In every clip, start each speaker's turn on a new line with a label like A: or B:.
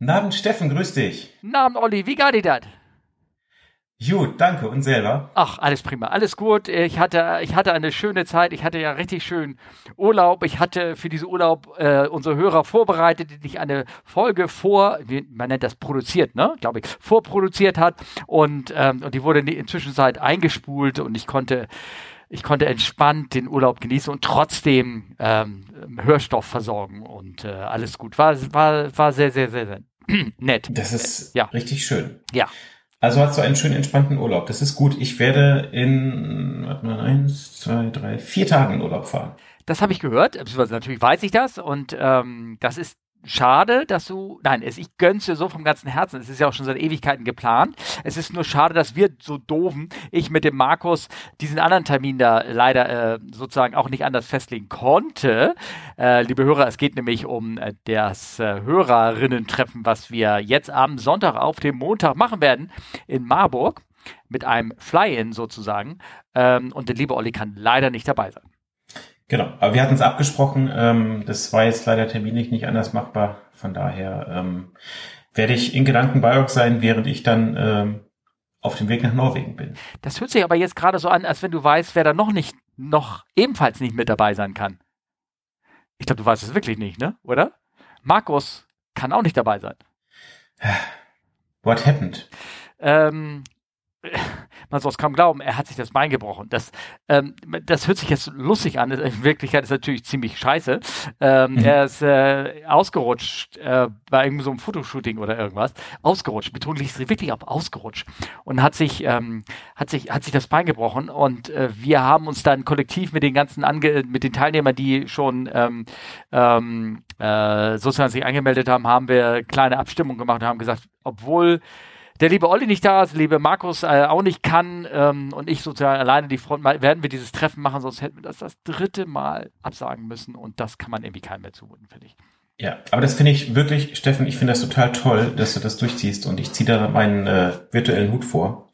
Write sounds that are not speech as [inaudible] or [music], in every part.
A: Namen Steffen, grüß dich.
B: Namen Olli, wie geht das?
A: Gut, danke. Und selber?
B: Ach, alles prima, alles gut. Ich hatte, ich hatte eine schöne Zeit. Ich hatte ja richtig schön Urlaub. Ich hatte für diesen Urlaub äh, unsere Hörer vorbereitet, die sich eine Folge vor, man nennt das produziert, ne, glaube ich, vorproduziert hat. Und, ähm, und die wurde inzwischen Zeit eingespult und ich konnte ich konnte entspannt den Urlaub genießen und trotzdem ähm, Hörstoff versorgen und äh, alles gut. War, war, war sehr, sehr, sehr, sehr [clears throat] nett.
A: Das ist ja. richtig schön.
B: Ja.
A: Also hast du einen schönen entspannten Urlaub. Das ist gut. Ich werde in warte mal, eins, zwei, drei, vier Tagen in Urlaub fahren.
B: Das habe ich gehört. Natürlich weiß ich das und ähm, das ist schade, dass du, nein, es, ich gönn's dir so vom ganzen Herzen. Es ist ja auch schon seit Ewigkeiten geplant. Es ist nur schade, dass wir so doofen, ich mit dem Markus diesen anderen Termin da leider äh, sozusagen auch nicht anders festlegen konnte. Äh, liebe Hörer, es geht nämlich um äh, das äh, Hörerinnen-Treffen, was wir jetzt am Sonntag auf dem Montag machen werden in Marburg mit einem Fly-In sozusagen. Ähm, und der liebe Olli kann leider nicht dabei sein.
A: Genau, aber wir hatten es abgesprochen. Ähm, das war jetzt leider terminlich nicht anders machbar. Von daher ähm, werde ich in Gedanken bei euch sein, während ich dann ähm, auf dem Weg nach Norwegen bin.
B: Das hört sich aber jetzt gerade so an, als wenn du weißt, wer da noch nicht, noch ebenfalls nicht mit dabei sein kann. Ich glaube, du weißt es wirklich nicht, ne? Oder? Markus kann auch nicht dabei sein.
A: What happened?
B: Ähm, man soll es kaum glauben, er hat sich das Bein gebrochen. Das, ähm, das hört sich jetzt lustig an, in Wirklichkeit ist es natürlich ziemlich scheiße. Ähm, mhm. Er ist äh, ausgerutscht äh, bei irgendeinem so einem Fotoshooting oder irgendwas. Ausgerutscht, betont ich wirklich auf ausgerutscht. Und hat sich, ähm, hat sich, hat sich das Bein gebrochen. Und äh, wir haben uns dann kollektiv mit den ganzen Ange mit den Teilnehmern, die schon ähm, ähm, äh, sozusagen sich angemeldet haben, haben wir kleine Abstimmung gemacht und haben gesagt, obwohl der liebe Olli nicht da ist, der liebe Markus äh, auch nicht kann ähm, und ich sozusagen alleine die Front, werden wir dieses Treffen machen, sonst hätten wir das das dritte Mal absagen müssen und das kann man irgendwie keinem mehr zumuten, finde ich.
A: Ja, aber das finde ich wirklich, Steffen, ich finde das total toll, dass du das durchziehst und ich ziehe da meinen äh, virtuellen Hut vor.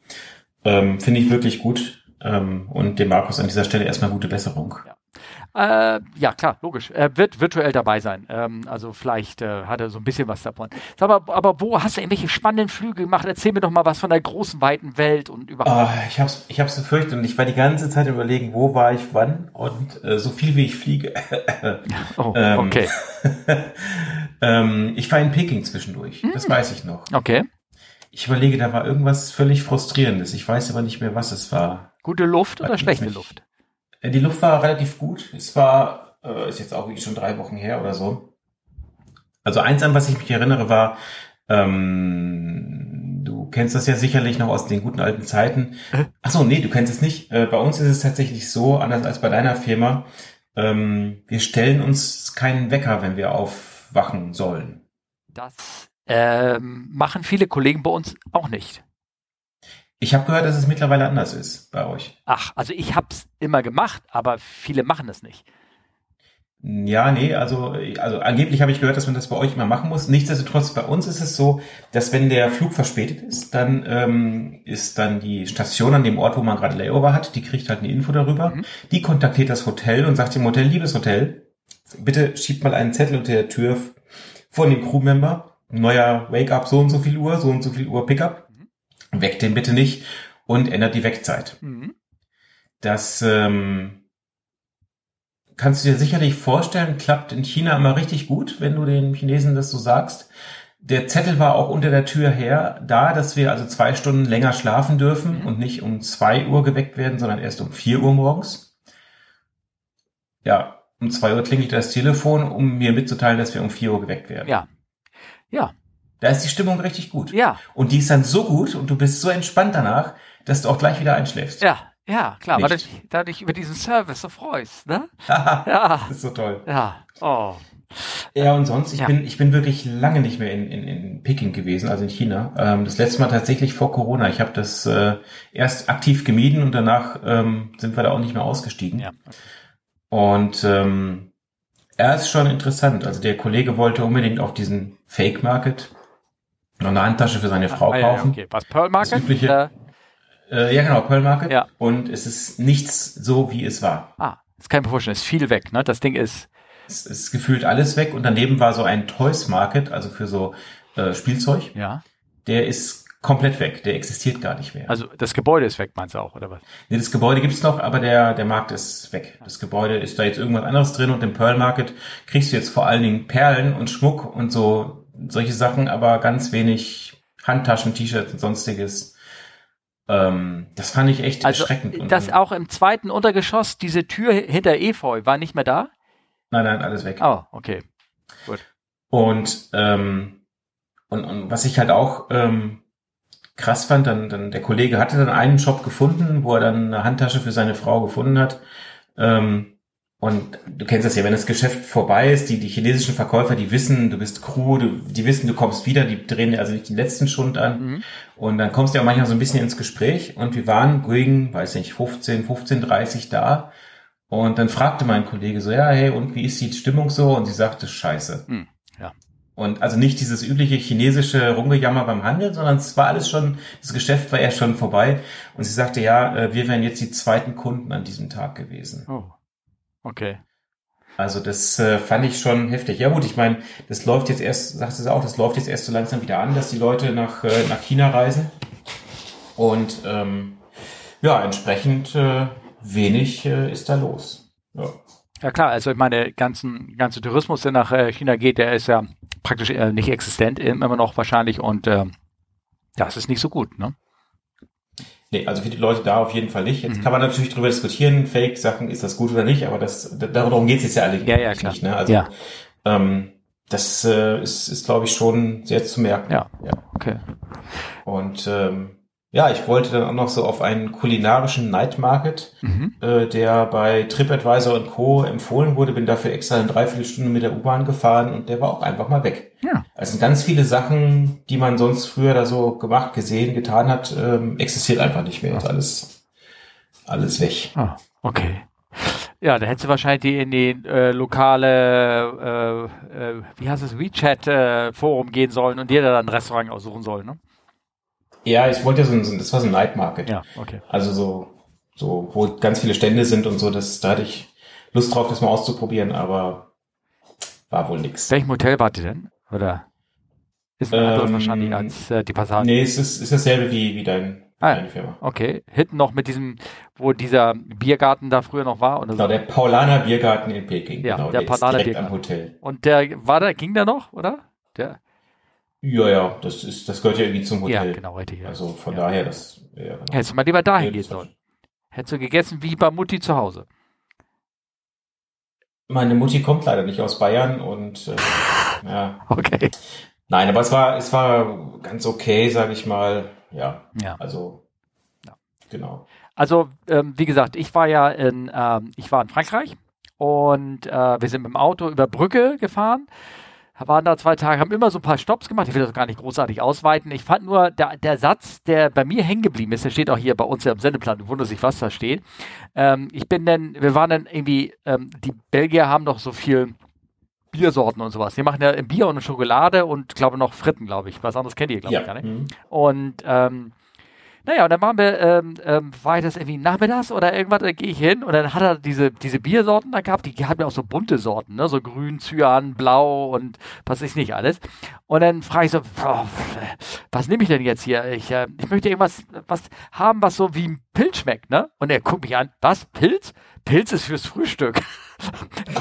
A: Ähm, finde ich wirklich gut ähm, und dem Markus an dieser Stelle erstmal gute Besserung.
B: Ja. Äh, ja, klar, logisch. Er wird virtuell dabei sein. Ähm, also vielleicht äh, hat er so ein bisschen was davon. Sag mal, aber wo hast du irgendwelche spannenden Flüge gemacht? Erzähl mir doch mal was von der großen, weiten Welt und überhaupt.
A: Oh, ich hab's, ich hab's befürchtet und ich war die ganze Zeit überlegen, wo war ich wann und äh, so viel wie ich fliege. [laughs]
B: oh, ähm, okay. [laughs]
A: ähm, ich war in Peking zwischendurch. Mm. Das weiß ich noch.
B: Okay.
A: Ich überlege, da war irgendwas völlig frustrierendes. Ich weiß aber nicht mehr, was es war.
B: Gute Luft oder schlechte Luft?
A: Die Luft war relativ gut. Es war, äh, ist jetzt auch wirklich schon drei Wochen her oder so. Also eins an, was ich mich erinnere, war, ähm, du kennst das ja sicherlich noch aus den guten alten Zeiten. Ach so, nee, du kennst es nicht. Äh, bei uns ist es tatsächlich so, anders als bei deiner Firma, ähm, wir stellen uns keinen Wecker, wenn wir aufwachen sollen.
B: Das ähm, machen viele Kollegen bei uns auch nicht.
A: Ich habe gehört, dass es mittlerweile anders ist bei euch.
B: Ach, also ich habe es immer gemacht, aber viele machen es nicht.
A: Ja, nee, also, also angeblich habe ich gehört, dass man das bei euch immer machen muss. Nichtsdestotrotz, bei uns ist es so, dass wenn der Flug verspätet ist, dann ähm, ist dann die Station an dem Ort, wo man gerade Layover hat, die kriegt halt eine Info darüber. Mhm. Die kontaktiert das Hotel und sagt dem Hotel, liebes Hotel, bitte schiebt mal einen Zettel unter der Tür von dem Crewmember. Neuer Wake-up so und so viel Uhr, so und so viel Uhr Pickup weckt den bitte nicht und ändert die Wegzeit. Mhm. Das ähm, kannst du dir sicherlich vorstellen, klappt in China immer richtig gut, wenn du den Chinesen das so sagst. Der Zettel war auch unter der Tür her da, dass wir also zwei Stunden länger schlafen dürfen mhm. und nicht um zwei Uhr geweckt werden, sondern erst um vier Uhr morgens. Ja, um zwei Uhr klingelt das Telefon, um mir mitzuteilen, dass wir um vier Uhr geweckt werden.
B: Ja. Ja,
A: da ist die Stimmung richtig gut.
B: Ja.
A: Und die ist dann so gut und du bist so entspannt danach, dass du auch gleich wieder einschläfst.
B: Ja, ja, klar, weil du dich über diesen Service so freust, ne? [laughs]
A: ja. Das ist so toll.
B: Ja. Oh.
A: Ja, und sonst, ich ja. bin, ich bin wirklich lange nicht mehr in, in, in Peking gewesen, also in China. Ähm, das letzte Mal tatsächlich vor Corona. Ich habe das äh, erst aktiv gemieden und danach ähm, sind wir da auch nicht mehr ausgestiegen. Ja. Und ähm, er ist schon interessant. Also der Kollege wollte unbedingt auf diesen Fake Market eine Handtasche für seine Frau ah, kaufen. Ja,
B: okay. Was, Pearl Market? Das
A: übliche, äh, äh, ja, genau, Pearl Market. Ja. Und es ist nichts so, wie es war.
B: Ah, das kann ich mir vorstellen. Es ist viel weg, ne? Das Ding ist...
A: Es ist gefühlt alles weg und daneben war so ein Toys Market, also für so äh, Spielzeug.
B: Ja.
A: Der ist komplett weg. Der existiert gar nicht mehr.
B: Also das Gebäude ist weg, meinst du auch, oder was?
A: Nee, das Gebäude gibt's noch, aber der, der Markt ist weg. Das Gebäude ist da jetzt irgendwas anderes drin und im Pearl Market kriegst du jetzt vor allen Dingen Perlen und Schmuck und so solche Sachen, aber ganz wenig Handtaschen, T-Shirts und sonstiges. Ähm, das fand ich echt
B: Also
A: erschreckend. Und-
B: das auch im zweiten Untergeschoss, diese Tür hinter Efeu war nicht mehr da?
A: nein, nein, alles weg.
B: Oh, okay.
A: Und, ähm, und, und was ich halt auch ähm, krass fand, dann, dann der Kollege hatte dann einen Shop gefunden, wo er dann eine Handtasche für seine Frau gefunden hat. Ähm, und du kennst das ja, wenn das Geschäft vorbei ist, die, die chinesischen Verkäufer, die wissen, du bist Crew, du, die wissen, du kommst wieder, die drehen dir also nicht den letzten Schund an.
B: Mhm.
A: Und dann kommst du ja auch manchmal so ein bisschen ins Gespräch. Und wir waren gegen, weiß nicht, 15, 15, 30 da. Und dann fragte mein Kollege so, ja, hey, und wie ist die Stimmung so? Und sie sagte, scheiße.
B: Hm, ja.
A: Und also nicht dieses übliche chinesische Rumgejammer beim Handel, sondern es war alles schon, das Geschäft war ja schon vorbei. Und sie sagte, ja, äh, wir wären jetzt die zweiten Kunden an diesem Tag gewesen.
B: Oh. Okay.
A: Also das äh, fand ich schon heftig. Ja gut, ich meine, das läuft jetzt erst, sagst du es auch, das läuft jetzt erst so langsam wieder an, dass die Leute nach, äh, nach China reisen. Und ähm, ja, entsprechend äh, wenig äh, ist da los. Ja.
B: Ja klar, also ich meine, ganzen, ganze Tourismus, der nach äh, China geht, der ist ja praktisch äh, nicht existent, immer noch wahrscheinlich und äh, das ist nicht so gut, ne?
A: Nee, also für die Leute da auf jeden Fall nicht. Jetzt
B: Mhm.
A: kann man natürlich drüber diskutieren, Fake-Sachen, ist das gut oder nicht, aber das, da- darum geht's jetzt ja eigentlich
B: Ja, ja, klar.
A: nicht. Ne? Also
B: Ja.
A: ähm, das äh, ist, ist glaube ich, schon sehr zu merken.
B: Ja.
A: ja.
B: Okay.
A: Und ähm, ja, ich wollte dann auch noch so auf einen kulinarischen Night Market,
B: Mhm.
A: äh, der bei TripAdvisor und Co. empfohlen wurde, bin dafür extra eine Dreiviertelstunde mit der U-Bahn gefahren und der war auch einfach mal weg.
B: Ja.
A: Also ganz viele Sachen, die man sonst früher da so gemacht, gesehen, getan hat, ähm, existiert einfach nicht mehr. Ist alles, alles weg.
B: Ah, okay. Ja, da hättest du wahrscheinlich die in die äh, lokale, äh, äh, wie heißt es, WeChat-Forum gehen sollen und dir da dann ein Restaurant aussuchen sollen, ne?
A: Ja, ich wollte ja so ein, so ein- das war so ein Night Market.
B: Ja, okay.
A: Also so, so, wo ganz viele Stände sind und so, das, da hatte ich Lust drauf, das mal auszuprobieren, aber war wohl nix.
B: Welchem Hotel wart ihr denn? Oder ist ein anderes
A: Ähm,
B: wahrscheinlich als äh, die Passage?
A: Nee, es ist, ist dasselbe wie, wie dein,
B: Ah,
A: deine Firma.
B: Okay. Hinten noch mit diesem, wo dieser Biergarten da früher noch war oder
A: Genau,
B: so.
A: der Paulaner Biergarten in Peking.
B: Ja,
A: genau,
B: der
A: ist
B: Paulaner
A: direkt am
B: Biergarten.
A: Hotel.
B: Und der war da, ging der noch, oder? Der?
A: Ja, ja, das ist, das gehört ja irgendwie zum
B: Ja,
A: Hotel.
B: genau, richtig. Ja.
A: Also von
B: ja.
A: daher, das, ja, genau.
B: Hättest du mal lieber dahin
A: Nee,
B: gehen sollen. Hättest du gegessen wie bei Mutti zu Hause.
A: Meine Mutti kommt leider nicht aus Bayern und äh, ja,
B: Okay.
A: nein, aber es war, es war ganz okay, sage ich mal. Ja,
B: Ja.
A: also
B: Ja.
A: genau.
B: Also, ähm, wie gesagt, ich war ja in, ähm, ich war in Frankreich und äh, wir sind mit dem Auto über Brücke gefahren. Waren da zwei Tage, haben immer so ein paar Stops gemacht. Ich will das gar nicht großartig ausweiten. Ich fand nur, der, der Satz, der bei mir hängen geblieben ist, der steht auch hier bei uns ja im Sendeplan. Du wunderst dich, was da steht. Ähm, ich bin dann, wir waren dann irgendwie, ähm, die Belgier haben doch so viel Biersorten und sowas. Die machen ja Bier und Schokolade und glaube noch Fritten, glaube ich. Was anderes kennt ihr, glaube
A: Ja.
B: ich, gar nicht.
A: mhm.
B: Und ähm, naja, und dann waren wir, ähm, ähm, war ich das irgendwie nachmittags oder irgendwas, da gehe ich hin und dann hat er diese, diese Biersorten da gehabt, die hatten ja auch so bunte Sorten, ne? so grün, Cyan, blau und was ist nicht alles. Und dann frage ich so, boah, was nehme ich denn jetzt hier? Ich, äh, ich möchte irgendwas was haben, was so wie ein Pilz schmeckt, ne? Und er guckt mich an, was, Pilz? Pilz ist fürs Frühstück. [laughs]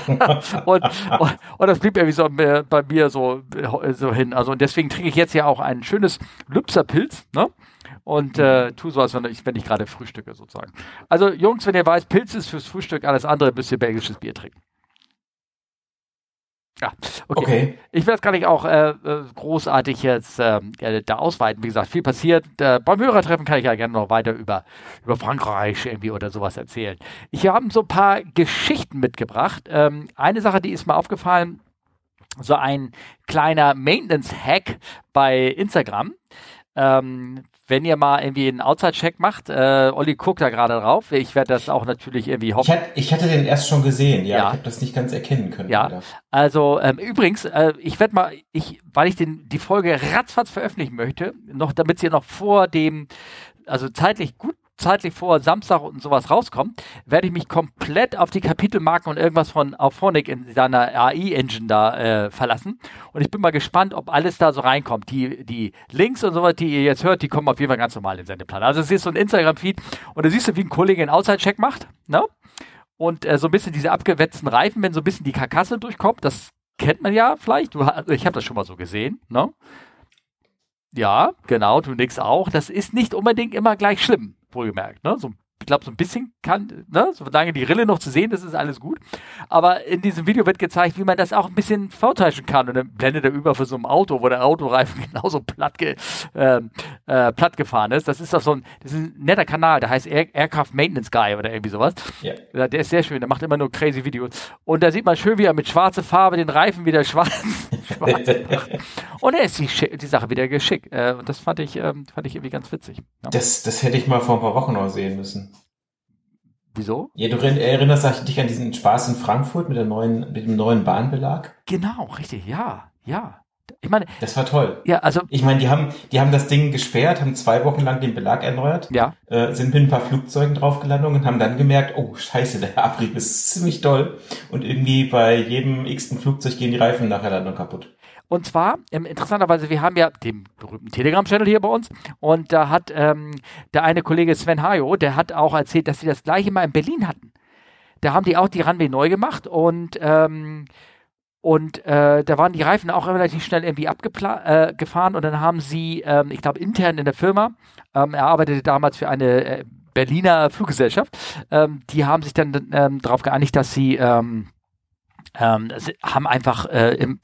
B: [laughs] und, und, und das blieb irgendwie so bei mir so, äh, so hin. Also und deswegen trinke ich jetzt ja auch ein schönes Lübserpilz, ne? Und äh, tu so, als wenn ich, wenn ich gerade frühstücke, sozusagen. Also, Jungs, wenn ihr weiß, Pilz ist fürs Frühstück, alles andere müsst ihr belgisches Bier trinken. Ja, okay.
A: Okay.
B: Ich werde es gar nicht auch äh, äh, großartig jetzt ähm, äh, da ausweiten. Wie gesagt, viel passiert. Äh, beim Hörertreffen kann ich ja gerne noch weiter über, über Frankreich irgendwie oder sowas erzählen. Ich habe so ein paar Geschichten mitgebracht. Ähm, eine Sache, die ist mir aufgefallen, so ein kleiner Maintenance-Hack bei Instagram. Ähm, wenn ihr mal irgendwie einen Outside-Check macht, äh, Olli guckt da gerade drauf. Ich werde das auch natürlich irgendwie
A: Ich,
B: hoffen.
A: hatte, ich hatte den erst schon gesehen, ja,
B: Ja.
A: ich habe das nicht ganz erkennen können.
B: Ja.
A: leider.
B: Also ähm, übrigens, äh, ich werde mal, ich, weil ich den, die Folge ratzfatz veröffentlichen möchte, noch, damit sie noch vor dem, also zeitlich gut zeitlich vor Samstag und sowas rauskommt, werde ich mich komplett auf die Kapitelmarken und irgendwas von Auphonic in seiner AI-Engine da äh, verlassen. Und ich bin mal gespannt, ob alles da so reinkommt. Die, die Links und sowas, die ihr jetzt hört, die kommen auf jeden Fall ganz normal in den Sendeplan. Also es ist so ein Instagram-Feed und da siehst du, wie ein Kollege einen Outside-Check macht, ne? Und äh, so ein bisschen diese abgewetzten Reifen, wenn so ein bisschen die Karkasse durchkommt, das kennt man ja vielleicht. Du, ich habe das schon mal so gesehen, ne? Ja, genau, du nix auch. Das ist nicht unbedingt immer gleich schlimm, wohlgemerkt. Ne? So ich glaube, so ein bisschen kann, ne, solange die Rille noch zu sehen ist, ist alles gut. Aber in diesem Video wird gezeigt, wie man das auch ein bisschen vortäuschen kann. Und dann blendet er über für so ein Auto, wo der Autoreifen [laughs] genauso platt, ge, äh, äh, platt gefahren ist. Das ist doch so ein, das ist ein netter Kanal, der heißt Air, Aircraft Maintenance Guy oder irgendwie sowas. Ja. Der ist sehr schön, der macht immer nur crazy Videos. Und da sieht man schön, wie er mit schwarzer Farbe den Reifen wieder schwarz, [laughs] schwarz macht. Und er ist die, die Sache wieder geschickt. Äh, und das fand ich, ähm, fand ich irgendwie ganz witzig.
A: Ja. Das, das hätte ich mal vor ein paar Wochen noch sehen müssen.
B: Wieso?
A: Ja, du erinnerst dich an diesen Spaß in Frankfurt mit, der neuen, mit dem neuen Bahnbelag?
B: Genau, richtig, ja, ja. Ich meine,
A: das war toll.
B: Ja, also
A: ich meine, die haben, die haben das Ding gesperrt, haben zwei Wochen lang den Belag erneuert,
B: ja.
A: äh, sind mit ein paar Flugzeugen draufgelandet und haben dann gemerkt, oh Scheiße, der Abrieb ist ziemlich toll und irgendwie bei jedem x-ten Flugzeug gehen die Reifen nach der Landung kaputt.
B: Und zwar, ähm, interessanterweise, wir haben ja den berühmten Telegram-Channel hier bei uns und da hat ähm, der eine Kollege Sven Hayo, der hat auch erzählt, dass sie das gleiche mal in Berlin hatten. Da haben die auch die Runway neu gemacht und ähm, und äh, da waren die Reifen auch relativ schnell irgendwie abgefahren äh, und dann haben sie, ähm, ich glaube, intern in der Firma, ähm, er arbeitete damals für eine äh, Berliner Fluggesellschaft, ähm, die haben sich dann ähm, darauf geeinigt, dass sie ähm, ähm, haben einfach äh, im,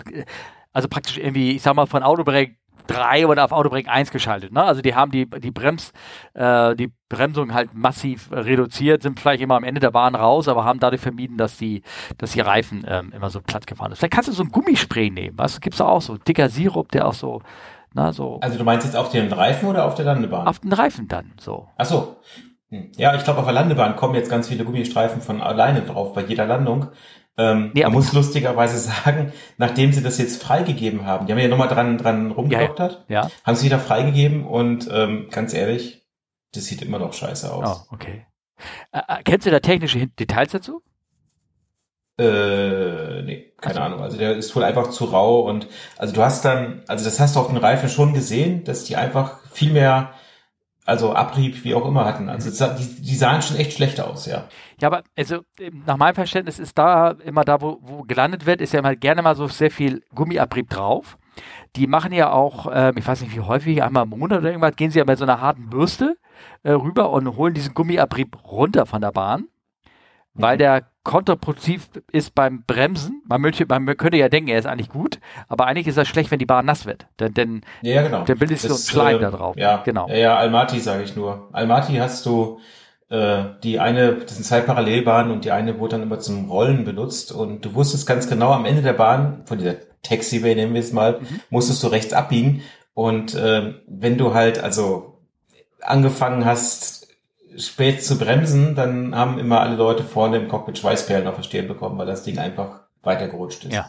B: also praktisch irgendwie, ich sag mal, von Autobreak 3 oder auf Autobreak 1 geschaltet. Ne? Also die haben die, die Brems, äh, die Bremsung halt massiv reduziert, sind vielleicht immer am Ende der Bahn raus, aber haben dadurch vermieden, dass die, dass die Reifen ähm, immer so platt gefahren ist. Vielleicht kannst du so ein Gummispray nehmen, was gibt's da auch so dicker Sirup, der auch so, na so.
A: Also du meinst jetzt auf den Reifen oder auf der Landebahn?
B: Auf den Reifen dann, so.
A: Ach so. Hm. Ja, ich glaube, auf der Landebahn kommen jetzt ganz viele Gummistreifen von alleine drauf bei jeder Landung. Ähm, nee, man muss lustigerweise sagen, nachdem sie das jetzt freigegeben haben, die haben ja nochmal dran, dran rumgedoktert,
B: ja, ja.
A: haben sie wieder freigegeben und ähm, ganz ehrlich, das sieht immer noch scheiße aus.
B: Oh, okay. Äh, kennst du da technische Details dazu?
A: Äh, nee, keine also, Ahnung. Also der ist wohl einfach zu rau und also du hast dann, also das hast du auf den Reifen schon gesehen, dass die einfach viel mehr also Abrieb, wie auch immer hatten. Also die, die sahen schon echt schlecht aus, ja.
B: Ja, aber also nach meinem Verständnis ist da immer da, wo, wo gelandet wird, ist ja immer gerne mal so sehr viel Gummiabrieb drauf. Die machen ja auch, ähm, ich weiß nicht wie häufig, einmal im Monat oder irgendwas, gehen sie ja mit so einer harten Bürste äh, rüber und holen diesen Gummiabrieb runter von der Bahn weil der kontraproduktiv ist beim Bremsen. Man, möchte, man könnte ja denken, er ist eigentlich gut, aber eigentlich ist er schlecht, wenn die Bahn nass wird. Denn, denn
A: ja, genau.
B: dann bildest du einen Schleim äh, da drauf.
A: Ja, genau. Ja, ja Almaty sage ich nur. Almaty hast du äh, die eine, das sind zwei Parallelbahnen und die eine wurde dann immer zum Rollen benutzt und du wusstest ganz genau, am Ende der Bahn, von dieser Taxiway nennen wir es mal, mhm. musstest du rechts abbiegen und äh, wenn du halt also angefangen hast, spät zu bremsen, dann haben immer alle Leute vorne im Cockpit Schweißperlen auf der Stirn bekommen, weil das Ding einfach weitergerutscht ist.
B: Ja.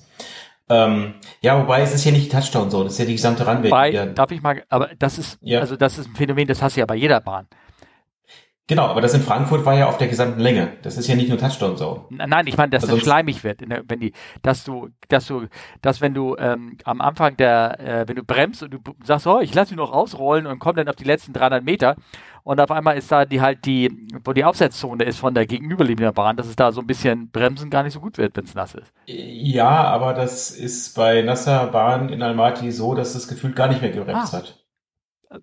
A: Ähm, ja, wobei es ist ja nicht Touchdown so, das ist ja die gesamte Runway.
B: Darf ich mal, aber das ist, ja. also das ist ein Phänomen, das hast du ja bei jeder Bahn.
A: Genau, aber das in Frankfurt war ja auf der gesamten Länge. Das ist ja nicht nur Touchdown Zone.
B: Nein, ich meine, dass also das schleimig wird, der, wenn die, dass du, dass du, dass wenn du ähm, am Anfang der, äh, wenn du bremst und du sagst, oh, ich lasse mich noch ausrollen und komm dann auf die letzten 300 Meter und auf einmal ist da die halt die, wo die Aufsetzzone ist von der gegenüberliegenden Bahn, dass es da so ein bisschen Bremsen gar nicht so gut wird, wenn es nass ist.
A: Ja, aber das ist bei nasser Bahn in Almaty so, dass das Gefühl gar nicht mehr gebremst ah. hat.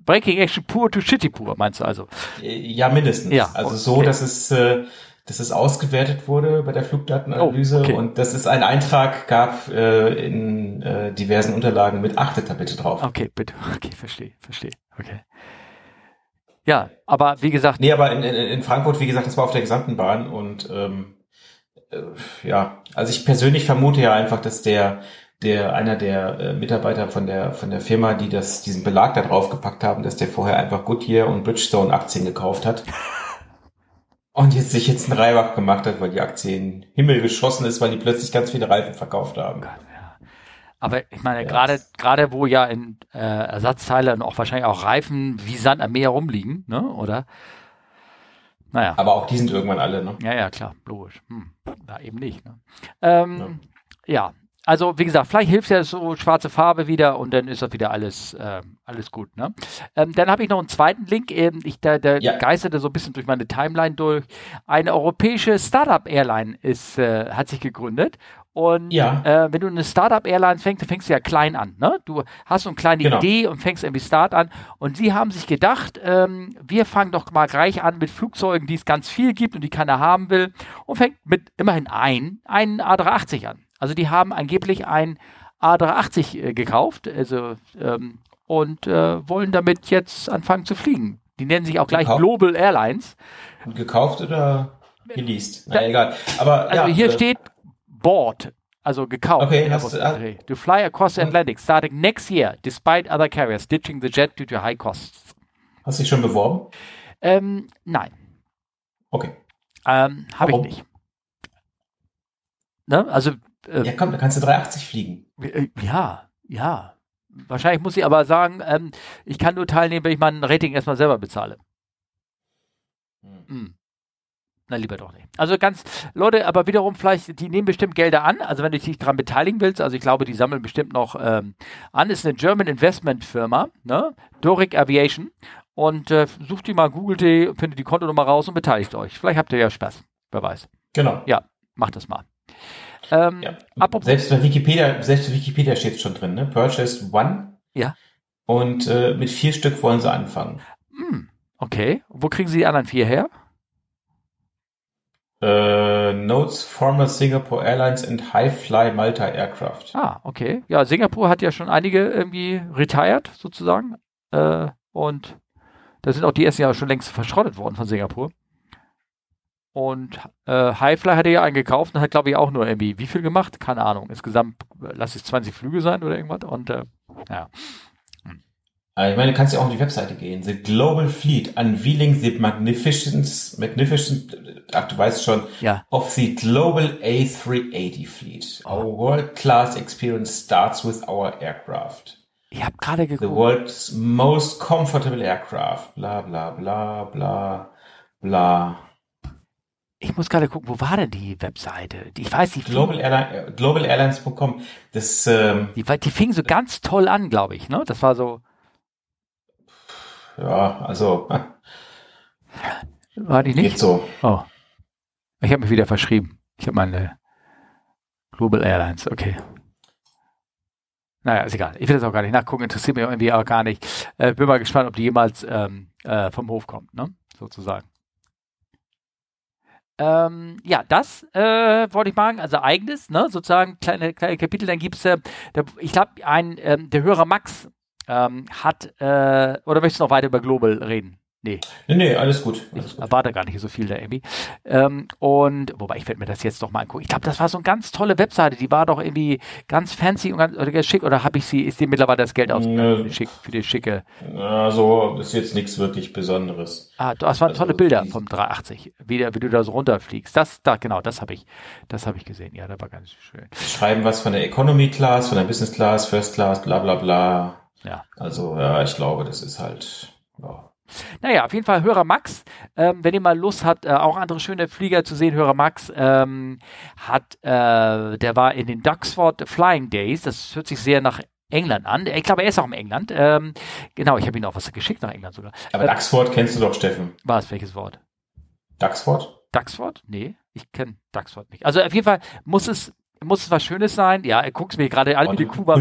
B: Breaking Action pur to shitty pur, meinst du also?
A: Ja, mindestens. Ja, also so, okay. dass es, äh, dass es ausgewertet wurde bei der Flugdatenanalyse oh, okay. und dass es einen Eintrag gab äh, in äh, diversen Unterlagen mit achtet da bitte drauf.
B: Okay, bitte. [laughs] Okay, verstehe, verstehe. Okay. Ja, aber wie gesagt.
A: Nee, aber in, in, in Frankfurt, wie gesagt, das war auf der gesamten Bahn und ähm, äh, ja, also ich persönlich vermute ja einfach, dass der der einer der äh, Mitarbeiter von der von der Firma, die das diesen Belag da drauf gepackt haben, dass der vorher einfach Goodyear und Bridgestone Aktien gekauft hat. [laughs] Und jetzt sich jetzt einen Reibach gemacht hat, weil die Aktie in den Himmel geschossen ist, weil die plötzlich ganz viele Reifen verkauft haben.
B: Aber ich meine, ja. gerade gerade wo ja in äh, Ersatzteile und auch wahrscheinlich auch Reifen wie Sand am Meer rumliegen, ne? Oder? Naja.
A: Aber auch die sind irgendwann alle, ne?
B: Ja, ja, klar, logisch. Hm. Na, eben nicht. Ne? Ähm, ja. ja. also wie gesagt, vielleicht hilft ja so schwarze Farbe wieder und dann ist das wieder alles, äh, alles gut. Ne? Ähm, dann habe ich noch einen zweiten Link, eben, ich, der, der ja. geisterte so ein bisschen durch meine Timeline durch. Eine europäische Startup-Airline ist, äh, hat sich gegründet und ja. äh, wenn du eine Startup-Airline fängst, dann fängst du ja klein an. Ne? Du hast so eine kleine genau. Idee und fängst irgendwie Start an. Und sie haben sich gedacht, ähm, wir fangen doch mal gleich an mit Flugzeugen, die es ganz viel gibt und die keiner haben will. Und fängt mit immerhin ein, einen A380 an. Also die haben angeblich ein A380 äh, gekauft also, ähm, und äh, wollen damit jetzt anfangen zu fliegen. Die nennen sich auch gleich gekauft? Global Airlines.
A: Gekauft oder geleast? Na, da, egal. Aber
B: also ja, hier äh, steht bought, also gekauft.
A: Okay, hast du, uh,
B: to fly across the Atlantic starting next year, despite other carriers ditching the jet due to high costs.
A: Hast du dich schon beworben?
B: Ähm, nein.
A: Okay.
B: Ähm, Habe ich nicht. Ne? Also.
A: Äh, ja, komm, da kannst du 380 fliegen.
B: Äh, ja, ja. Wahrscheinlich muss ich aber sagen, ähm, ich kann nur teilnehmen, wenn ich mein Rating erstmal selber bezahle. Hm. Na, lieber doch nicht. Also ganz, Leute, aber wiederum vielleicht, die nehmen bestimmt Gelder an, also wenn du dich daran beteiligen willst, also ich glaube, die sammeln bestimmt noch ähm, an, ist eine German Investment Firma, ne? Doric Aviation und äh, sucht die mal, googelt die, findet die Kontonummer raus und beteiligt euch. Vielleicht habt ihr ja Spaß, wer weiß.
A: Genau.
B: Ja, macht das mal.
A: Ähm, ja. Selbst bei Wikipedia, selbst bei Wikipedia steht es schon drin, ne? Purchased one.
B: Ja.
A: Und äh, mit vier Stück wollen sie anfangen.
B: Hm, okay. Wo kriegen sie die anderen vier her?
A: Uh, Notes former Singapore Airlines and High Fly Malta Aircraft.
B: Ah, okay. Ja, Singapur hat ja schon einige irgendwie retired sozusagen. Äh, und da sind auch die ersten Jahre schon längst verschrottet worden von Singapur. Und äh, Highfly hat er ja eingekauft und hat, glaube ich, auch nur irgendwie wie viel gemacht? Keine Ahnung. Insgesamt lass es 20 Flüge sein oder irgendwas. Und äh, ja.
A: Ich meine, du kannst ja auch auf die Webseite gehen. The Global Fleet Unveiling the Magnificent, Magnificent, ach, du weißt schon,
B: ja.
A: of the Global A380 Fleet. Our world-class experience starts with our aircraft.
B: Ich habe gerade geguckt.
A: The world's most comfortable aircraft. Bla bla bla bla bla.
B: Ich muss gerade gucken, wo war denn die Webseite? Ich weiß nicht.
A: Global, Airline, globalairlines.com. Das, ähm,
B: die, die fing so ganz toll an, glaube ich. Ne? Das war so
A: ja, also. [laughs]
B: War die nicht?
A: Geht so.
B: Oh. Ich habe mich wieder verschrieben. Ich habe meine Global Airlines, okay. Naja, ist egal. Ich will das auch gar nicht nachgucken, interessiert mich irgendwie auch gar nicht. Äh, bin mal gespannt, ob die jemals ähm, äh, vom Hof kommt, ne? Sozusagen. Ähm, ja, das äh, wollte ich machen, also eigenes, ne, sozusagen kleine, kleine Kapitel. Dann gibt es, äh, ich glaube, ein, ähm, der Hörer Max ähm, hat, äh, oder möchtest du noch weiter über Global reden?
A: Nee. Nee, nee, alles gut.
B: Alles ich erwarte gar nicht so viel der Amy. Ähm, und, wobei, ich werde mir das jetzt doch mal angucken. Ich glaube, das war so eine ganz tolle Webseite. Die war doch irgendwie ganz fancy und ganz oder schick. Oder habe ich sie, ist dir mittlerweile das Geld ausgegeben für, schick, für die schicke?
A: Also, ist jetzt nichts wirklich Besonderes.
B: Ah, das waren also, tolle Bilder vom 380. Wie, wie du da so runterfliegst. Das, da, genau, das habe ich, das habe ich gesehen. Ja, das war ganz schön.
A: Schreiben was von der Economy Class, von der Business Class, First Class, bla, bla, bla.
B: Ja.
A: Also, ja, ich glaube, das ist halt, ja.
B: Naja, auf jeden Fall Hörer Max, ähm, wenn ihr mal Lust habt, äh, auch andere schöne Flieger zu sehen, Hörer Max ähm, hat, äh, der war in den Duxford Flying Days, das hört sich sehr nach England an. Ich glaube, er ist auch in England. Ähm, genau, ich habe ihn auch was geschickt nach England sogar.
A: Aber äh, Duxford kennst du doch, Steffen.
B: Was, welches Wort?
A: Duxford?
B: Duxford? Nee, ich kenne Duxford nicht. Also auf jeden Fall muss es, muss es was Schönes sein. Ja, er guckt mir gerade an wie die Kuba.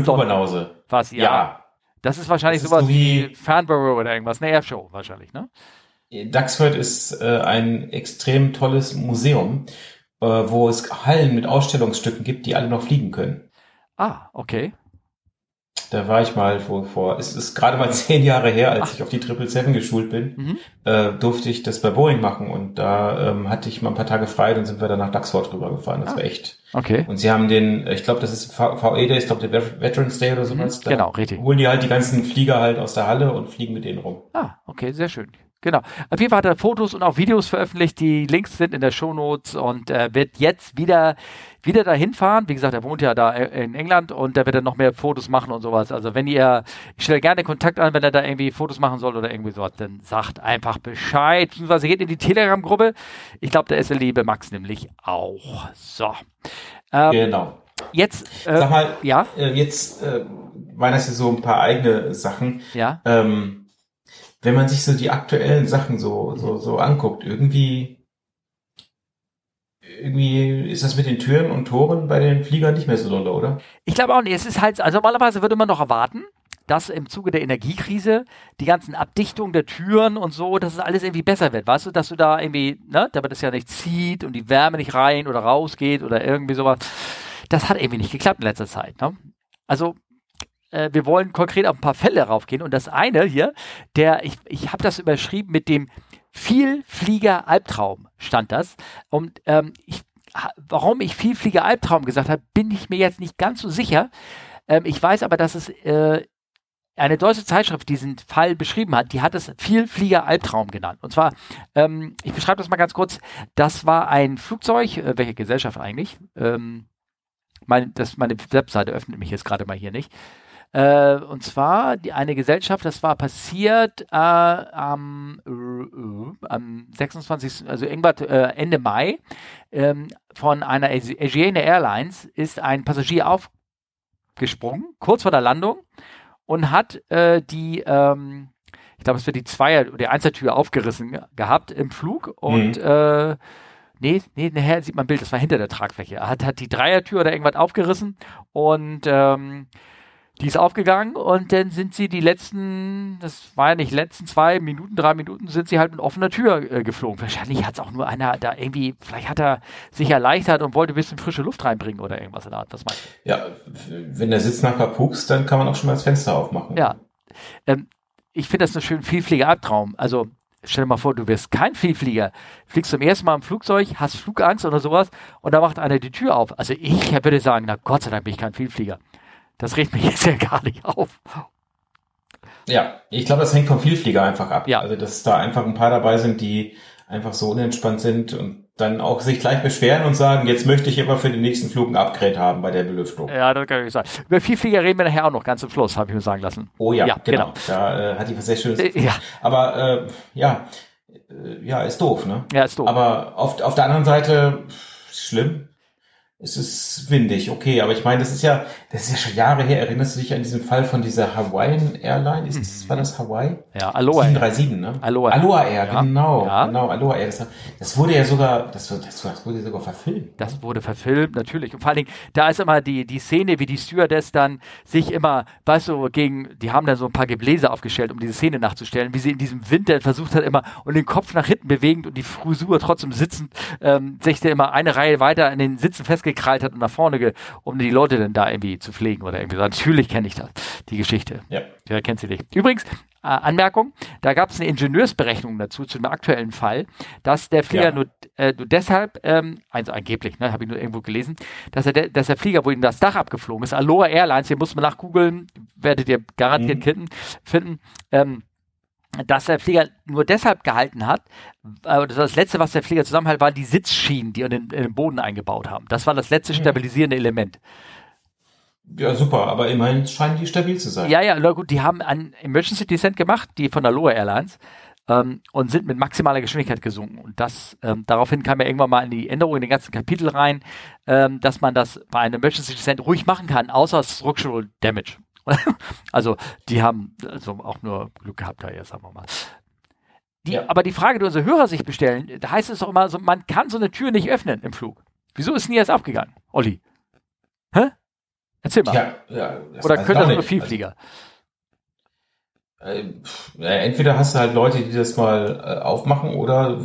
B: Was, ja. ja. Das ist wahrscheinlich das sowas ist so wie, wie Fanborough oder irgendwas, eine Airshow wahrscheinlich, ne?
A: Duxford ist äh, ein extrem tolles Museum, äh, wo es Hallen mit Ausstellungsstücken gibt, die alle noch fliegen können.
B: Ah, okay.
A: Da war ich mal vor, vor es ist gerade mal [laughs] zehn Jahre her, als Ach. ich auf die 777 geschult bin, mhm. äh, durfte ich das bei Boeing machen und da ähm, hatte ich mal ein paar Tage frei, dann sind wir dann nach Duxford rübergefahren. Das ah. war echt.
B: Okay.
A: Und sie haben den, ich glaube, das ist VE Day, ich glaube der Veterans Day oder sowas.
B: Mhm. Genau, richtig.
A: Holen die halt die ganzen Flieger halt aus der Halle und fliegen mit denen rum.
B: Ah, okay, sehr schön. Genau. Auf jeden Fall hat er Fotos und auch Videos veröffentlicht. Die Links sind in der Shownotes und äh, wird jetzt wieder, wieder dahin fahren. Wie gesagt, er wohnt ja da in England und da wird er noch mehr Fotos machen und sowas. Also wenn ihr, ich stelle gerne Kontakt an, wenn er da irgendwie Fotos machen soll oder irgendwie sowas, dann sagt einfach Bescheid. Beziehungsweise geht in die Telegram-Gruppe. Ich glaube, da ist der liebe Max nämlich auch. So.
A: Ähm, genau.
B: Jetzt,
A: äh, sag mal, ja? Äh, jetzt äh, waren das ja so ein paar eigene Sachen.
B: Ja.
A: Ähm, wenn man sich so die aktuellen Sachen so, so, so anguckt, irgendwie, irgendwie ist das mit den Türen und Toren bei den Fliegern nicht mehr so dolle, oder?
B: Ich glaube auch nicht. Es ist halt, also normalerweise würde man noch erwarten, dass im Zuge der Energiekrise die ganzen Abdichtungen der Türen und so, dass es alles irgendwie besser wird. Weißt du, dass du da irgendwie, ne, damit es ja nicht zieht und die Wärme nicht rein oder rausgeht oder irgendwie sowas. Das hat irgendwie nicht geklappt in letzter Zeit. Ne? Also äh, wir wollen konkret auf ein paar Fälle raufgehen. Und das eine hier, der, ich, ich habe das überschrieben mit dem Vielflieger-Albtraum, stand das. Und ähm, ich, warum ich Vielflieger-Albtraum gesagt habe, bin ich mir jetzt nicht ganz so sicher. Ähm, ich weiß aber, dass es äh, eine deutsche Zeitschrift diesen Fall beschrieben hat, die hat es Vielflieger-Albtraum genannt. Und zwar, ähm, ich beschreibe das mal ganz kurz, das war ein Flugzeug, äh, welche Gesellschaft eigentlich? Ähm, mein, das, meine Webseite öffnet mich jetzt gerade mal hier nicht. Äh, und zwar die, eine Gesellschaft, das war passiert äh, am, äh, am 26., also irgendwas äh, Ende Mai, ähm, von einer Asiana Airlines ist ein Passagier aufgesprungen, kurz vor der Landung, und hat äh, die, ähm, ich glaube, es wird die Zweier- oder die Einzeltür aufgerissen gehabt im Flug und mhm. Nee, nee, nachher sieht man ein Bild, das war hinter der Tragfläche. Er hat, hat die Dreiertür oder irgendwas aufgerissen und ähm, die ist aufgegangen und dann sind sie die letzten, das war ja nicht letzten zwei Minuten, drei Minuten, sind sie halt mit offener Tür äh, geflogen. Wahrscheinlich hat es auch nur einer da irgendwie, vielleicht hat er sich erleichtert und wollte ein bisschen frische Luft reinbringen oder irgendwas in der Art. Was meinst
A: du? Ja, wenn der Sitz nachher pupst, dann kann man auch schon mal das Fenster aufmachen.
B: Ja. Ähm, ich finde das einen schönen Vielflieger-Albtraum. Also stell dir mal vor, du wirst kein Vielflieger, fliegst zum ersten Mal im Flugzeug, hast Flugangst oder sowas und da macht einer die Tür auf. Also ich würde sagen, na Gott sei Dank bin ich kein Vielflieger. Das regt mich [laughs] jetzt ja gar nicht auf.
A: Ja, ich glaube, das hängt vom Vielflieger einfach ab.
B: Ja.
A: Also, dass da einfach ein paar dabei sind, die einfach so unentspannt sind und dann auch sich gleich beschweren und sagen, jetzt möchte ich aber für den nächsten Flug ein Upgrade haben bei der Belüftung.
B: Ja, das kann ich sagen. Über Vielflieger reden wir nachher auch noch ganz zum Schluss, habe ich mir sagen lassen.
A: Oh ja, ja genau. genau. Da äh, hat die was sehr Schönes.
B: Äh, ja.
A: Aber äh, ja, äh, ja, ist doof, ne?
B: Ja, ist doof.
A: Aber auf, auf der anderen Seite, schlimm es ist windig, okay, aber ich meine, das ist ja, das ist ja schon Jahre her. Erinnerst du dich an diesen Fall von dieser Hawaiian Airline? Ist das, war das Hawaii?
B: Ja, Aloha.
A: 737, ne?
B: Aloha.
A: Aloha Air, ja. genau, ja. genau, Aloha Air. Das, das, wurde ja sogar, das, das, das, wurde sogar verfilmt.
B: Das wurde verfilmt, natürlich. Und vor allen Dingen, da ist immer die, die Szene, wie die Stewardess dann sich immer, weißt du, gegen, die haben dann so ein paar Gebläse aufgestellt, um diese Szene nachzustellen, wie sie in diesem Winter versucht hat, immer und den Kopf nach hinten bewegend und die Frisur trotzdem sitzend, ähm, sich da immer eine Reihe weiter an den Sitzen festgehalten gekrallt hat und nach vorne, ge um die Leute dann da irgendwie zu pflegen oder irgendwie. Natürlich kenne ich das, die Geschichte.
A: Ja.
B: Ja, kennt sie nicht. Übrigens, äh, Anmerkung, da gab es eine Ingenieursberechnung dazu, zu dem aktuellen Fall, dass der Flieger ja. nur, äh, nur deshalb, ähm, also angeblich, ne, habe ich nur irgendwo gelesen, dass, er dass der Flieger, wo ihm das Dach abgeflogen ist, Aloha Airlines, hier muss man nachgoogeln, werdet ihr garantiert mhm. finden, ähm, dass der Flieger nur deshalb gehalten hat, äh, das letzte, was der Flieger zusammenhält, waren die Sitzschienen, die den, in den Boden eingebaut haben. Das war das letzte mhm. stabilisierende Element.
A: Ja, super, aber immerhin scheinen die stabil zu sein.
B: Ja, ja, na gut, die haben einen Emergency Descent gemacht, die von der Loa Airlines, ähm, und sind mit maximaler Geschwindigkeit gesunken. Und das, ähm, daraufhin kam ja irgendwann mal in die Änderung in den ganzen Kapitel rein, ähm, dass man das bei einem Emergency Descent ruhig machen kann, außer Structural Damage. [laughs] also die haben also auch nur Glück gehabt da jetzt, sagen wir mal. Die, ja. Aber die Frage, die unsere Hörer sich bestellen, da heißt es doch immer so, man kann so eine Tür nicht öffnen im Flug. Wieso ist denn jetzt abgegangen, Olli? Hä? Erzähl mal.
A: Ja, ja,
B: Oder können das nur Vielflieger?
A: Also, äh, entweder hast du halt Leute, die das mal äh, aufmachen oder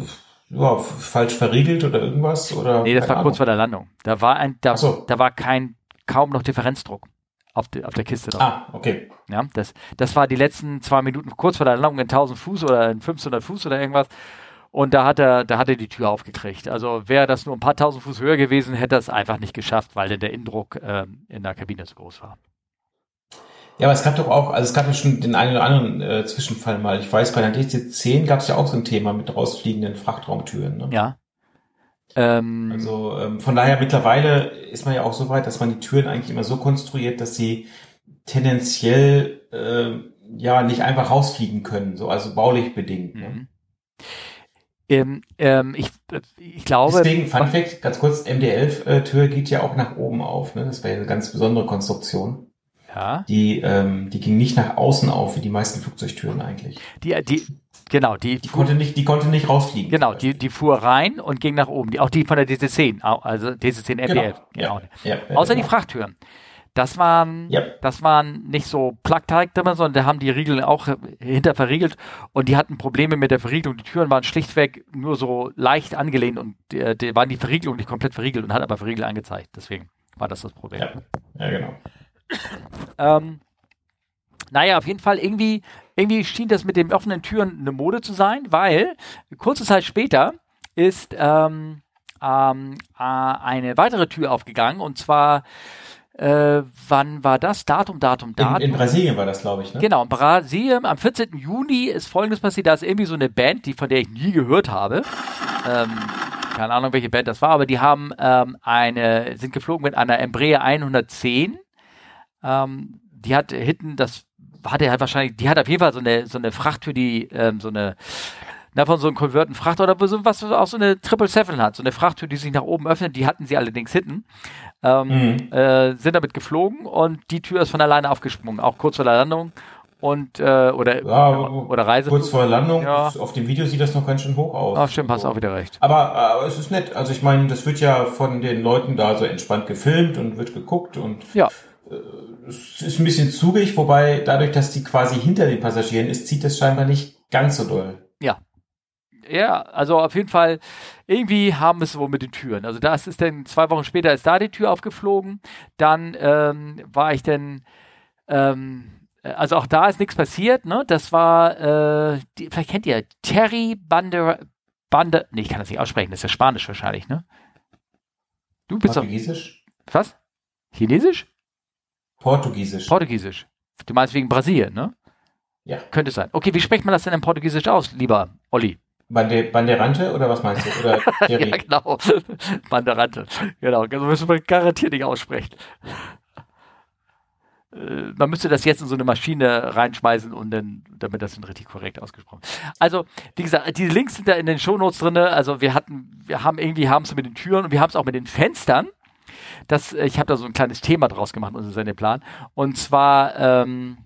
A: ja, falsch verriegelt oder irgendwas oder.
B: Nee, das war Ahnung. kurz vor der Landung. Da war ein, da, so. da war kein, kaum noch Differenzdruck auf, die, auf der Kiste
A: drauf. Ah, okay.
B: Ja, das, das war die letzten zwei Minuten kurz vor der Landung in 1000 Fuß oder in 1500 Fuß oder irgendwas. Und da hat er, da hat er die Tür aufgekriegt. Also wäre das nur ein paar tausend Fuß höher gewesen, hätte er es einfach nicht geschafft, weil denn der Indruck ähm, in der Kabine zu groß war.
A: Ja, aber es gab doch auch, also es gab ja schon den einen oder anderen äh, Zwischenfall mal. Ich weiß, bei der DC-10 gab es ja auch so ein Thema mit rausfliegenden Frachtraumtüren. Ne?
B: Ja. Ähm,
A: also ähm, von daher mittlerweile ist man ja auch so weit, dass man die Türen eigentlich immer so konstruiert, dass sie tendenziell äh, ja nicht einfach rausfliegen können, so also baulich bedingt. Ne?
B: Mhm. Ähm, ähm, ich, ich glaube.
A: Deswegen, Fun Fact, ganz kurz, MD11-Tür geht ja auch nach oben auf. Ne? Das wäre eine ganz besondere Konstruktion.
B: Ja.
A: Die, ähm, die ging nicht nach außen auf, wie die meisten Flugzeugtüren eigentlich.
B: Die, die, genau, die,
A: die konnte nicht, die konnte nicht rausfliegen.
B: Genau, die, die fuhr rein und ging nach oben. Die, auch die von der DC-10, also DC-10 MD11.
A: Genau. Ja, ja, ja,
B: Außer
A: genau.
B: die Frachttüren. Das waren,
A: Yep.
B: das waren nicht so plug-type, sondern da haben die Riegel auch hinter verriegelt und die hatten Probleme mit der Verriegelung. Die Türen waren schlichtweg nur so leicht angelehnt und äh, die waren die Verriegelung nicht komplett verriegelt und hat aber verriegelt angezeigt. Deswegen war das das Problem.
A: Ja, ja genau.
B: Ähm, naja, auf jeden Fall irgendwie, irgendwie schien das mit den offenen Türen eine Mode zu sein, weil kurze Zeit später ist ähm, ähm, äh, eine weitere Tür aufgegangen und zwar äh, wann war das? Datum, Datum,
A: In,
B: Datum.
A: in Brasilien war das, glaube ich, ne?
B: Genau, in Brasilien am 14. Juni ist folgendes passiert, da ist irgendwie so eine Band, die von der ich nie gehört habe. Ähm, keine Ahnung, welche Band das war, aber die haben ähm, eine, sind geflogen mit einer Embraer 110. Ähm, die hat hinten, das hatte halt wahrscheinlich, die hat auf jeden Fall so eine, so eine Frachttür, die ähm, so eine, na, von so einem konverten Frachter oder so, was auch so eine Triple Seven hat, so eine Frachttür, die sich nach oben öffnet, die hatten sie allerdings hinten. Ähm,
A: Mhm.
B: äh, sind damit geflogen und die Tür ist von alleine aufgesprungen, auch kurz vor der Landung und äh, oder
A: Ja,
B: oder Reise.
A: Kurz vor der Landung,
B: Ja.
A: auf dem Video sieht das noch ganz schön hoch aus.
B: Ach, stimmt, hast auch wieder recht.
A: Aber, aber es ist nett. Also ich meine, das wird ja von den Leuten da so entspannt gefilmt und wird geguckt und
B: Ja,
A: es ist ein bisschen zugig, wobei dadurch, dass die quasi hinter den Passagieren ist, zieht das scheinbar nicht ganz so doll.
B: ja, also auf jeden Fall irgendwie haben wir es wohl mit den Türen. Also das ist dann zwei Wochen später ist da die Tür aufgeflogen. Dann ähm, war ich dann ähm, also auch da ist nichts passiert, ne? Das war, äh, die, vielleicht kennt ihr Terry Bander, Bander, nee, ich kann das nicht aussprechen, das ist ja Spanisch wahrscheinlich, ne? Du bist doch,
A: Portugiesisch?
B: was? Chinesisch?
A: Portugiesisch.
B: Portugiesisch. Du meinst wegen Brasilien, ne?
A: ja.
B: Könnte sein. Okay, wie spricht man das denn in Portugiesisch aus, lieber Olli?
A: Bande Banderante oder was meinst du? Oder? [laughs]
B: Ja, genau. Banderante. Genau, das müssen wir garantiert nicht aussprechen. Äh, Man müsste das jetzt in so eine Maschine reinschmeißen und dann, damit das dann richtig korrekt ausgesprochen. Also, wie gesagt, diese Links sind da in den Shownotes drin. Also wir hatten, wir haben irgendwie, haben es mit den Türen und wir haben es auch mit den Fenstern. Das, äh, ich habe da so ein kleines Thema draus gemacht, unser Sendeplan. Und zwar ähm,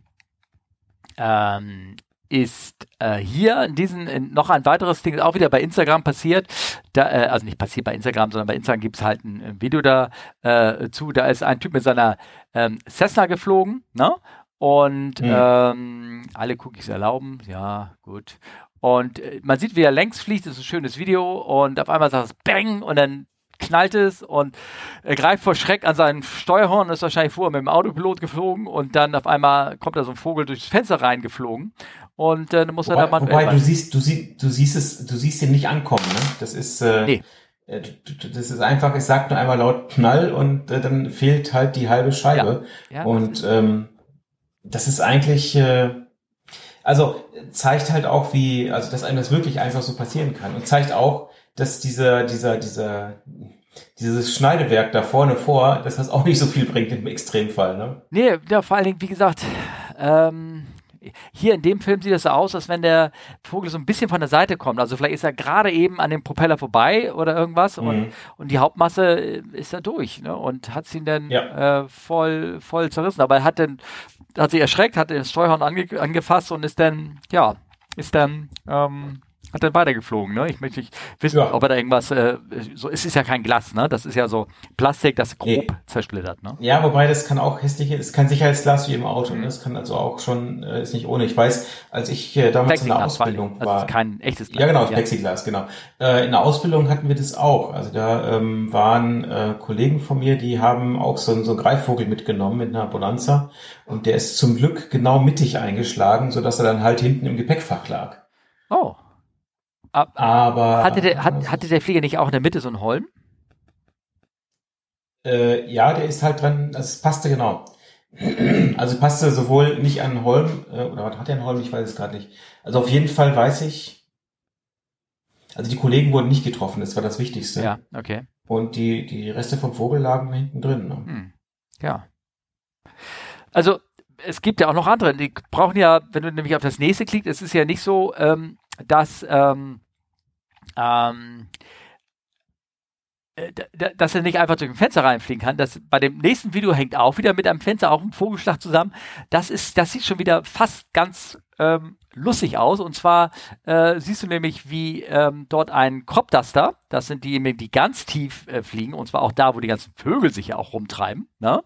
B: ähm, ist äh, hier in diesen in, noch ein weiteres Ding, auch wieder bei Instagram passiert. Da, äh, also nicht passiert bei Instagram, sondern bei Instagram gibt es halt ein, ein Video da äh, zu. Da ist ein Typ mit seiner ähm, Cessna geflogen, ne? Und
A: Mhm.
B: ähm, alle Cookies erlauben, ja, gut. Und äh, man sieht, wie er längs fliegt, das ist ein schönes Video und auf einmal sagt es Bang und dann knallt es und er greift vor Schreck an seinen Steuerhorn, ist wahrscheinlich vorher mit dem Autopilot geflogen und dann auf einmal kommt da so ein Vogel durchs Fenster reingeflogen und äh, dann muss er da
A: Wobei,
B: mal
A: wobei du siehst, du siehst, du siehst es, du siehst ihn nicht ankommen, ne? Das ist, äh,
B: Nee.
A: äh, das ist einfach, es sagt nur einmal laut Knall und äh, dann fehlt halt die halbe Scheibe.
B: ja,
A: Und ähm, das ist eigentlich, äh, also zeigt halt auch, wie, also dass einem das wirklich einfach so passieren kann und zeigt auch, dass dieser, dieser, dieser, dieses Schneidewerk da vorne vor, dass das auch nicht so viel bringt im Extremfall, ne?
B: Nee, ja, vor allen Dingen, wie gesagt, ähm, hier in dem Film sieht es so aus, als wenn der Vogel so ein bisschen von der Seite kommt. Also vielleicht ist er gerade eben an dem Propeller vorbei oder irgendwas und,
A: Mhm.
B: und die Hauptmasse ist da durch ne? und hat ihn dann
A: Ja.
B: äh, voll, voll zerrissen. Aber er hat dann, hat sich erschreckt, hat das Steuerhorn ange angefasst und ist dann, ja, ist dann, ähm, hat dann weitergeflogen, ne? Ich möchte nicht wissen,
A: Ja.
B: ob er da irgendwas, äh, so, es ist ja kein Glas, ne? Das ist ja so Plastik, das grob
A: Nee.
B: zersplittert, ne?
A: Ja, wobei das kann auch hässliche, es kann Sicherheitsglas wie im Auto,
B: Mhm.
A: ne? Das kann also auch schon, äh, ist nicht ohne. Ich weiß, als ich äh, damals in der
B: Plexiglas, vor allem.
A: Ausbildung
B: also
A: war.
B: ist kein echtes
A: Ja, genau, das
B: ja.
A: Plexiglas, genau. Äh, in der Ausbildung hatten wir das auch. Also da ähm, waren äh, Kollegen von mir, die haben auch so, einen- so einen Greifvogel mitgenommen mit einer Bonanza und der ist zum Glück genau mittig eingeschlagen, sodass er dann halt hinten im Gepäckfach lag.
B: Oh. Ab,
A: Aber
B: hatte, der, hat, hatte der Flieger nicht auch in der Mitte so einen Holm?
A: äh, ja, der ist halt dran, das passte genau. Also passte sowohl nicht an Holm, äh, oder was hat der an Holm, ich weiß es gerade nicht. Also auf jeden Fall weiß ich, also die Kollegen wurden nicht getroffen, das war das Wichtigste.
B: Ja, okay.
A: Und die, die Reste vom Vogel lagen hinten drin. Ne? Hm.
B: Ja. Also es gibt ja auch noch andere, die brauchen ja, wenn du nämlich auf das nächste klickst, es ist ja nicht so, ähm, dass ähm, ähm, äh, dass er nicht einfach durch ein Fenster reinfliegen kann. Das bei dem nächsten Video hängt auch wieder mit einem Fenster, auch ein Vogelschlag zusammen. Das ist, das sieht schon wieder fast ganz ähm, lustig aus. Und zwar äh, siehst du nämlich, wie ähm, dort ein Cropduster, das sind die, die ganz tief äh, fliegen, und zwar auch da, wo die ganzen Vögel sich ja auch rumtreiben, ne?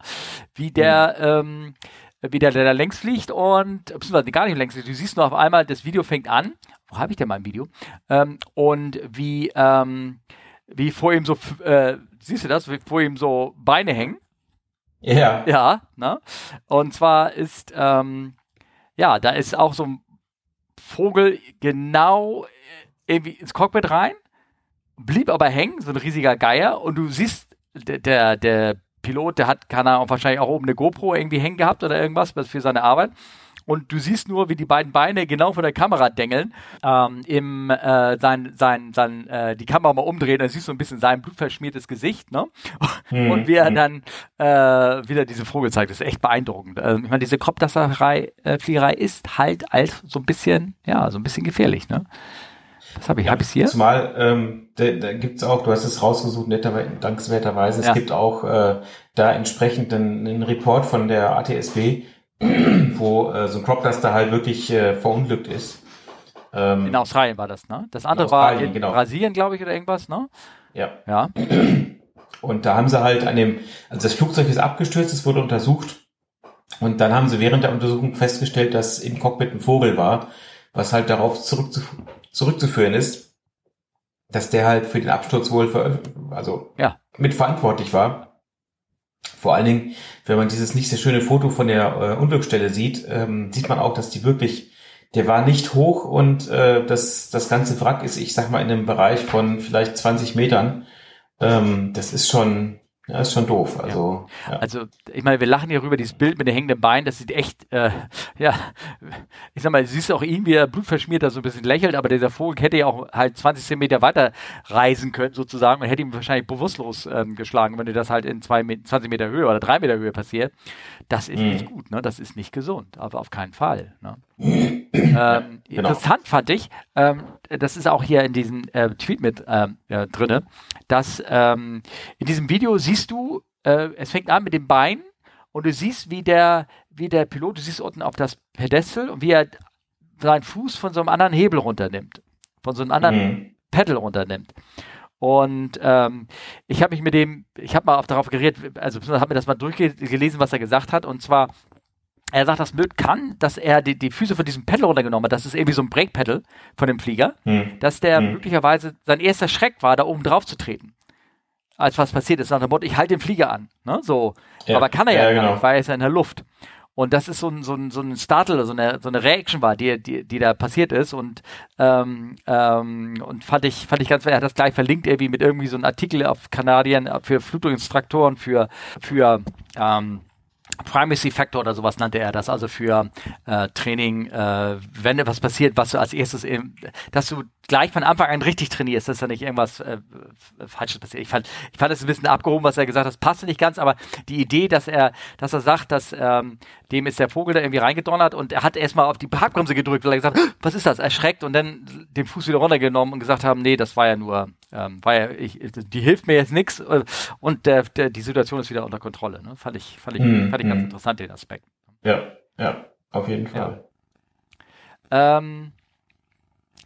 B: wie der mhm. ähm, wie der, der da längs fliegt und, beziehungsweise gar nicht längs, du siehst nur auf einmal, das Video fängt an, wo habe ich denn mein Video? Ähm, und wie, ähm, wie vor ihm so, äh, siehst du das, wie vor ihm so Beine hängen.
A: Ja.
B: Ja, ne? Und zwar ist, ähm, ja, da ist auch so ein Vogel genau äh, irgendwie ins Cockpit rein, blieb aber hängen, so ein riesiger Geier, und du siehst, der, der, der Pilot, der hat, kann er wahrscheinlich auch oben eine GoPro irgendwie hängen gehabt oder irgendwas für seine Arbeit und du siehst nur, wie die beiden Beine genau vor der Kamera dengeln, ähm, im, äh, sein, sein, sein, äh, die Kamera mal umdrehen, dann siehst du ein bisschen sein blutverschmiertes Gesicht, ne? [laughs] Mhm. Und wie er mhm. dann äh, wieder diese Vogel zeigt, das ist echt beeindruckend. Äh, ich meine, diese Kropdasserei, äh, Fliegerei ist halt als so ein bisschen, ja, so ein bisschen gefährlich, ne?
A: Das habe ich, ja, habe ich hier. Zumal ähm, da, da gibt auch, du hast es rausgesucht, netterweise, dankenswerterweise, es ja. gibt auch äh, da entsprechend einen, einen Report von der ATSB, [clears throat] wo äh, so ein Cropduster halt wirklich äh, verunglückt ist.
B: Ähm, in Australien war das, ne? Das andere in war in genau. Brasilien, glaube ich, oder irgendwas, ne?
A: Ja.
B: Ja. [clears throat]
A: Und da haben sie halt an dem, also das Flugzeug ist abgestürzt, es wurde untersucht. Und dann haben sie während der Untersuchung festgestellt, dass im Cockpit ein Vogel war, was halt darauf zurückzuf zurückzuführen ist, dass der halt für den Absturz wohl also ja. mitverantwortlich war. Vor allen Dingen, wenn man dieses nicht sehr schöne Foto von der äh, Unglücksstelle sieht, ähm, sieht man auch, dass die wirklich, der war nicht hoch und äh, das, das ganze Wrack ist, ich sag mal, in einem Bereich von vielleicht 20 Metern. Ähm, das ist schon, ja, ist schon doof. Also,
B: ja. Ja. also ich meine, wir lachen hier rüber, dieses Bild mit den hängenden Beinen, das sieht echt, äh, ja, ich sag mal, du siehst auch ihn, wie er blutverschmiert da so ein bisschen lächelt, aber dieser Vogel hätte ja auch halt 20 Zentimeter weiter reisen können sozusagen und hätte ihn wahrscheinlich bewusstlos ähm, geschlagen, wenn dir das halt in zwei, 20 Meter Höhe oder drei Meter Höhe passiert. Das ist mhm. nicht gut, ne? Das ist nicht gesund, aber auf keinen Fall. Ne? Ähm, [laughs] genau. Interessant fand ich, ähm, das ist auch hier in diesem äh, Tweet mit ähm, äh, drinne, dass ähm, in diesem Video siehst du, äh, es fängt an mit dem Bein und du siehst, wie der, wie der Pilot, du siehst unten auf das Pedestal und wie er seinen Fuß von so einem anderen Hebel runternimmt, von so einem anderen mhm. Pedal runternimmt. Und ähm, ich habe mich mit dem, ich habe mal auf, darauf geredet, also habe mir das mal durchgelesen, was er gesagt hat. Und zwar, er sagt, das blöd kann, dass er die, die Füße von diesem Pedal runtergenommen hat. Das ist irgendwie so ein Brake-Pedal von dem Flieger, hm. dass der hm. möglicherweise sein erster Schreck war, da oben drauf zu treten. Als was passiert ist, nach dem Motto, ich halte den Flieger an. Ne? So. Ja. Aber kann er ja, ja genau. nicht, weil er ist ja in der Luft. Und das ist so ein, so ein, so ein Startle, so eine, so eine Reaction war, die, die, die da passiert ist. Und, ähm, ähm, und fand ich, fand ich ganz, er hat das gleich verlinkt irgendwie mit irgendwie so einem Artikel auf Kanadien für Flugzeugtraktoren, für, für, ähm, Primacy Factor oder sowas nannte er das, also für äh, Training, äh, wenn etwas passiert, was du als erstes, eben, dass du gleich von Anfang an richtig trainierst, dass da nicht irgendwas äh, Falsches passiert. Ich fand, ich fand es ein bisschen abgehoben, was er gesagt hat, das passte nicht ganz, aber die Idee, dass er, dass er sagt, dass ähm, dem ist der Vogel da irgendwie reingedonnert und er hat erstmal auf die Parkbremse gedrückt, weil er gesagt hat, was ist das, erschreckt und dann den Fuß wieder runtergenommen und gesagt haben, nee, das war ja nur, ähm, war ja, ich, die hilft mir jetzt nichts und der, der, die Situation ist wieder unter Kontrolle. Ne? Fand ich, fand ich, mm, fand ich ganz mm. interessant, den Aspekt.
A: Ja, ja, auf jeden Fall.
B: Ja. Ähm,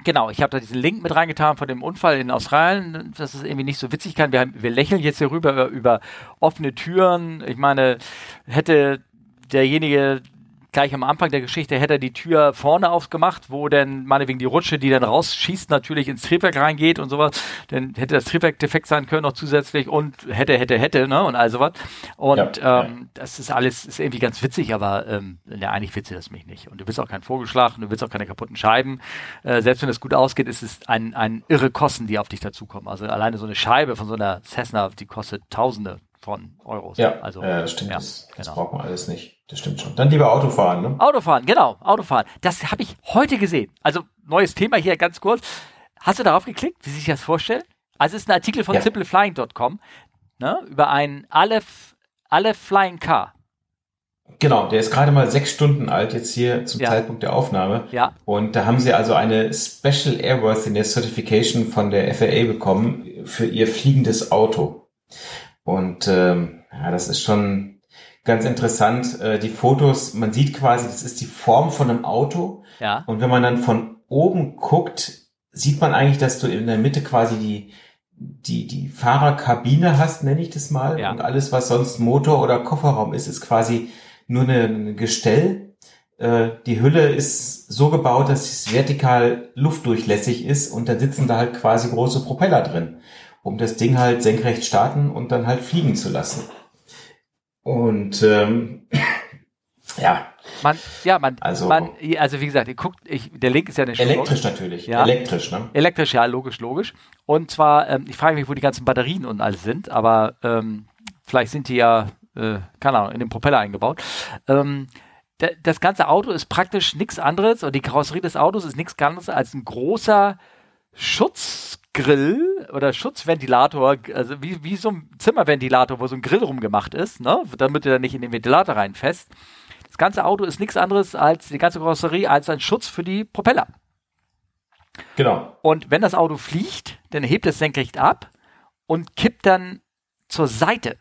B: Genau, ich habe da diesen Link mit reingetan von dem Unfall in Australien, dass es irgendwie nicht so witzig kann. Wir, haben, wir lächeln jetzt hier rüber über, über offene Türen. Ich meine, hätte derjenige gleich am Anfang der Geschichte hätte er die Tür vorne aufgemacht, wo dann meinetwegen die Rutsche, die dann rausschießt, natürlich ins Triebwerk reingeht und sowas. Dann hätte das Triebwerk defekt sein können noch zusätzlich und hätte, hätte, hätte, ne? Und all sowas. Und ja, ähm, das ist alles, ist irgendwie ganz witzig, aber ähm, ja, eigentlich witzig das mich nicht. Und du willst auch keinen Vogelschlag, du willst auch keine kaputten Scheiben. Äh, selbst wenn es gut ausgeht, ist es ein, ein irre Kosten, die auf dich dazukommen. Also alleine so eine Scheibe von so einer Cessna, die kostet Tausende von Euros.
A: Ja,
B: also,
A: äh, das stimmt.
B: ja,
A: das, das
B: genau.
A: braucht man alles nicht. Das stimmt schon. Dann lieber Autofahren, ne?
B: Autofahren, genau, Autofahren. Das habe ich heute gesehen. Also neues Thema hier ganz kurz. Hast du darauf geklickt, wie sich das vorstellt? Also es ist ein Artikel von
A: Ja.
B: simpleflying.com ne, über ein Aleph, Aleph Flying Car.
A: Genau, der ist gerade mal sechs Stunden alt, jetzt hier zum
B: Ja.
A: Zeitpunkt der Aufnahme.
B: Ja,
A: Und da haben sie also eine Special Airworthiness Certification von der FAA bekommen für ihr fliegendes Auto. Und ähm, ja, das ist schon ganz interessant. Äh, die Fotos, man sieht quasi, das ist die Form von einem Auto.
B: ja,
A: Und wenn man dann von oben guckt, sieht man eigentlich, dass du in der Mitte quasi die, die, die Fahrerkabine hast, nenne ich das mal.
B: Ja.
A: Und alles, was sonst Motor oder Kofferraum ist, ist quasi nur ein Gestell. Äh, Die Hülle ist so gebaut, dass es vertikal luftdurchlässig ist und dann sitzen da halt quasi große Propeller drin, um das Ding halt senkrecht starten und dann halt fliegen zu lassen. Und ähm, [clears throat] ja,
B: man, ja, man,
A: Also-
B: man, also wie gesagt, ihr guckt, ich, der Link ist ja eine
A: elektrisch natürlich.
B: Ja.
A: Elektrisch, ne?
B: Elektrisch, ja, logisch, logisch. Und zwar, ähm, ich frage mich, wo die ganzen Batterien und alles sind, aber ähm, vielleicht sind die ja, äh, keine Ahnung, in den Propeller eingebaut. Ähm, da, das ganze Auto ist praktisch nichts anderes, oder die Karosserie des Autos ist nichts anderes als ein großer Schutzgrill oder Schutzventilator, also wie, wie so ein Zimmerventilator, wo so ein Grill rumgemacht ist, ne? damit er nicht in den Ventilator reinfasst. Das ganze Auto ist nichts anderes als die ganze Karosserie als ein Schutz für die Propeller.
A: Genau.
B: Und wenn das Auto fliegt, dann hebt es senkrecht ab und kippt dann zur Seite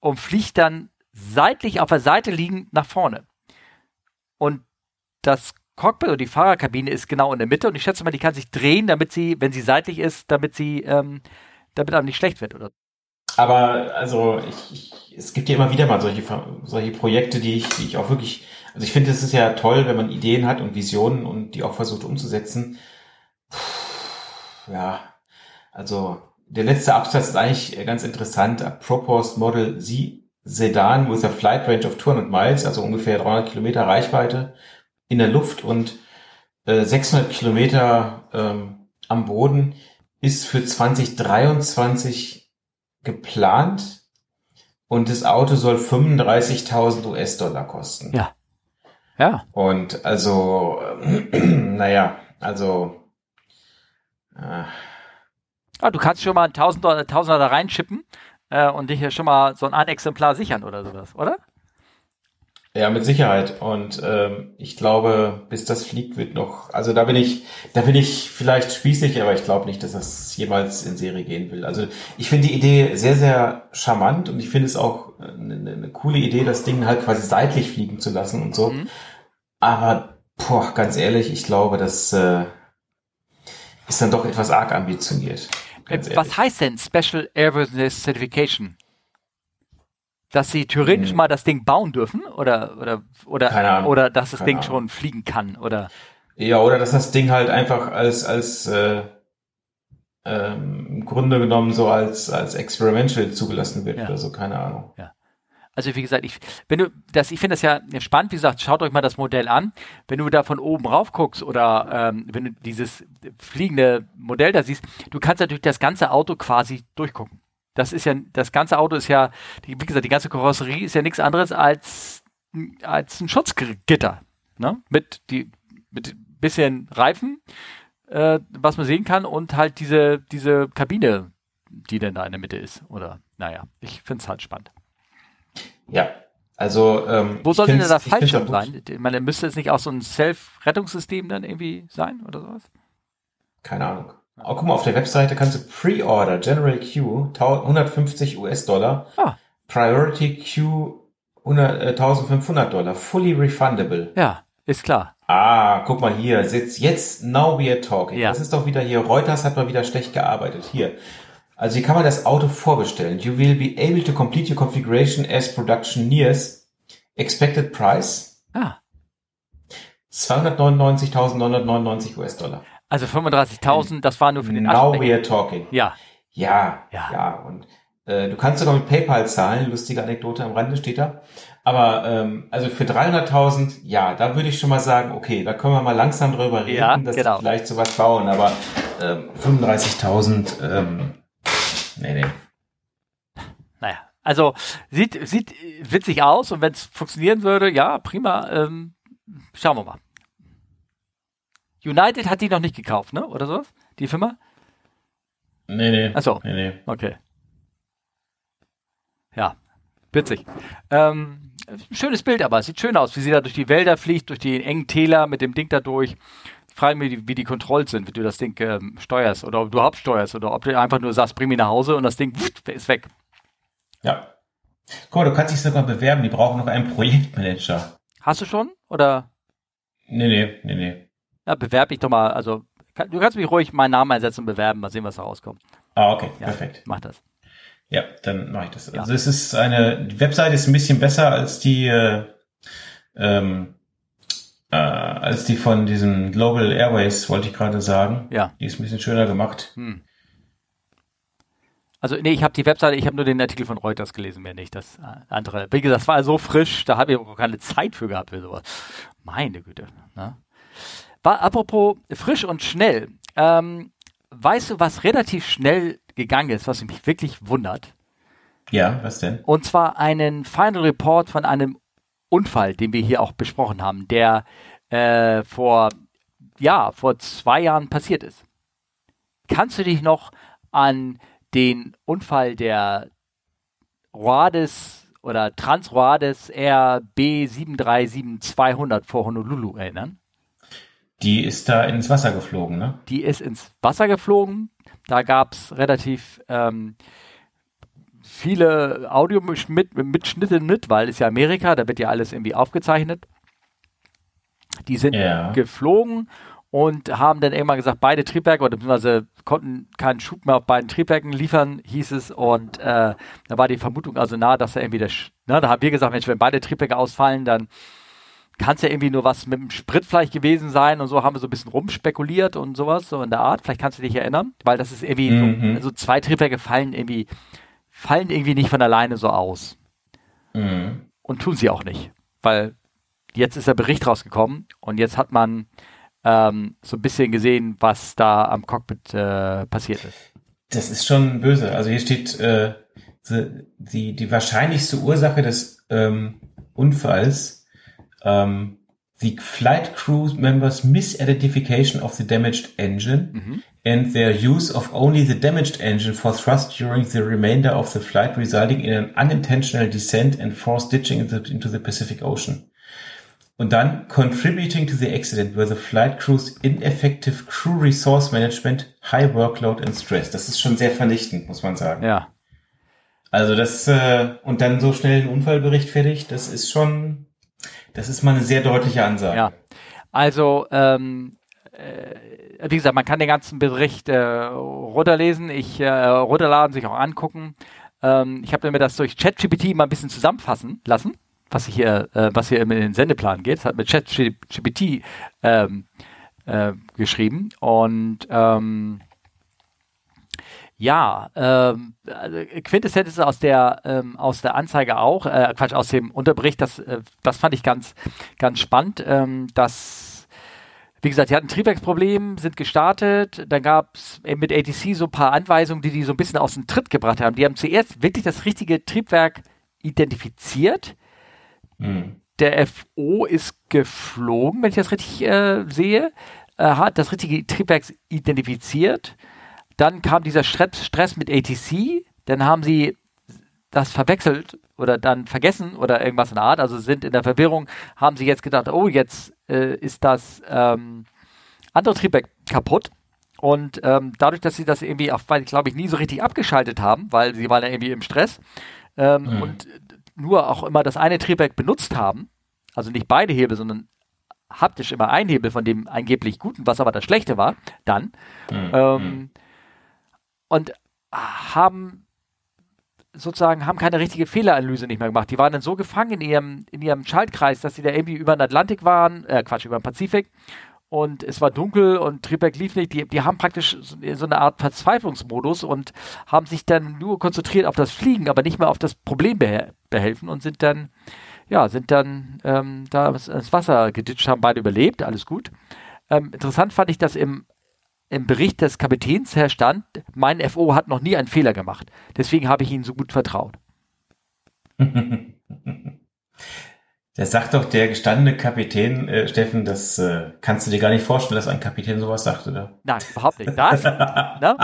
B: und fliegt dann seitlich auf der Seite liegend nach vorne. Und das Cockpit oder die Fahrerkabine ist genau in der Mitte und ich schätze mal, die kann sich drehen, damit sie, wenn sie seitlich ist, damit sie, ähm, damit einem nicht schlecht wird, oder?
A: Aber also ich, ich, es gibt ja immer wieder mal solche, solche Projekte, die ich, die ich auch wirklich, also ich finde, es ist ja toll, wenn man Ideen hat und Visionen und die auch versucht umzusetzen. Puh, Ja, also der letzte Absatz ist eigentlich ganz interessant. A proposed Model Z Sedan with a flight range of 200 miles, also ungefähr 300 Kilometer Reichweite in der Luft und äh, 600 Kilometer ähm, am Boden ist für 2023 geplant und das Auto soll 35.000 US-Dollar kosten.
B: Ja. Ja.
A: Und also, [clears throat] ähm, naja, also, äh,
B: Ah, du kannst schon mal ein Tausender, Tausender da reinschippen äh, und dich hier schon mal so ein Exemplar sichern oder sowas, oder?
A: Ja, mit Sicherheit. Und ähm, ich glaube, bis das fliegt, wird noch, also da bin ich, da bin ich vielleicht spießig, aber ich glaube nicht, dass das jemals in Serie gehen will. Also ich finde die Idee sehr, sehr charmant und ich finde es auch eine, eine coole Idee, das Ding halt quasi seitlich fliegen zu lassen und so.
B: Mhm.
A: Aber, boah, ganz ehrlich, ich glaube, das äh, ist dann doch etwas arg ambitioniert.
B: Äh. Was heißt denn Special Airworthiness Certification? Dass sie theoretisch
A: Hm.
B: mal das Ding bauen dürfen oder oder oder oder dass das
A: Keine
B: Ding
A: Ahnung.
B: schon fliegen kann oder
A: Ja, oder dass das Ding halt einfach als, als äh, ähm, im Grunde genommen so als, als experimental zugelassen wird
B: Ja.
A: oder so, keine Ahnung.
B: also wie gesagt, ich wenn du das ich finde das ja spannend, wie gesagt, schaut euch mal das Modell an. Wenn du da von oben rauf guckst oder ähm, wenn du dieses fliegende Modell da siehst, du kannst natürlich das ganze Auto quasi durchgucken. Das ist ja das ganze Auto ist ja die, wie gesagt, die ganze Karosserie ist ja nichts anderes als als ein Schutzgitter, ne? Mit die mit bisschen Reifen, äh, was man sehen kann und halt diese diese Kabine, die denn da in der Mitte ist oder naja, ich finde es halt spannend.
A: Ja, also ähm,
B: Wo soll denn der Fallschirm sein? Ich meine, müsste es nicht auch so ein Self-Rettungssystem dann irgendwie sein oder sowas?
A: Keine Ahnung. Oh, guck mal, auf der Webseite kannst du Pre-Order General Q 150 US-Dollar,
B: Ah.
A: Priority Q 100, äh, 1500 Dollar, fully refundable.
B: Ja, ist klar.
A: Ah, guck mal hier, jetzt, jetzt, now we are talking.
B: Ja.
A: Das ist doch wieder hier, Reuters hat mal wieder schlecht gearbeitet. Hier. Also hier kann man das Auto vorbestellen. You will be able to complete your configuration as production nears. Expected price
B: Ah,
A: 299.999 US-Dollar.
B: Also 35.000, das war nur für den
A: Now we are talking.
B: Ja,
A: Ja,
B: Ja.
A: ja, Und äh, du kannst sogar mit PayPal zahlen. Lustige Anekdote am Rande steht da. Aber ähm, also für 300.000, ja, da würde ich schon mal sagen, okay, da können wir mal langsam drüber reden,
B: Ja,
A: dass
B: genau.
A: die vielleicht sowas bauen. Aber ähm, 35.000, ähm, nee, nee.
B: naja. also sieht, sieht witzig aus und wenn es funktionieren würde, ja, prima. Ähm, schauen wir mal. United hat die noch nicht gekauft, ne? Oder sowas? Die Firma?
A: Nee, nee.
B: Achso.
A: Nee, nee.
B: Okay. Ja, witzig. Ähm, schönes Bild, aber es sieht schön aus, wie sie da durch die Wälder fliegt, durch die engen Täler mit dem Ding da durch. Ich frage mich, wie die, Kontrollen sind, wie du das Ding ähm, steuerst oder ob du überhaupt steuerst oder ob du einfach nur sagst, bring mich nach Hause und das Ding ist weg.
A: Ja. Guck mal, du kannst dich sogar bewerben, die brauchen noch einen Projektmanager.
B: Hast du schon? Oder?
A: Nee, nee, nee, nee.
B: Ja, bewerb ich doch mal. Also, kann, du kannst mich ruhig meinen Namen einsetzen und bewerben, mal sehen, was da rauskommt.
A: Ah, okay,
B: Ja,
A: perfekt.
B: Mach das.
A: Ja, dann mache ich das.
B: Ja.
A: Also es ist eine, die Webseite ist ein bisschen besser als die, äh, ähm, äh, als die von diesem Global Airways, wollte ich gerade sagen.
B: Ja.
A: Die ist ein bisschen schöner gemacht.
B: Hm. Also, nee, ich habe die Webseite, ich habe nur den Artikel von Reuters gelesen, mehr nicht das äh, andere. Wie gesagt, das war so frisch, da habe ich auch keine Zeit für gehabt für sowas. Meine Güte. Ne? Apropos frisch und schnell. Ähm, weißt du, was relativ schnell gegangen ist, was mich wirklich wundert?
A: Ja, was denn?
B: Und zwar einen Final Report von einem Unfall, den wir hier auch besprochen haben, der äh, vor, ja, vor zwei Jahren passiert ist. Kannst du dich noch an den Unfall der Roades oder Transroades RB737200 vor Honolulu erinnern?
A: Die ist da ins Wasser geflogen, ne?
B: Die ist ins Wasser geflogen. Da gab es relativ ähm, viele Audiomitschnitte mit, weil es ja Amerika, da wird ja alles irgendwie aufgezeichnet. Die sind
A: Ja.
B: geflogen und haben dann irgendwann gesagt, beide Triebwerke oder beziehungsweise konnten keinen Schub mehr auf beiden Triebwerken liefern, hieß es. Und äh, da war die Vermutung also nahe, dass er irgendwie der, ne, da haben wir gesagt, Mensch, wenn beide Triebwerke ausfallen, dann kann es ja irgendwie nur was mit dem Sprit vielleicht gewesen sein und so haben wir so ein bisschen rumspekuliert und sowas, so in der Art. Vielleicht kannst du dich erinnern, weil das ist irgendwie,
A: Mhm.
B: so, so zwei Triebwerke fallen irgendwie, fallen irgendwie nicht von alleine so aus.
A: Mhm.
B: Und tun sie auch nicht. Weil jetzt ist der Bericht rausgekommen und jetzt hat man ähm, so ein bisschen gesehen, was da am Cockpit äh, passiert ist.
A: Das ist schon böse. Also hier steht, äh, die, die wahrscheinlichste Ursache des ähm, Unfalls, ähm, the flight crew members misidentification of the damaged engine
B: Mhm.
A: and their use of only the damaged engine for thrust during the remainder of the flight resulting in an unintentional descent and forced ditching into, the Pacific Ocean. Und dann contributing to the accident were the flight crew's ineffective crew resource management, high workload and stress. Das ist schon sehr vernichtend, muss man sagen.
B: Ja.
A: Also das äh, und dann so schnell einen Unfallbericht fertig, das ist schon, das ist mal eine sehr deutliche Ansage.
B: Ja. Also, ähm, äh, wie gesagt, man kann den ganzen Bericht äh, runterlesen, ich äh, runterladen, sich auch angucken. Ähm, ich habe mir das durch ChatGPT mal ein bisschen zusammenfassen lassen, was hier, äh, was hier in den Sendeplan geht. Das hat mit ChatGPT ähm, äh, geschrieben und ähm, ja, ähm, also Quintessenz ist aus der ähm, aus der Anzeige auch, äh, Quatsch, aus dem Unterbericht, das, äh, das fand ich ganz, ganz spannend, ähm, dass, wie gesagt, die hatten ein Triebwerksproblem, sind gestartet, dann gab es mit ATC so ein paar Anweisungen, die die so ein bisschen aus dem Tritt gebracht haben. Die haben zuerst wirklich das richtige Triebwerk identifiziert.
A: Hm.
B: Der FO ist geflogen, wenn ich das richtig äh, sehe, äh, hat das richtige Triebwerk identifiziert. Dann kam dieser Stress, mit ATC, dann haben sie das verwechselt oder dann vergessen oder irgendwas in der Art, also sind in der Verwirrung, haben sie jetzt gedacht, oh, jetzt äh, ist das ähm, andere Triebwerk kaputt. Und ähm, dadurch, dass sie das irgendwie, auch, weil glaube ich, nie so richtig abgeschaltet haben, weil sie waren ja irgendwie im Stress ähm,
A: Mhm.
B: und nur auch immer das eine Triebwerk benutzt haben, also nicht beide Hebel, sondern haptisch immer ein Hebel von dem angeblich guten, was aber das schlechte war, dann.
A: Hm.
B: Ähm, und haben sozusagen haben keine richtige Fehleranalyse nicht mehr gemacht. Die waren dann so gefangen in ihrem, in ihrem Schaltkreis, dass sie da irgendwie über den Atlantik waren, äh, Quatsch, über den Pazifik und es war dunkel und Triebwerk lief nicht. Die, die haben praktisch so, eine Art Verzweiflungsmodus und haben sich dann nur konzentriert auf das Fliegen, aber nicht mehr auf das Problem beh behelfen und sind dann, ja, sind dann ähm, da ins ins Wasser geditscht, haben beide überlebt, alles gut. Ähm, interessant fand ich, dass im im Bericht des Kapitäns herstand, mein FO hat noch nie einen Fehler gemacht. Deswegen habe ich ihm so gut vertraut. [laughs]
A: Der sagt doch der gestandene Kapitän, äh, Steffen, das äh, kannst du dir gar nicht vorstellen, dass ein Kapitän sowas sagt, oder?
B: Nein, überhaupt nicht. Das, [laughs] ne?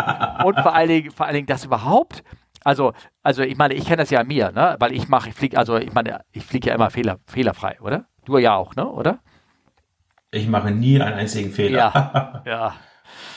B: Und vor allen, Dingen, vor allen Dingen das überhaupt. Also, also ich meine, ich kenne das ja an mir, ne? Weil ich mache, ich fliege, also ich meine, ich fliege ja immer fehler, fehlerfrei, oder? Du ja auch, ne? Oder?
A: Ich mache nie einen einzigen Fehler.
B: Ja. [laughs] ja.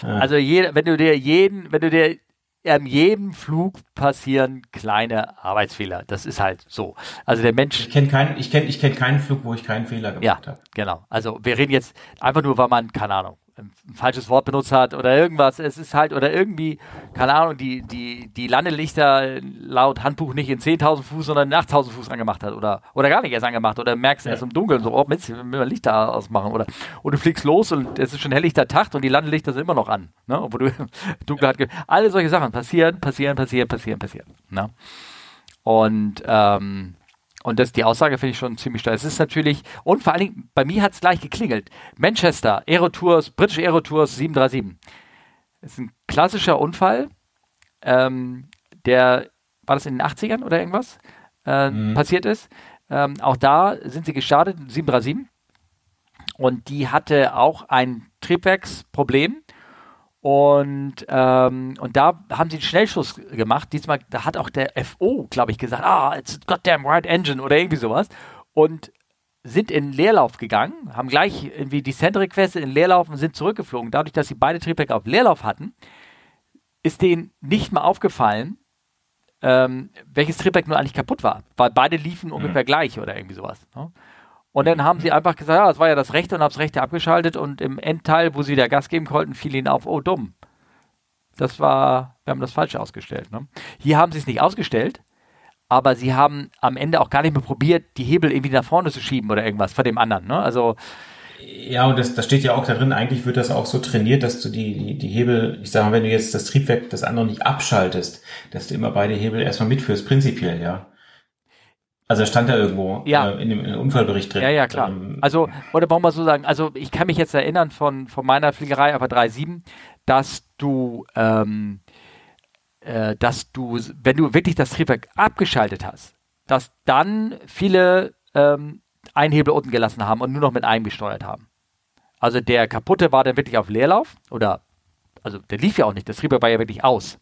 B: Also jeder, wenn du dir jeden, wenn du dir an jedem Flug passieren kleine Arbeitsfehler. Das ist halt so. Also der Mensch.
A: Ich kenne keinen, ich kenne, ich kenne keinen Flug, wo ich keinen Fehler gemacht ja, habe.
B: Genau. Also wir reden jetzt einfach nur, weil man, keine Ahnung, ein falsches Wort benutzt hat oder irgendwas. Es ist halt, oder irgendwie, keine Ahnung, die, die, die Landelichter laut Handbuch nicht in 10.000 Fuß, sondern in 8.000 Fuß angemacht hat oder, oder gar nicht erst angemacht oder merkst ja. erst im Dunkeln so, oh Mist, wir müssen Lichter ausmachen oder, oder du fliegst los und es ist schon helllichter Tag und die Landelichter sind immer noch an, ne, obwohl du [laughs] dunkel hat, alle solche Sachen passieren, passieren, passieren, passieren, passieren, ne. Und, ähm, und das, die Aussage finde ich schon ziemlich steil. Es ist natürlich, und vor allen Dingen, bei mir hat es gleich geklingelt. Manchester, Aerotours, britische Aerotours 737. Das ist ein klassischer Unfall. Ähm, der, war das in den 80ern oder irgendwas, äh, mhm. passiert ist. Ähm, auch da sind sie gestartet, 737. Und die hatte auch ein Triebwerksproblem. Und, ähm, und da haben sie einen Schnellschuss gemacht. Diesmal, da hat auch der FO, glaube ich, gesagt, ah, it's a goddamn right engine oder irgendwie sowas. Und sind in Leerlauf gegangen, haben gleich irgendwie die Center Request in Leerlauf und sind zurückgeflogen. Dadurch, dass sie beide Triebwerke auf Leerlauf hatten, ist denen nicht mal aufgefallen, ähm, welches Triebwerk nur eigentlich kaputt war. Weil beide liefen mhm. ungefähr gleich oder irgendwie sowas. Ne? Und dann haben sie einfach gesagt, ja, das war ja das Rechte und haben das Rechte abgeschaltet und im Endteil, wo sie wieder Gas geben konnten, fiel ihnen auf, oh dumm. Das war, wir haben das falsch ausgestellt. Ne? Hier haben sie es nicht ausgestellt, aber sie haben am Ende auch gar nicht mehr probiert, die Hebel irgendwie nach vorne zu schieben oder irgendwas vor dem anderen. Ne? Also
A: ja, und das, das steht ja auch da drin, eigentlich wird das auch so trainiert, dass du die, die, die Hebel, ich sag mal, wenn du jetzt das Triebwerk das andere nicht abschaltest, dass du immer beide Hebel erstmal mitführst, prinzipiell, ja. Also stand da irgendwo
B: ja.
A: äh, in, dem, in dem Unfallbericht drin.
B: Ja, ja, klar. Ähm, also, oder wollen wir so sagen, also ich kann mich jetzt erinnern von, von meiner Fliegerei aber 3.7, dass du, ähm, äh, dass du, wenn du wirklich das Triebwerk abgeschaltet hast, dass dann viele ähm, Einhebel unten gelassen haben und nur noch mit einem gesteuert haben. Also der kaputte war dann wirklich auf Leerlauf oder, also der lief ja auch nicht, das Triebwerk war ja wirklich aus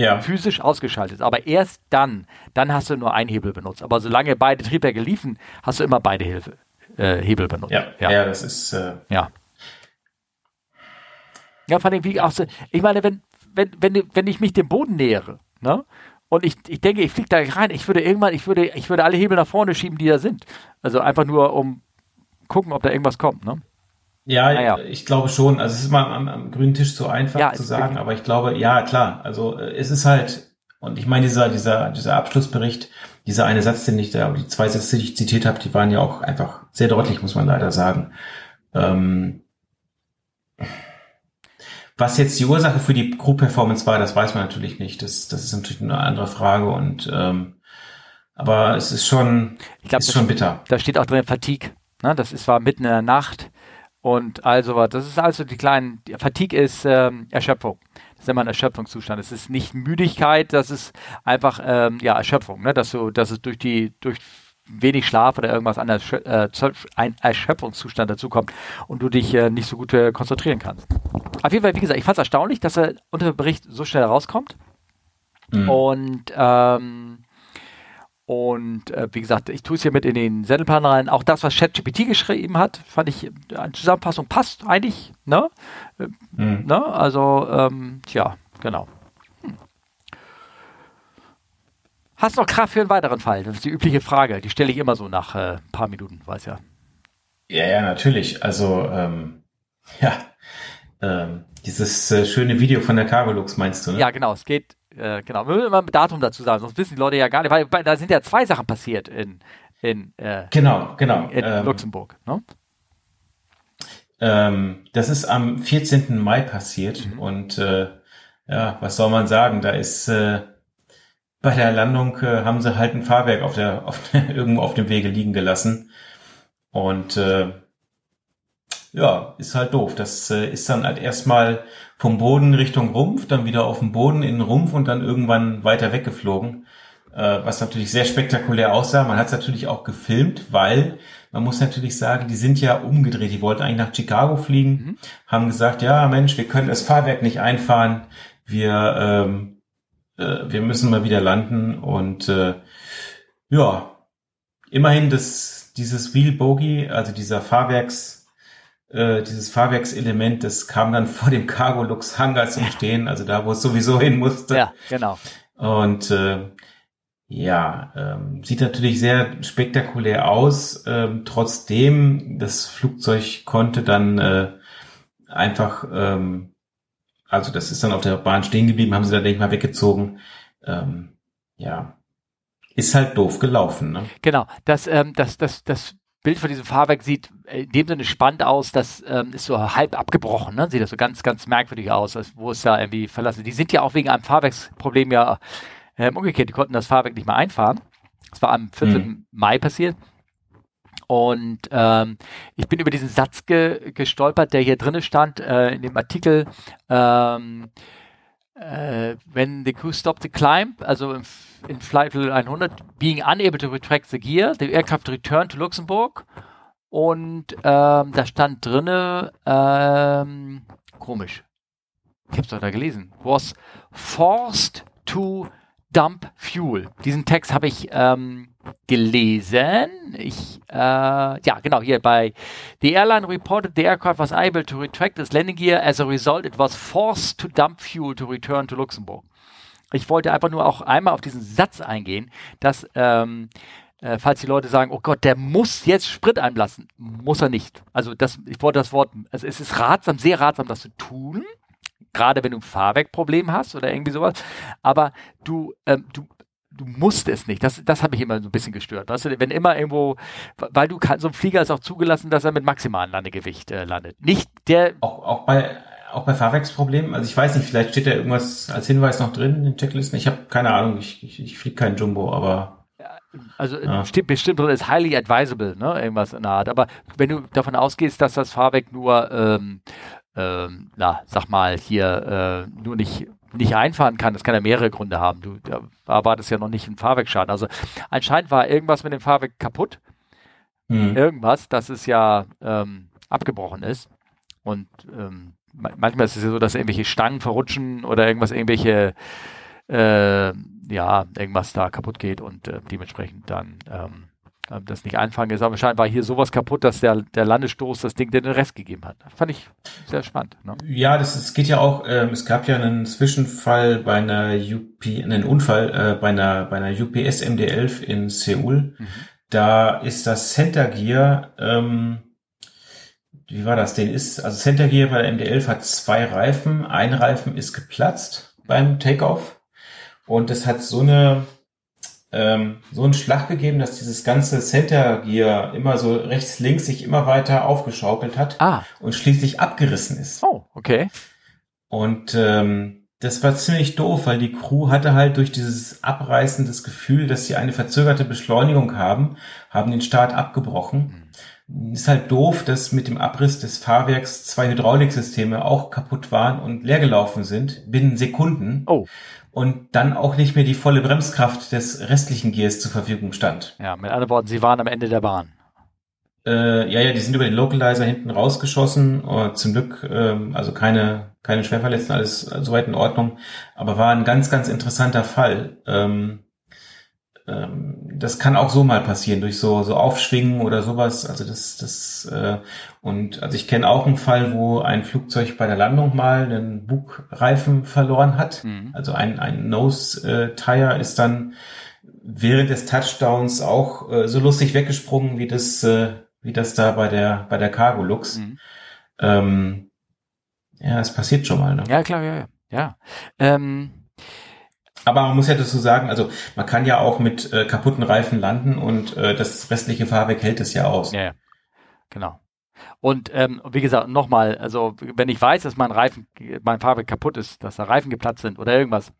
B: ja. physisch ausgeschaltet. Aber erst dann, dann hast du nur einen Hebel benutzt. Aber solange beide Triebwerke liefen, hast du immer beide Hilfe, äh, Hebel benutzt.
A: Ja, ja. ja das ist. Äh
B: ja. Ja, vor allem, wie auch so, ich meine, wenn, wenn, wenn, wenn ich mich dem Boden nähere, ne? Und ich, ich denke, ich fliege da rein, ich würde irgendwann, ich würde, ich würde alle Hebel nach vorne schieben, die da sind. Also einfach nur, um gucken, ob da irgendwas kommt, ne?
A: Ja, naja. ich glaube schon. Also es ist mal am, am grünen Tisch so einfach ja, zu sagen, aber ich glaube, ja, klar. Also äh, es ist halt, und ich meine, dieser, dieser, dieser Abschlussbericht, dieser eine Satz, den ich da, die zwei Sätze, die ich zitiert habe, die waren ja auch einfach sehr deutlich, muss man leider sagen. Ähm, was jetzt die Ursache für die Crew-Performance war, das weiß man natürlich nicht. Das, das ist natürlich eine andere Frage und ähm, aber es ist schon,
B: ich glaub, ist schon bitter. Da steht auch drin Fatigue. Ne? Das ist, war mitten in der Nacht und also was. Das ist also die kleinen, die Fatigue ist ähm, Erschöpfung. Das ist immer ein Erschöpfungszustand. Es ist nicht Müdigkeit, das ist einfach ähm, ja Erschöpfung, ne? dass du, dass es durch die durch wenig Schlaf oder irgendwas anderes äh, ein Erschöpfungszustand dazu kommt und du dich äh, nicht so gut äh, konzentrieren kannst. Auf jeden Fall, wie gesagt, ich fand es erstaunlich, dass er unter dem Bericht so schnell rauskommt. Mhm. Und ähm, und äh, wie gesagt, ich tue es hier mit in den Sendelplan rein. Auch das, was ChatGPT geschrieben hat, fand ich, eine Zusammenfassung passt eigentlich. Ne? Mhm. ne? Also, ähm, tja, genau. Hm. Hast du noch Kraft für einen weiteren Fall? Das ist die übliche Frage. Die stelle ich immer so nach äh, ein paar Minuten, weiß ja.
A: Ja, ja, natürlich. Also, ähm, ja, ähm, dieses äh, schöne Video von der Cargolux meinst du, ne?
B: Ja, genau. Es geht äh, genau, wir müssen immer ein Datum dazu sagen, sonst wissen die Leute ja gar nicht, weil, weil da sind ja zwei Sachen passiert in, in,
A: äh, genau, genau.
B: in, in ähm, Luxemburg. Ne?
A: Ähm, das ist am 14. Mai passiert mhm. und äh, ja, was soll man sagen? Da ist äh, bei der Landung äh, haben sie halt ein Fahrwerk auf der, auf, [laughs] irgendwo auf dem Wege liegen gelassen und äh, ja, ist halt doof. Das äh, ist dann halt erstmal vom Boden Richtung Rumpf, dann wieder auf dem Boden in den Rumpf und dann irgendwann weiter weggeflogen. äh, was natürlich sehr spektakulär aussah. Man hat es natürlich auch gefilmt, weil man muss natürlich sagen, die sind ja umgedreht. Die wollten eigentlich nach Chicago fliegen, mhm. haben gesagt, ja Mensch, wir können das Fahrwerk nicht einfahren, wir, ähm, äh, wir müssen mal wieder landen und äh, ja, immerhin das, dieses Wheel Bogey, also dieser Fahrwerks, äh, dieses Fahrwerkselement, das kam dann [laughs] vor dem Cargo Lux Hangar zum Stehen, also da, wo es sowieso hin musste.
B: Ja, genau.
A: Und äh, ja, ähm, sieht natürlich sehr spektakulär aus. Ähm, trotzdem, das Flugzeug konnte dann äh, einfach, ähm, also das ist dann auf der Bahn stehen geblieben, haben sie dann, denke ich mal, weggezogen. Ähm, ja, ist halt doof gelaufen. Ne?
B: Genau, das, ähm, das, das, das Bild von diesem Fahrwerk sieht in dem Sinne spannend aus, das ähm, ist so halb abgebrochen, ne? sieht das so ganz, ganz merkwürdig aus, wo es da irgendwie verlassen. Die sind ja auch wegen einem Fahrwerksproblem ja ähm, umgekehrt, die konnten das Fahrwerk nicht mehr einfahren. Das war am 14. Mhm. Mai passiert. Und ähm, ich bin über diesen Satz ge gestolpert, der hier drin stand, äh, in dem Artikel, ähm, äh, when the crew stopped the climb, also in, in Flight 100, being unable to retract the gear, the aircraft returned to Luxembourg. Und ähm, da stand drinne, ähm, komisch, ich habe es doch da gelesen, was forced to Dump Fuel. Diesen Text habe ich ähm, gelesen. Ich, äh, ja, genau, hier bei The airline reported the aircraft was able to retract its landing gear. As a result, it was forced to dump fuel to return to Luxembourg. Ich wollte einfach nur auch einmal auf diesen Satz eingehen, dass, ähm, äh, falls die Leute sagen, oh Gott, der muss jetzt Sprit einlassen, muss er nicht. Also das, ich wollte das Wort, also es ist ratsam, sehr ratsam, das zu tun gerade wenn du ein Fahrwerkproblem hast oder irgendwie sowas. Aber du, ähm, du, du musst es nicht. Das, das habe ich immer so ein bisschen gestört. Weißt du, wenn immer irgendwo, weil du kannst, so ein Flieger ist auch zugelassen, dass er mit maximalem Landegewicht äh, landet. Nicht der.
A: Auch, auch bei, auch bei Fahrwerksproblemen, also ich weiß nicht, vielleicht steht da irgendwas als Hinweis noch drin in den Checklisten. Ich habe keine Ahnung, ich, ich, ich fliege kein Jumbo, aber.
B: Also ja. steht bestimmt drin, ist highly advisable, ne? Irgendwas in der Art. Aber wenn du davon ausgehst, dass das Fahrwerk nur ähm, ähm, na, sag mal, hier äh, nur nicht, nicht einfahren kann. Das kann ja mehrere Gründe haben. Du da erwartest ja noch nicht einen Fahrwerksschaden. Also anscheinend war irgendwas mit dem Fahrwerk kaputt. Mhm. Irgendwas, dass es ja ähm, abgebrochen ist. Und ähm, manchmal ist es ja so, dass irgendwelche Stangen verrutschen oder irgendwas, irgendwelche äh, ja, irgendwas da kaputt geht und äh, dementsprechend dann ähm, ähm, das nicht einfangen ist. Aber scheinbar war hier sowas kaputt, dass der, der Landesstoß das Ding den Rest gegeben hat. Fand ich sehr spannend. Ne?
A: Ja, das, es geht ja auch, ähm, es gab ja einen Zwischenfall bei einer UP, einen Unfall äh, bei einer, bei einer UPS MD-11 in Seoul. Mhm. Da ist das Center Gear, ähm, wie war das? Den ist, also Center Gear bei der MD-11 hat zwei Reifen. Ein Reifen ist geplatzt beim Takeoff. Und es hat so eine, ähm, so einen Schlag gegeben, dass dieses ganze Center Gear immer so rechts, links sich immer weiter aufgeschaukelt hat
B: ah.
A: und schließlich abgerissen ist.
B: Oh, okay.
A: Und ähm, das war ziemlich doof, weil die Crew hatte halt durch dieses Abreißen das Gefühl, dass sie eine verzögerte Beschleunigung haben, haben den Start abgebrochen. Mhm. Ist halt doof, dass mit dem Abriss des Fahrwerks zwei Hydrauliksysteme auch kaputt waren und leer gelaufen sind, binnen Sekunden.
B: Oh
A: und dann auch nicht mehr die volle Bremskraft des restlichen Gears zur Verfügung stand.
B: Ja, mit anderen Worten, sie waren am Ende der Bahn.
A: Äh, ja, ja, die sind über den Localizer hinten rausgeschossen. Oh, zum Glück, ähm, also keine, keine Schwerverletzten, alles soweit in Ordnung. Aber war ein ganz, ganz interessanter Fall. Ähm, ähm, das kann auch so mal passieren durch so so Aufschwingen oder sowas. Also das das äh, und also ich kenne auch einen Fall, wo ein Flugzeug bei der Landung mal einen Bugreifen verloren hat. Mhm. Also ein ein Nose äh, Tire ist dann während des Touchdowns auch äh, so lustig weggesprungen wie das äh, wie das da bei der bei der Cargo Lux. Mhm. Ähm, ja, es passiert schon mal. Ne?
B: Ja klar, ja ja. ja. Ähm
A: aber man muss ja dazu sagen, also man kann ja auch mit äh, kaputten Reifen landen und äh, das restliche Fahrwerk hält es ja aus.
B: Ja, genau. Und ähm, wie gesagt, nochmal, also wenn ich weiß, dass mein Reifen, mein Fahrwerk kaputt ist, dass da Reifen geplatzt sind oder irgendwas,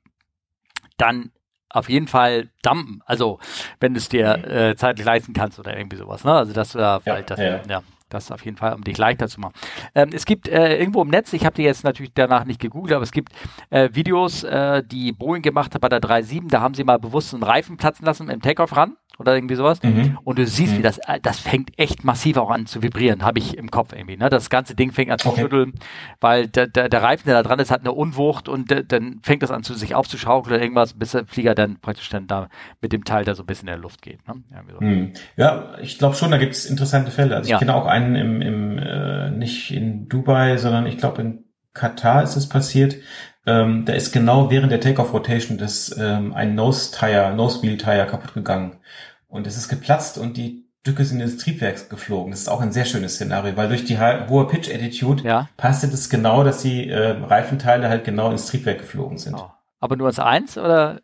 B: dann auf jeden Fall dumpen. Also wenn du es dir äh, zeitlich leisten kannst oder irgendwie sowas. Ne? Also dass du da ja, halt das, ja. ja. Das auf jeden Fall, um dich leichter zu machen. Ähm, es gibt äh, irgendwo im Netz, ich habe die jetzt natürlich danach nicht gegoogelt, aber es gibt äh, Videos, äh, die Boeing gemacht hat bei der 3.7. Da haben sie mal bewusst einen Reifen platzen lassen im Takeoff ran oder irgendwie sowas. Mhm. Und du siehst, mhm. wie das, äh, das fängt echt massiv auch an zu vibrieren, habe ich im Kopf irgendwie. Ne? Das ganze Ding fängt an zu okay. schütteln, weil der, der, der Reifen, der da dran ist, hat eine Unwucht und der, dann fängt das an zu sich aufzuschaukeln oder irgendwas, bis der Flieger dann praktisch dann da mit dem Teil da so ein bisschen in der Luft geht. Ne?
A: So. Mhm. Ja, ich glaube schon, da gibt es interessante Fälle. Also ich ja. kenne auch einen im, im äh, nicht in Dubai, sondern ich glaube in Katar ist es passiert. Ähm, da ist genau während der Takeoff Rotation das ähm, ein Nose Tire, Nose Wheel Tire kaputt gegangen. Und es ist geplatzt und die Stücke sind ins Triebwerk geflogen. Das ist auch ein sehr schönes Szenario, weil durch die hohe Pitch-Attitude ja. passte das genau, dass die äh, Reifenteile halt genau ins Triebwerk geflogen sind. Oh.
B: Aber nur als eins oder?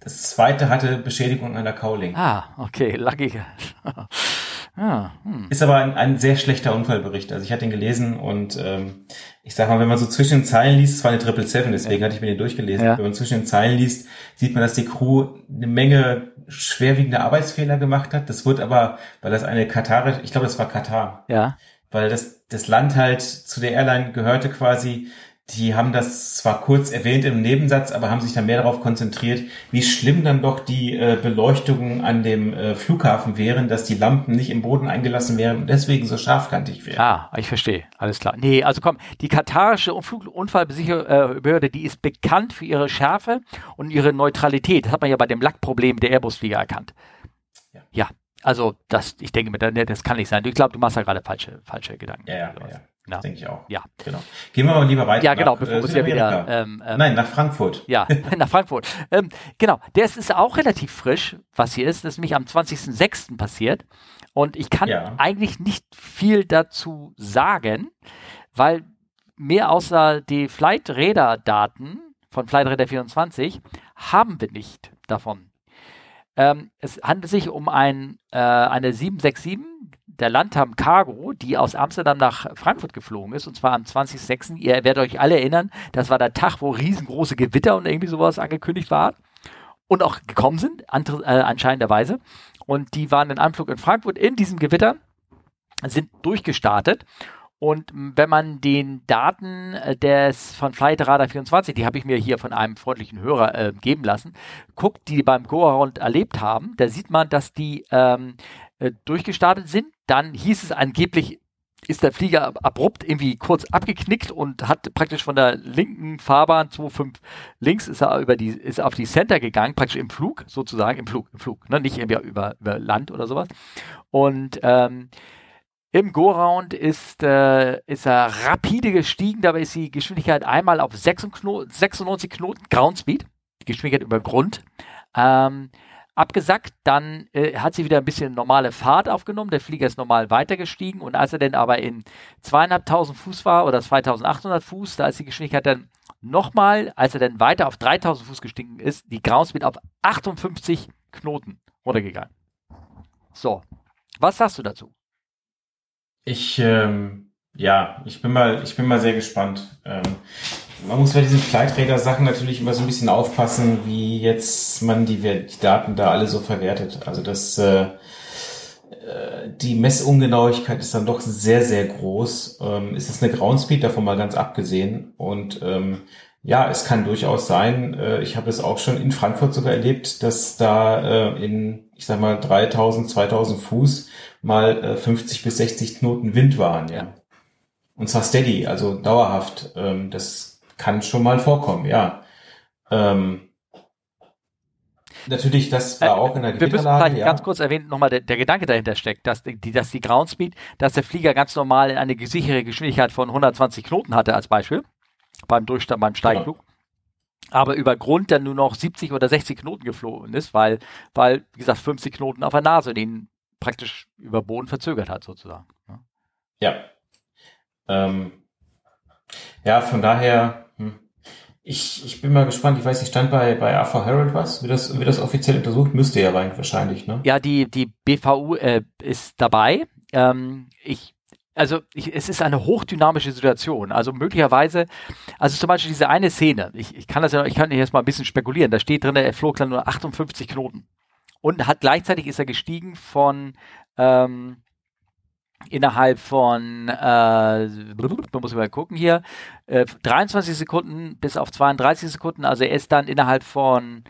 A: Das zweite hatte Beschädigung an der Cowling.
B: Ah, okay, lucky. [laughs]
A: ah, hm. Ist aber ein, ein, sehr schlechter Unfallbericht. Also ich hatte ihn gelesen und ähm, ich sag mal, wenn man so zwischen den Zeilen liest, es war eine Triple Seven, deswegen ja. hatte ich mir den durchgelesen. Ja. Wenn man zwischen den Zeilen liest, sieht man, dass die Crew eine Menge schwerwiegende Arbeitsfehler gemacht hat. Das wird aber, weil das eine Katar, ich glaube, das war Katar.
B: Ja.
A: Weil das, das Land halt zu der Airline gehörte quasi, die haben das zwar kurz erwähnt im Nebensatz, aber haben sich dann mehr darauf konzentriert, wie schlimm dann doch die äh, Beleuchtungen an dem äh, Flughafen wären, dass die Lampen nicht im Boden eingelassen wären und deswegen so scharfkantig wären.
B: Ah, ich verstehe. Alles klar. Nee, also komm, die katarische Flugunfallbehörde, äh, die ist bekannt für ihre Schärfe und ihre Neutralität. Das hat man ja bei dem Lackproblem der Airbus-Flieger erkannt. Ja. ja. Also das, ich denke mir, das kann nicht sein. Ich glaube, du machst da gerade falsche, falsche Gedanken.
A: Ja, ja, ja. Ja. Denke ich auch.
B: Ja.
A: Genau. Gehen wir mal lieber weiter.
B: Ja, genau, nach, bevor äh, wir wieder. Ähm,
A: ähm, Nein, nach Frankfurt.
B: Ja, [laughs] nach Frankfurt. Ähm, genau, das ist auch relativ frisch, was hier ist. Das ist nämlich am 20.06. passiert. Und ich kann ja. eigentlich nicht viel dazu sagen, weil mehr außer die Flight-Radar-Daten von Flight Radar 24 haben wir nicht davon. Ähm, es handelt sich um ein, äh, eine 767 der Landham Cargo, die aus Amsterdam nach Frankfurt geflogen ist, und zwar am 20.06. Ihr werdet euch alle erinnern, das war der Tag, wo riesengroße Gewitter und irgendwie sowas angekündigt war und auch gekommen sind, äh, anscheinenderweise. Und die waren in Anflug in Frankfurt in diesem Gewitter, sind durchgestartet. Und wenn man den Daten äh, des von Flight Radar 24, die habe ich mir hier von einem freundlichen Hörer äh, geben lassen, guckt, die beim Go-Around erlebt haben, da sieht man, dass die ähm, äh, durchgestartet sind. Dann hieß es angeblich, ist der Flieger abrupt irgendwie kurz abgeknickt und hat praktisch von der linken Fahrbahn 2,5 links ist er über die, ist auf die Center gegangen, praktisch im Flug, sozusagen, im Flug, im Flug, ne? nicht irgendwie über, über Land oder sowas. Und ähm, im Go-Round ist, äh, ist er rapide gestiegen, dabei ist die Geschwindigkeit einmal auf 96 Knoten Groundspeed, die Geschwindigkeit über Grund. Ähm, abgesackt, dann äh, hat sie wieder ein bisschen normale Fahrt aufgenommen, der Flieger ist normal weitergestiegen und als er dann aber in zweieinhalbtausend Fuß war oder 2800 Fuß, da ist die Geschwindigkeit dann nochmal, als er dann weiter auf 3000 Fuß gestiegen ist, die Groundspeed auf 58 Knoten runtergegangen. So, was sagst du dazu?
A: Ich, ähm, ja, ich bin mal, ich bin mal sehr gespannt. Ähm, man muss bei diesen Flightradar-Sachen natürlich immer so ein bisschen aufpassen, wie jetzt man die, die Daten da alle so verwertet. Also das, äh, äh, die Messungenauigkeit ist dann doch sehr, sehr groß. Ähm, ist es eine Groundspeed, davon mal ganz abgesehen. Und ähm, ja, es kann durchaus sein, äh, ich habe es auch schon in Frankfurt sogar erlebt, dass da äh, in, ich sag mal, 3000, 2000 Fuß mal äh, 50 bis 60 Knoten Wind waren, ja. Und zwar steady, also dauerhaft. Ähm, das kann schon mal vorkommen, ja. Ähm, Natürlich, das war äh, auch in der
B: Wir müssen vielleicht ja. ganz kurz erwähnen, nochmal der, der Gedanke dahinter steckt, dass die, dass die Groundspeed, dass der Flieger ganz normal eine sichere Geschwindigkeit von 120 Knoten hatte als Beispiel beim Durchstand, beim Steigflug. Genau. Aber über Grund dann nur noch 70 oder 60 Knoten geflogen ist, weil, weil, wie gesagt, 50 Knoten auf der Nase den praktisch über Boden verzögert hat, sozusagen.
A: Ja. Ähm, ja, von daher, ich, ich bin mal gespannt. Ich weiß nicht, stand bei, bei AV Herald was? Wird das, wird das offiziell untersucht? Müsste ja rein wahrscheinlich, ne?
B: Ja, die, die BVU äh, ist dabei. Ähm, ich, also ich, es ist eine hochdynamische Situation. Also möglicherweise, also zum Beispiel diese eine Szene, ich, ich kann das ja, ich kann jetzt mal ein bisschen spekulieren, da steht drin, er flog dann nur 58 Knoten. Und hat gleichzeitig ist er gestiegen von ähm, innerhalb von, äh, man muss mal gucken hier, äh, 23 Sekunden bis auf 32 Sekunden. Also er ist dann innerhalb von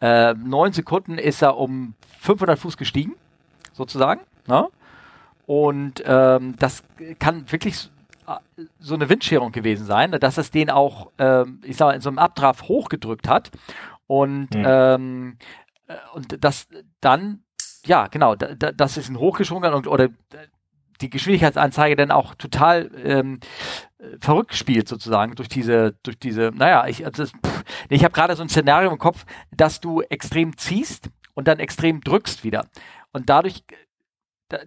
B: äh, 9 Sekunden ist er um 500 Fuß gestiegen, sozusagen. Ne? Und ähm, das kann wirklich so eine Windscherung gewesen sein, dass es den auch, ähm, ich sag mal, in so einem Abdraft hochgedrückt hat. Und, mhm. ähm, äh, und das dann, ja, genau, da, da, das ist ein hochgeschwungen und, oder die Geschwindigkeitsanzeige dann auch total ähm, verrückt spielt sozusagen durch diese, durch diese, naja, ich, also ich habe gerade so ein Szenario im Kopf, dass du extrem ziehst und dann extrem drückst wieder. Und dadurch,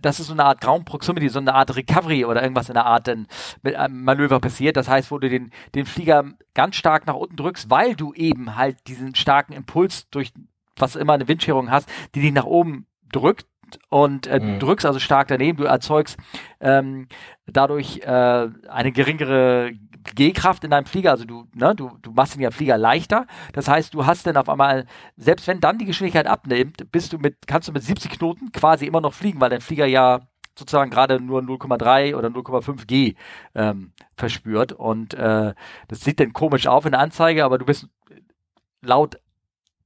B: das ist so eine Art Ground Proximity, so eine Art Recovery oder irgendwas in der Art dann mit einem Manöver passiert. Das heißt, wo du den, den Flieger ganz stark nach unten drückst, weil du eben halt diesen starken Impuls durch was immer eine Windscherung hast, die dich nach oben drückt und äh, mhm. drückst also stark daneben, du erzeugst ähm, dadurch äh, eine geringere G-Kraft in deinem Flieger, also du, ne, du, du machst den ja Flieger leichter. Das heißt, du hast dann auf einmal, selbst wenn dann die Geschwindigkeit abnimmt, bist du mit, kannst du mit 70 Knoten quasi immer noch fliegen, weil dein Flieger ja sozusagen gerade nur 0,3 oder 0,5 G ähm, verspürt. Und äh, das sieht dann komisch auf in der Anzeige, aber du bist laut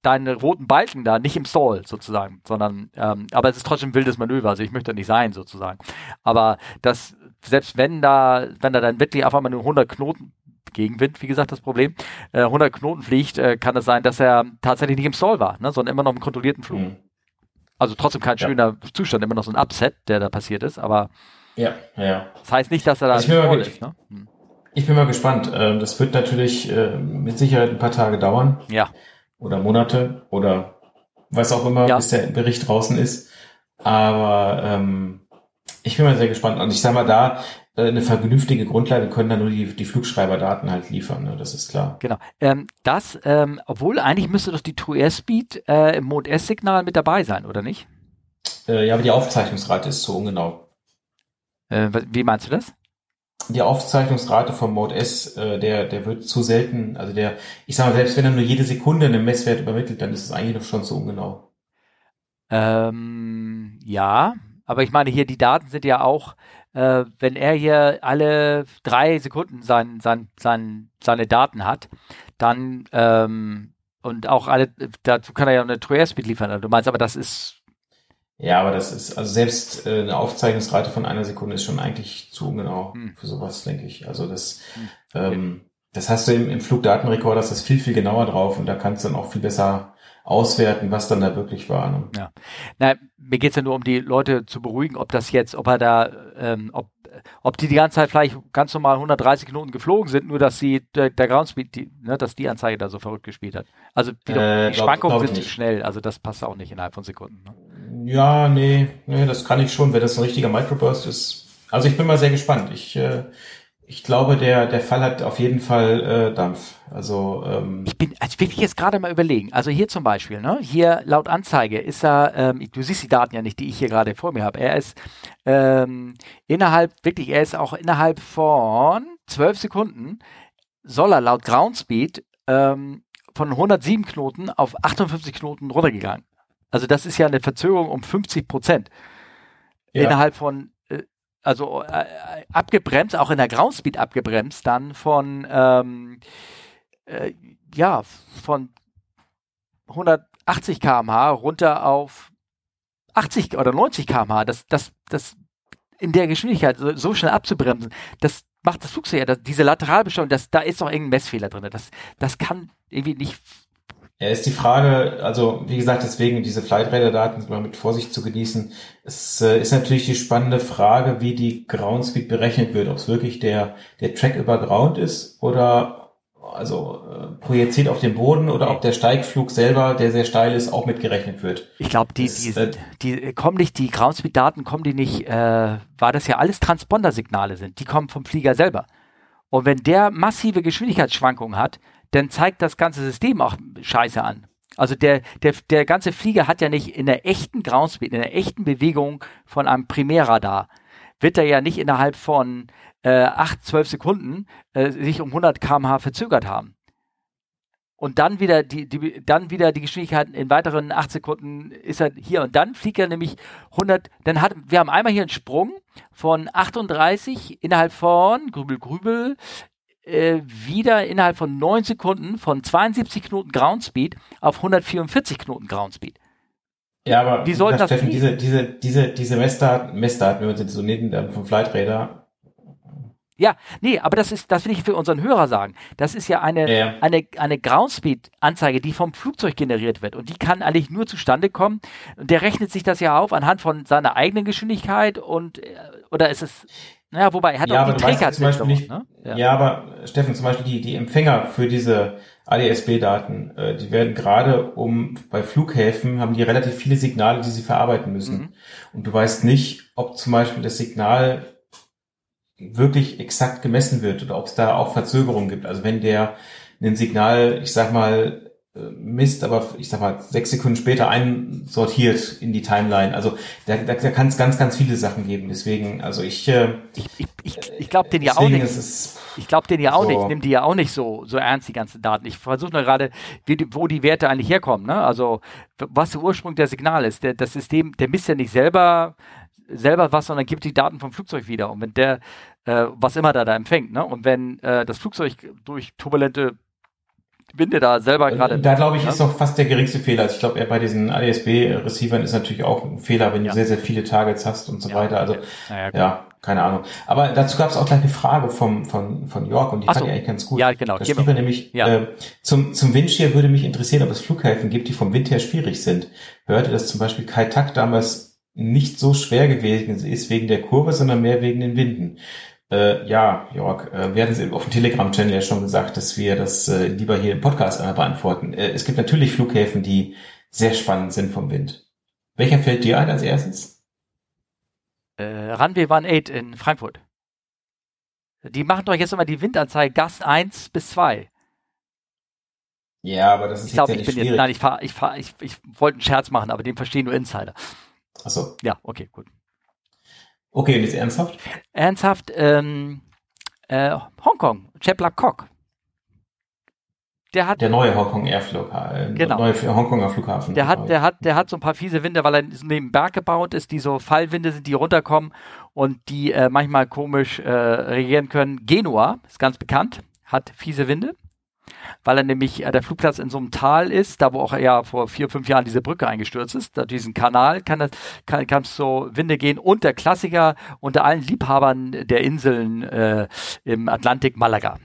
B: deine roten Balken da nicht im Stall sozusagen, sondern ähm, aber es ist trotzdem ein wildes Manöver, also ich möchte da nicht sein sozusagen. Aber das, selbst wenn da, wenn da dann wirklich auf einmal nur 100 Knoten Gegenwind, wie gesagt, das Problem, äh, 100 Knoten fliegt, äh, kann es sein, dass er tatsächlich nicht im Stall war, ne, sondern immer noch im kontrollierten Flug. Mhm. Also trotzdem kein ja. schöner Zustand, immer noch so ein Upset, der da passiert ist, aber
A: ja, ja.
B: Das heißt nicht, dass er da
A: ich bin, mal, ist, ne? hm. ich bin mal gespannt. Ähm, das wird natürlich äh, mit Sicherheit ein paar Tage dauern.
B: Ja
A: oder Monate oder was auch immer, ja. bis der Bericht draußen ist. Aber ähm, ich bin mal sehr gespannt. Und ich sage mal, da äh, eine vernünftige Grundlage können dann nur die, die Flugschreiberdaten halt liefern, ne? das ist klar.
B: Genau. Ähm, das, ähm, obwohl eigentlich müsste doch die True Airspeed äh, im Mode S-Signal mit dabei sein, oder nicht?
A: Äh, ja, aber die Aufzeichnungsrate ist so ungenau.
B: Äh, wie meinst du das?
A: Die Aufzeichnungsrate vom Mode S, äh, der, der wird zu selten, also der, ich sage mal, selbst wenn er nur jede Sekunde einen Messwert übermittelt, dann ist es eigentlich noch schon zu ungenau.
B: Ähm, ja, aber ich meine, hier die Daten sind ja auch, äh, wenn er hier alle drei Sekunden sein, sein, sein, seine Daten hat, dann ähm, und auch alle, dazu kann er ja eine True Airspeed liefern. Du meinst aber, das ist
A: ja, aber das ist, also selbst äh, eine Aufzeichnungsrate von einer Sekunde ist schon eigentlich zu ungenau hm. für sowas, denke ich. Also das, hm. okay. ähm, das hast du im, im Flugdatenrekorder, das ist viel, viel genauer drauf und da kannst du dann auch viel besser auswerten, was dann da wirklich war. Ne?
B: Ja. Na, mir geht's ja nur um die Leute zu beruhigen, ob das jetzt, ob er da, ähm, ob ob die die ganze Zeit vielleicht ganz normal 130 Knoten geflogen sind, nur dass sie der, der Groundspeed, die, ne, dass die Anzeige da so verrückt gespielt hat. Also die, äh, die Schwankungen sind nicht. schnell, also das passt auch nicht innerhalb von Sekunden.
A: Ne? Ja, nee, nee, das kann ich schon, wenn das ein richtiger Microburst ist. Also ich bin mal sehr gespannt. Ich äh, ich glaube, der, der Fall hat auf jeden Fall äh, Dampf. Also ähm,
B: ich bin, also will ich jetzt gerade mal überlegen. Also hier zum Beispiel, ne? Hier laut Anzeige ist er, ähm, du siehst die Daten ja nicht, die ich hier gerade vor mir habe. Er ist ähm, innerhalb, wirklich, er ist auch innerhalb von zwölf Sekunden soll er laut Groundspeed ähm, von 107 Knoten auf 58 Knoten runtergegangen. Also das ist ja eine Verzögerung um 50 Prozent. Ja. Innerhalb von also äh, abgebremst, auch in der Groundspeed abgebremst, dann von ähm, äh, ja von 180 km/h runter auf 80 oder 90 km/h. Das, das, das in der Geschwindigkeit so, so schnell abzubremsen, das macht das Flugzeug ja, diese Lateralbeschleunigung, das, da ist doch irgendein Messfehler drin. Das, das kann irgendwie nicht
A: ja, ist die Frage, also wie gesagt, deswegen diese Flightradar-Daten mal mit Vorsicht zu genießen. Es äh, ist natürlich die spannende Frage, wie die Ground Speed berechnet wird, ob es wirklich der, der Track über Ground ist oder also äh, projiziert auf den Boden oder ob der Steigflug selber, der sehr steil ist, auch mitgerechnet wird.
B: Ich glaube, die, die, äh, die kommen nicht, die Groundspeed-Daten kommen die nicht, äh, weil das ja alles Transponder-Signale sind, die kommen vom Flieger selber. Und wenn der massive Geschwindigkeitsschwankungen hat, dann zeigt das ganze System auch Scheiße an. Also der, der, der ganze Flieger hat ja nicht in der echten Groundspeed, in der echten Bewegung von einem Primärradar, wird er ja nicht innerhalb von äh, 8, 12 Sekunden äh, sich um 100 kmh verzögert haben. und dann wieder die, die, dann wieder die Geschwindigkeit in weiteren acht Sekunden ist er hier und dann fliegt er nämlich 100, dann hat, wir haben einmal hier einen Sprung von 38 innerhalb von, grübel, grübel, äh, wieder innerhalb von 9 Sekunden von 72 Knoten Ground Speed auf 144 Knoten Ground Speed.
A: Ja, aber wie soll das Steffen, diese, diese, diese, diese Messdaten, Messdaten, wenn wir uns so nehmen vom Flightradar,
B: ja, nee, aber das ist, das will ich für unseren Hörer sagen. Das ist ja eine, ja. eine, eine Groundspeed-Anzeige, die vom Flugzeug generiert wird. Und die kann eigentlich nur zustande kommen. Der rechnet sich das ja auf anhand von seiner eigenen Geschwindigkeit und, äh, oder ist es, naja, wobei, er hat
A: ja,
B: auch die
A: Trägersicherung. Ne? Ja. ja, aber Steffen, zum Beispiel die, die Empfänger für diese ADSB-Daten, äh, die werden gerade um, bei Flughäfen haben die relativ viele Signale, die sie verarbeiten müssen. Mhm. Und du weißt nicht, ob zum Beispiel das Signal wirklich exakt gemessen wird oder ob es da auch Verzögerungen gibt. Also wenn der ein Signal, ich sag mal, äh, misst, aber ich sag mal, sechs Sekunden später einsortiert in die Timeline. Also da, da, da kann es ganz, ganz viele Sachen geben. Deswegen, also ich äh,
B: ich, ich, ich, ich glaube den ja auch nicht. ich glaube den ja auch so. nicht. Ich nehme die ja auch nicht so so ernst die ganzen Daten. Ich versuche nur gerade, wo die Werte eigentlich herkommen. Ne? Also was der Ursprung der Signal ist. Der, das System, der misst ja nicht selber selber was, sondern gibt die Daten vom Flugzeug wieder. Und wenn der, äh, was immer da da empfängt, ne? Und wenn äh, das Flugzeug durch turbulente Winde da selber gerade.
A: Da glaube ich, ne? ist doch fast der geringste Fehler. Also ich glaube, bei diesen ADSB-Receivern ist natürlich auch ein Fehler, wenn ja. du sehr, sehr viele Targets hast und so ja, weiter. Also, ja, ja, keine Ahnung. Aber dazu gab es auch gleich eine Frage vom, von, von York und die Ach fand so. ich eigentlich ganz gut.
B: Ja, genau.
A: Da schrieb er nämlich, ja. äh, zum, zum Windshear würde mich interessieren, ob es Flughäfen gibt, die vom Wind her schwierig sind. Hörte, dass zum Beispiel Kai Tak damals nicht so schwer gewesen ist wegen der Kurve, sondern mehr wegen den Winden. Äh, ja, Jörg, äh, wir hatten es auf dem Telegram-Channel ja schon gesagt, dass wir das äh, lieber hier im Podcast einmal beantworten. Äh, es gibt natürlich Flughäfen, die sehr spannend sind vom Wind. Welcher fällt dir ein als erstes?
B: Äh, Runway 18 in Frankfurt. Die machen doch jetzt immer die Windanzeige Gas 1 bis 2.
A: Ja, aber das ist
B: ich glaube, ich bin jetzt, nein, ich fahr, ich fahr, ich, ich wollte einen Scherz machen, aber den verstehen nur Insider.
A: Achso.
B: Ja, okay, gut.
A: Okay, und jetzt ernsthaft?
B: Ernsthaft, ähm, äh, Hongkong, Chepla Kok.
A: Der hat. Der neue Hongkong Airflughafen.
B: Äh, genau.
A: Neue Hongkonger Flughafen.
B: Der hat, der hat, der hat so ein paar fiese Winde, weil er neben Berg gebaut ist, die so Fallwinde sind, die runterkommen und die äh, manchmal komisch äh, regieren können. Genua ist ganz bekannt, hat fiese Winde weil er nämlich äh, der Flugplatz in so einem Tal ist, da wo auch ja vor vier, fünf Jahren diese Brücke eingestürzt ist. Da diesen Kanal kann es kann, kann so Winde gehen und der Klassiker unter allen Liebhabern der Inseln äh, im Atlantik Malaga.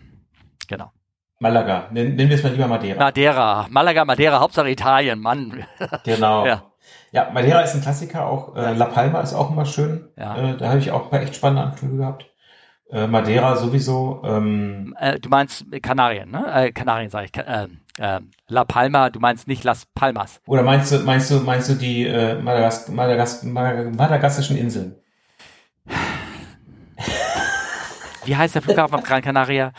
B: Genau.
A: Malaga, nennen wir es mal lieber Madeira.
B: Madeira, Malaga, Madeira, Hauptsache Italien, Mann.
A: Genau. [laughs] ja. ja, Madeira ist ein Klassiker, auch äh, La Palma ist auch immer schön. Ja. Äh, da habe ich auch ein paar echt spannende Anflüge gehabt. Äh, Madeira sowieso. Ähm,
B: äh, du meinst Kanarien, ne? Äh, Kanarien sage ich. Äh, äh, La Palma, du meinst nicht Las Palmas.
A: Oder meinst du, meinst du, meinst du die äh, Madagas Madagas madagassischen Inseln?
B: Wie heißt der Flughafen auf Gran Canaria?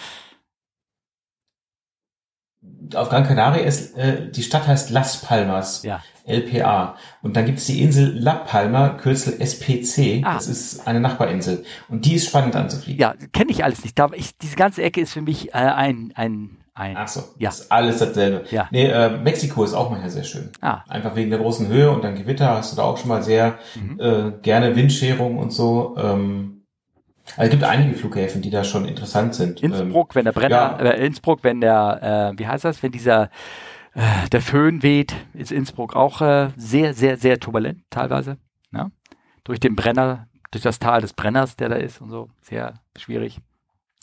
A: Auf Gran Canaria ist, äh, die Stadt heißt Las Palmas.
B: Ja.
A: LPA. Und dann gibt es die Insel La Palma, Kürzel SPC. Ah. Das ist eine Nachbarinsel. Und die ist spannend anzufliegen.
B: Ja, kenne ich alles nicht. Da, ich, diese ganze Ecke ist für mich äh, ein, ein, ein.
A: Ach so, ja. ist alles dasselbe. Ja. Nee, äh, Mexiko ist auch manchmal sehr schön. Ah. Einfach wegen der großen Höhe und dann Gewitter hast du da auch schon mal sehr mhm. äh, gerne Windscherung und so. Ähm, also es gibt einige Flughäfen, die da schon interessant sind.
B: Innsbruck, ähm, wenn der Brenner, ja. äh, Innsbruck, wenn der, äh, wie heißt das, wenn dieser äh, der Föhn weht, ist Innsbruck auch äh, sehr, sehr, sehr turbulent teilweise. Ne? Durch den Brenner, durch das Tal des Brenners, der da ist und so. Sehr schwierig.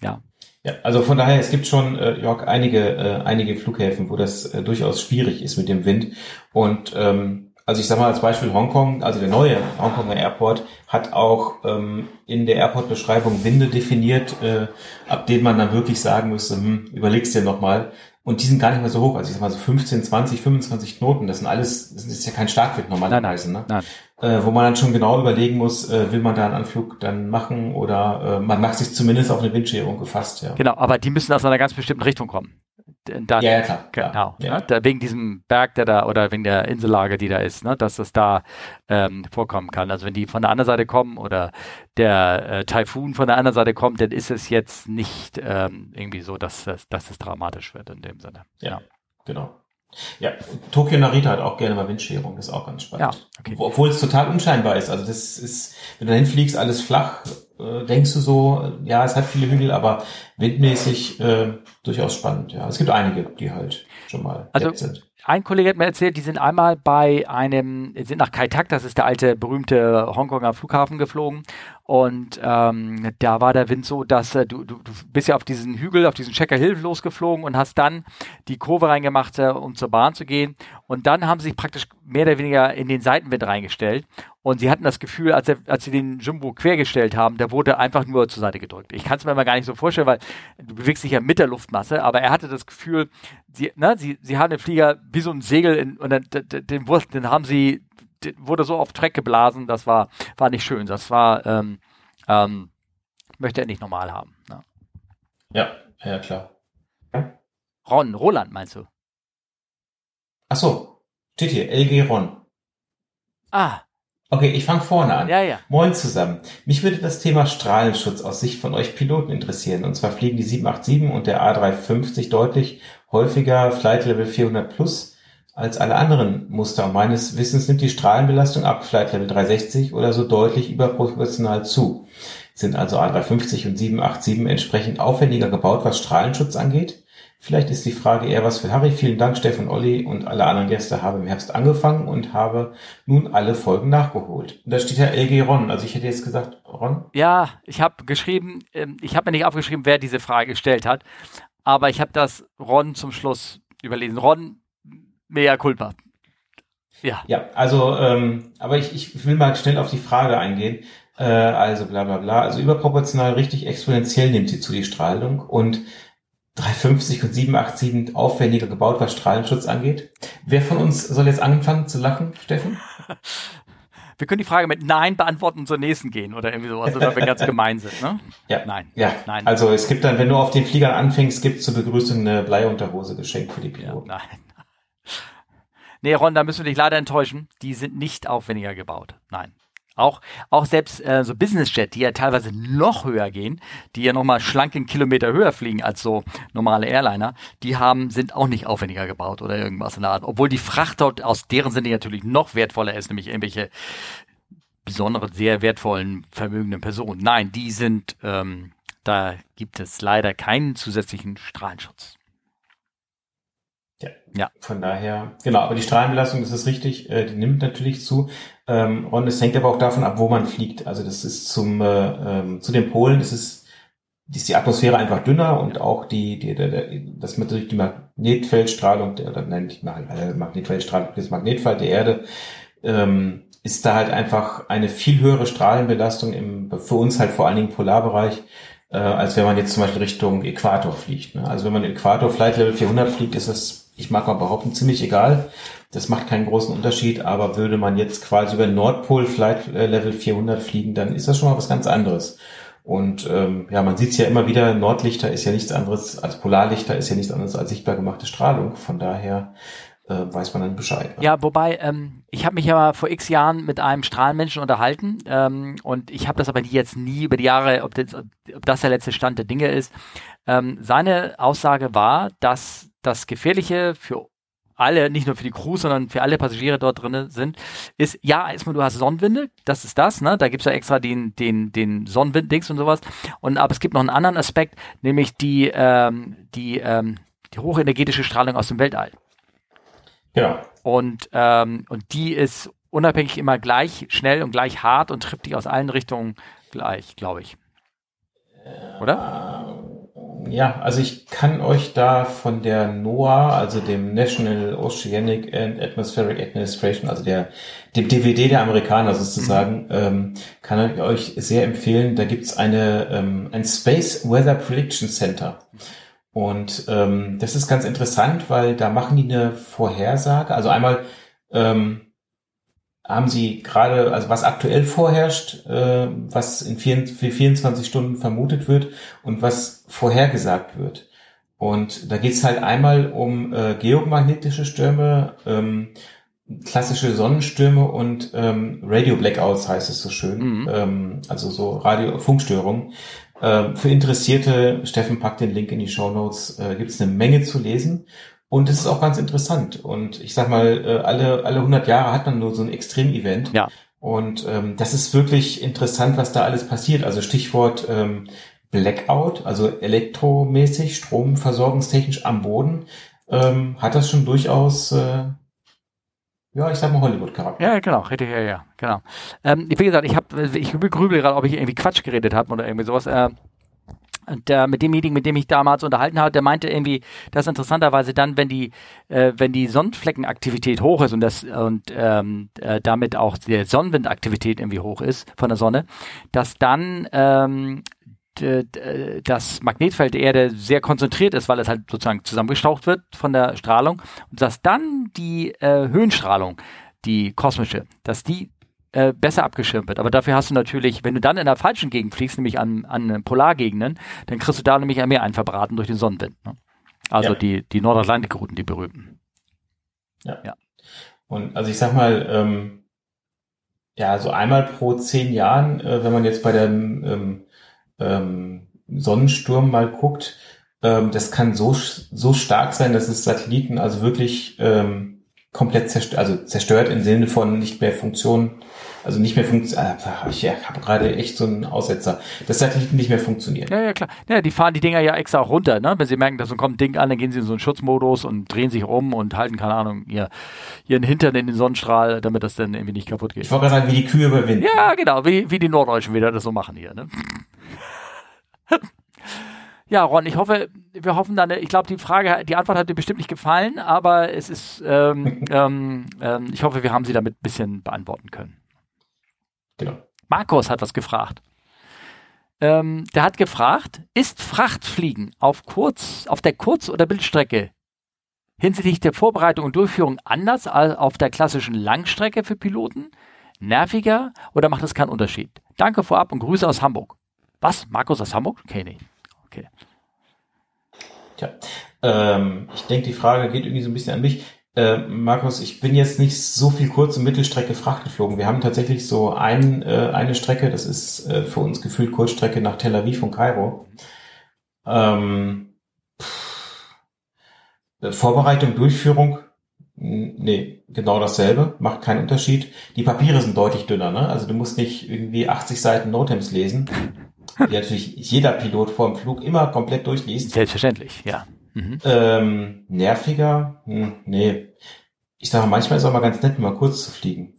B: Ja.
A: Ja, also von daher, es gibt schon, äh, Jörg, einige, äh, einige Flughäfen, wo das äh, durchaus schwierig ist mit dem Wind. Und ähm, also ich sage mal als Beispiel Hongkong, also der neue Hongkonger Airport hat auch ähm, in der Airport-Beschreibung Winde definiert, äh, ab denen man dann wirklich sagen müsste, hm, überlegst dir nochmal, und die sind gar nicht mehr so hoch. Also ich sag mal so 15, 20, 25 Knoten. Das sind alles, das ist ja kein Starkwind normalerweise, ne? Nein. Äh, wo man dann schon genau überlegen muss, äh, will man da einen Anflug dann machen oder äh, man macht sich zumindest auf eine Windscherung gefasst, ja.
B: Genau, aber die müssen aus einer ganz bestimmten Richtung kommen.
A: Da, ja, ja, klar.
B: Genau.
A: Ja.
B: Ne? Da, wegen diesem Berg, der da, oder wegen der Insellage, die da ist, ne? dass das da ähm, vorkommen kann. Also wenn die von der anderen Seite kommen oder der äh, Taifun von der anderen Seite kommt, dann ist es jetzt nicht ähm, irgendwie so, dass, dass, dass es dramatisch wird in dem Sinne.
A: Ja. genau. Ja, Tokio Narita hat auch gerne mal Windscherung, das ist auch ganz spannend.
B: Ja, okay.
A: Obwohl es total unscheinbar ist. Also das ist, wenn du dahin fliegst, alles flach, äh, denkst du so, ja, es hat viele Hügel, aber windmäßig äh, durchaus spannend. Ja, es gibt einige, die halt schon mal
B: also, sind. Ein Kollege hat mir erzählt, die sind einmal bei einem, sind nach Kai Tak, das ist der alte berühmte Hongkonger Flughafen geflogen und ähm, da war der Wind so, dass äh, du, du, du bist ja auf diesen Hügel, auf diesen Checker Hill losgeflogen und hast dann die Kurve reingemacht, äh, um zur Bahn zu gehen. Und dann haben sie sich praktisch mehr oder weniger in den Seitenwind reingestellt. Und sie hatten das Gefühl, als, er, als sie den Jumbo quergestellt haben, der wurde einfach nur zur Seite gedrückt. Ich kann es mir mal gar nicht so vorstellen, weil du bewegst dich ja mit der Luftmasse, aber er hatte das Gefühl, sie, ne, sie, sie haben den Flieger wie so ein Segel in, und dann, den, den, den haben sie wurde so auf Dreck geblasen, das war, war nicht schön. Das war, ähm, ähm, möchte er nicht normal haben. Ne?
A: Ja, ja, klar.
B: Ron, Roland meinst du?
A: Ach so, steht hier, LG Ron.
B: Ah.
A: Okay, ich fange vorne an.
B: Ja, ja.
A: Moin zusammen. Mich würde das Thema Strahlenschutz aus Sicht von euch Piloten interessieren. Und zwar fliegen die 787 und der A350 deutlich häufiger Flight Level 400 plus als alle anderen Muster. Meines Wissens nimmt die Strahlenbelastung ab Flight Level 360 oder so deutlich überproportional zu. Sind also A350 und 787 entsprechend aufwendiger gebaut, was Strahlenschutz angeht? Vielleicht ist die Frage eher was für Harry. Vielen Dank, Stefan, Olli und alle anderen Gäste habe im Herbst angefangen und habe nun alle Folgen nachgeholt. Und da steht ja LG Ron. Also ich hätte jetzt gesagt, Ron?
B: Ja, ich habe geschrieben, ähm, ich habe mir nicht aufgeschrieben, wer diese Frage gestellt hat, aber ich habe das Ron zum Schluss überlesen. Ron mea culpa.
A: Ja. Ja, also, ähm, aber ich, ich will mal schnell auf die Frage eingehen. Äh, also bla bla bla. Also überproportional richtig exponentiell nimmt sie zu die Strahlung und 350 und 787 aufwendiger gebaut, was Strahlenschutz angeht. Wer von uns soll jetzt anfangen zu lachen, Steffen? [laughs]
B: Wir können die Frage mit Nein beantworten und zur nächsten gehen oder irgendwie sowas, oder wir ganz [laughs] gemein sind, ne?
A: Ja. Nein. Ja. Nein. Also es gibt dann, wenn du auf den Fliegern anfängst, gibt es zur Begrüßung eine Bleiunterhose geschenkt für die Piloten.
B: Ja, nein. Nee, Ron, da müssen wir dich leider enttäuschen. Die sind nicht aufwendiger gebaut. Nein. Auch, auch selbst äh, so Business-Jet, die ja teilweise noch höher gehen, die ja nochmal schlanken Kilometer höher fliegen als so normale Airliner, die haben, sind auch nicht aufwendiger gebaut oder irgendwas in der Art. Obwohl die Fracht dort aus deren Sinne natürlich noch wertvoller ist, nämlich irgendwelche besonderen, sehr wertvollen, vermögenden Personen. Nein, die sind, ähm, da gibt es leider keinen zusätzlichen Strahlenschutz.
A: Ja. ja. Von daher, genau, aber die Strahlenbelastung, das ist richtig, äh, die nimmt natürlich zu. Ähm, und es hängt aber auch davon ab, wo man fliegt. Also das ist zum äh, ähm, zu den Polen, das ist, ist die Atmosphäre einfach dünner und auch die, die, die das mit durch die Magnetfeldstrahlung, oder nein, nicht äh, Magnetfeldstrahlung, das Magnetfeld der Erde, ähm, ist da halt einfach eine viel höhere Strahlenbelastung im, für uns halt vor allen Dingen Polarbereich äh, als wenn man jetzt zum Beispiel Richtung Äquator fliegt. Ne? Also wenn man Äquator Flight Level 400 fliegt, ist das, ich mag mal behaupten, ziemlich egal. Das macht keinen großen Unterschied, aber würde man jetzt quasi über Nordpol Flight äh, Level 400 fliegen, dann ist das schon mal was ganz anderes. Und ähm, ja, man sieht es ja immer wieder, Nordlichter ist ja nichts anderes als Polarlichter, ist ja nichts anderes als sichtbar gemachte Strahlung. Von daher äh, weiß man dann Bescheid.
B: Ne? Ja, wobei, ähm, ich habe mich ja vor x Jahren mit einem Strahlenmenschen unterhalten ähm, und ich habe das aber jetzt nie über die Jahre, ob das, ob das der letzte Stand der Dinge ist. Ähm, seine Aussage war, dass das Gefährliche für alle, nicht nur für die Crew, sondern für alle Passagiere dort drin sind, ist, ja, erstmal du hast Sonnenwinde, das ist das, ne? Da gibt's ja extra den, den, den Sonnenwind-Dings und sowas. Und aber es gibt noch einen anderen Aspekt, nämlich die, ähm, die, ähm, die hochenergetische Strahlung aus dem Weltall.
A: Genau.
B: Und, ähm, und die ist unabhängig immer gleich schnell und gleich hart und trifft dich aus allen Richtungen gleich, glaube ich. Oder?
A: Ja, also ich kann euch da von der NOAA, also dem National Oceanic and Atmospheric Administration, also der dem DVD der Amerikaner sozusagen, mhm. ähm, kann ich euch sehr empfehlen. Da gibt's eine ähm, ein Space Weather Prediction Center. Und ähm, das ist ganz interessant, weil da machen die eine Vorhersage. Also einmal ähm, haben sie gerade, also was aktuell vorherrscht, äh, was in vier, für 24 Stunden vermutet wird und was vorhergesagt wird. Und da geht's halt einmal um äh, geomagnetische Stürme, ähm, klassische Sonnenstürme und ähm, Radio Blackouts heißt es so schön, mhm. ähm, also so Radio-Funkstörungen. Ähm, für Interessierte, Steffen packt den Link in die Show Notes, äh, gibt es eine Menge zu lesen. Und es ist auch ganz interessant. Und ich sag mal, äh, alle, alle 100 Jahre hat man nur so ein Extremevent.
B: Ja.
A: Und ähm, das ist wirklich interessant, was da alles passiert. Also Stichwort ähm, Blackout, also elektromäßig, stromversorgungstechnisch am Boden, ähm, hat das schon durchaus, äh, ja, ich sag mal Hollywood-Charakter.
B: Ja, genau, richtig, ja, ja, genau. Ähm, wie gesagt, ich habe, ich grübel gerade, ob ich irgendwie Quatsch geredet habe oder irgendwie sowas. Äh, der, mit demjenigen, mit dem ich damals unterhalten habe, der meinte irgendwie, dass interessanterweise dann, wenn die, äh, wenn die Sonnenfleckenaktivität hoch ist und das und ähm, äh, damit auch die Sonnenwindaktivität irgendwie hoch ist von der Sonne, dass dann ähm, das Magnetfeld der Erde sehr konzentriert ist, weil es halt sozusagen zusammengestaucht wird von der Strahlung. Und dass dann die äh, Höhenstrahlung, die kosmische, dass die äh, besser abgeschirmt wird. Aber dafür hast du natürlich, wenn du dann in der falschen Gegend fliegst, nämlich an, an Polargegenden, dann kriegst du da nämlich mehr einen verbraten durch den Sonnenwind. Ne? Also ja. die, die Nordatlantikrouten, die berühmten.
A: Ja. ja. Und also ich sag mal, ähm, ja, so einmal pro zehn Jahren, äh, wenn man jetzt bei dem ähm, ähm, Sonnensturm mal guckt, ähm, das kann so, so stark sein, dass es Satelliten also wirklich ähm, komplett zerstört, also zerstört im Sinne von nicht mehr Funktion also nicht mehr funktioniert. Äh, ich habe gerade echt so einen Aussetzer, dass Satelliten nicht mehr funktionieren.
B: Ja, ja, klar. Ja, die fahren die Dinger ja extra auch runter, ne? Wenn sie merken, dass so kommt ein Ding an, dann gehen sie in so einen Schutzmodus und drehen sich um und halten, keine Ahnung, ihr, ihren Hintern in den Sonnenstrahl, damit das dann irgendwie nicht kaputt geht.
A: Ich wollte gerade sagen, wie die Kühe überwinden.
B: Ja, genau, wie, wie die Norddeutschen wieder das so machen hier, ne? Ja, Ron, ich hoffe, wir hoffen dann, ich glaube, die Frage, die Antwort hat dir bestimmt nicht gefallen, aber es ist, ähm, [laughs] ähm, ähm, ich hoffe, wir haben sie damit ein bisschen beantworten können.
A: Genau.
B: Markus hat was gefragt. Ähm, der hat gefragt, ist Frachtfliegen auf kurz, auf der Kurz- oder Bildstrecke hinsichtlich der Vorbereitung und Durchführung anders als auf der klassischen Langstrecke für Piloten? Nerviger oder macht es keinen Unterschied? Danke vorab und Grüße aus Hamburg. Was? Markus aus Hamburg? Okay, nee. Okay.
A: Tja, ähm, ich denke, die Frage geht irgendwie so ein bisschen an mich. Äh, Markus, ich bin jetzt nicht so viel kurze Mittelstrecke Fracht geflogen. Wir haben tatsächlich so ein, äh, eine Strecke, das ist äh, für uns gefühlt Kurzstrecke nach Tel Aviv von Kairo. Ähm, äh, Vorbereitung, Durchführung, nee, genau dasselbe, macht keinen Unterschied. Die Papiere sind deutlich dünner, ne? Also du musst nicht irgendwie 80 Seiten Notems lesen, die natürlich jeder Pilot vor dem Flug immer komplett durchliest.
B: Selbstverständlich, ja. Mhm.
A: Ähm, nerviger? Hm, nee. Ich sage, manchmal ist es auch mal ganz nett, mal kurz zu fliegen.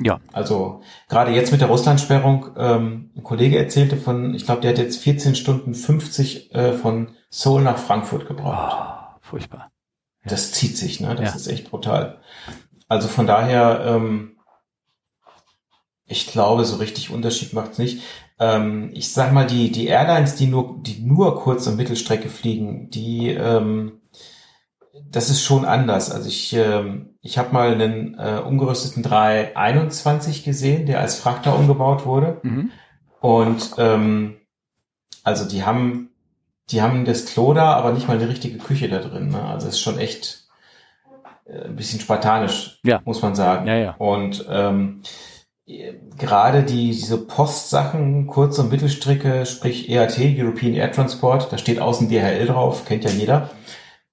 B: Ja.
A: Also gerade jetzt mit der Russlandsperrung, ähm, ein Kollege erzählte von, ich glaube, der hat jetzt 14 Stunden 50 äh, von Seoul nach Frankfurt gebraucht.
B: Oh, furchtbar.
A: Ja. Das zieht sich, ne? Das ja. ist echt brutal. Also von daher, ähm, ich glaube, so richtig Unterschied macht's nicht ähm, ich sag mal, die, die Airlines, die nur, die nur kurze und Mittelstrecke fliegen, die, ähm, das ist schon anders. Also ich, ähm, ich habe mal einen äh, umgerüsteten 321 gesehen, der als Frachter umgebaut wurde. Mhm. Und ähm, also die haben, die haben das Klo da, aber nicht mal eine richtige Küche da drin. Ne? Also es ist schon echt äh, ein bisschen spartanisch,
B: ja.
A: muss man sagen.
B: Ja, ja.
A: Und ähm, gerade die, diese Postsachen, Kurz- und Mittelstrecke, sprich EAT, European Air Transport, da steht außen DHL drauf, kennt ja jeder.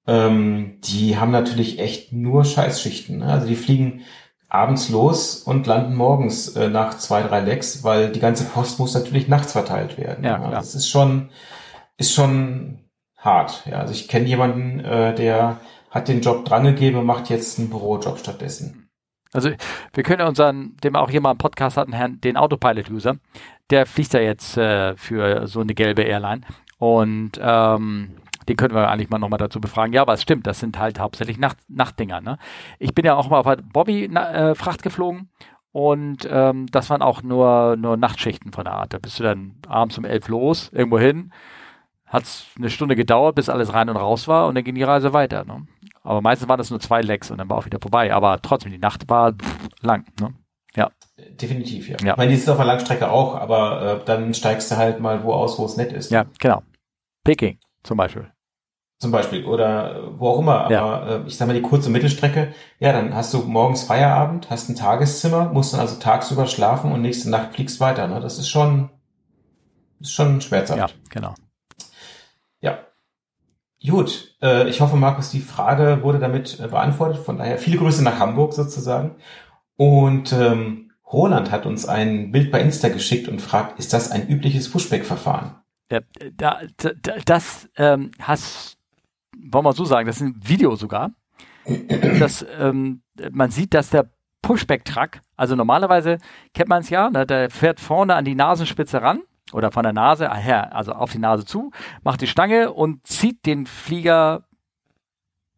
A: Ähm, die haben natürlich echt nur Scheißschichten. Ne? Also die fliegen abends los und landen morgens äh, nach zwei, drei Lecks, weil die ganze Post muss natürlich nachts verteilt werden.
B: Ja, klar.
A: Das ist schon, ist schon hart. Ja, also ich kenne jemanden, äh, der hat den Job drangegeben und macht jetzt einen Bürojob stattdessen.
B: Also wir können unseren, dem auch hier mal einen Podcast hatten, Herrn, den Autopilot-User, der fliegt ja jetzt äh, für so eine gelbe Airline und ähm, den können wir eigentlich mal nochmal dazu befragen. Ja, aber es stimmt, das sind halt hauptsächlich Nacht, Nachtdinger. Ne? Ich bin ja auch mal auf Bobby-Fracht äh, geflogen und ähm, das waren auch nur, nur Nachtschichten von der Art. Da bist du dann abends um elf los, irgendwo hin, hat es eine Stunde gedauert, bis alles rein und raus war und dann ging die Reise weiter. Ne? Aber meistens waren das nur zwei Lecks und dann war auch wieder vorbei. Aber trotzdem, die Nacht war lang. Ne? Ja.
A: Definitiv, ja. ja. Ich meine, die ist auf der Langstrecke auch, aber äh, dann steigst du halt mal wo aus, wo es nett ist.
B: Ja, genau. Peking zum Beispiel.
A: Zum Beispiel oder äh, wo auch immer. Aber ja. äh, ich sag mal, die kurze Mittelstrecke, ja, dann hast du morgens Feierabend, hast ein Tageszimmer, musst dann also tagsüber schlafen und nächste Nacht fliegst weiter. Ne? Das ist schon, ist schon schmerzhaft.
B: Ja, genau.
A: Gut, äh, ich hoffe, Markus, die Frage wurde damit äh, beantwortet. Von daher viele Grüße nach Hamburg sozusagen. Und ähm, Roland hat uns ein Bild bei Insta geschickt und fragt, ist das ein übliches Pushback-Verfahren?
B: Ja, da, da, das ähm, hast, wollen wir so sagen, das ist ein Video sogar. [clears throat] Das, ähm, man sieht, dass der Pushback-Truck, also normalerweise kennt man es ja, ne, der fährt vorne an die Nasenspitze ran oder von der Nase her, also auf die Nase zu, macht die Stange und zieht den Flieger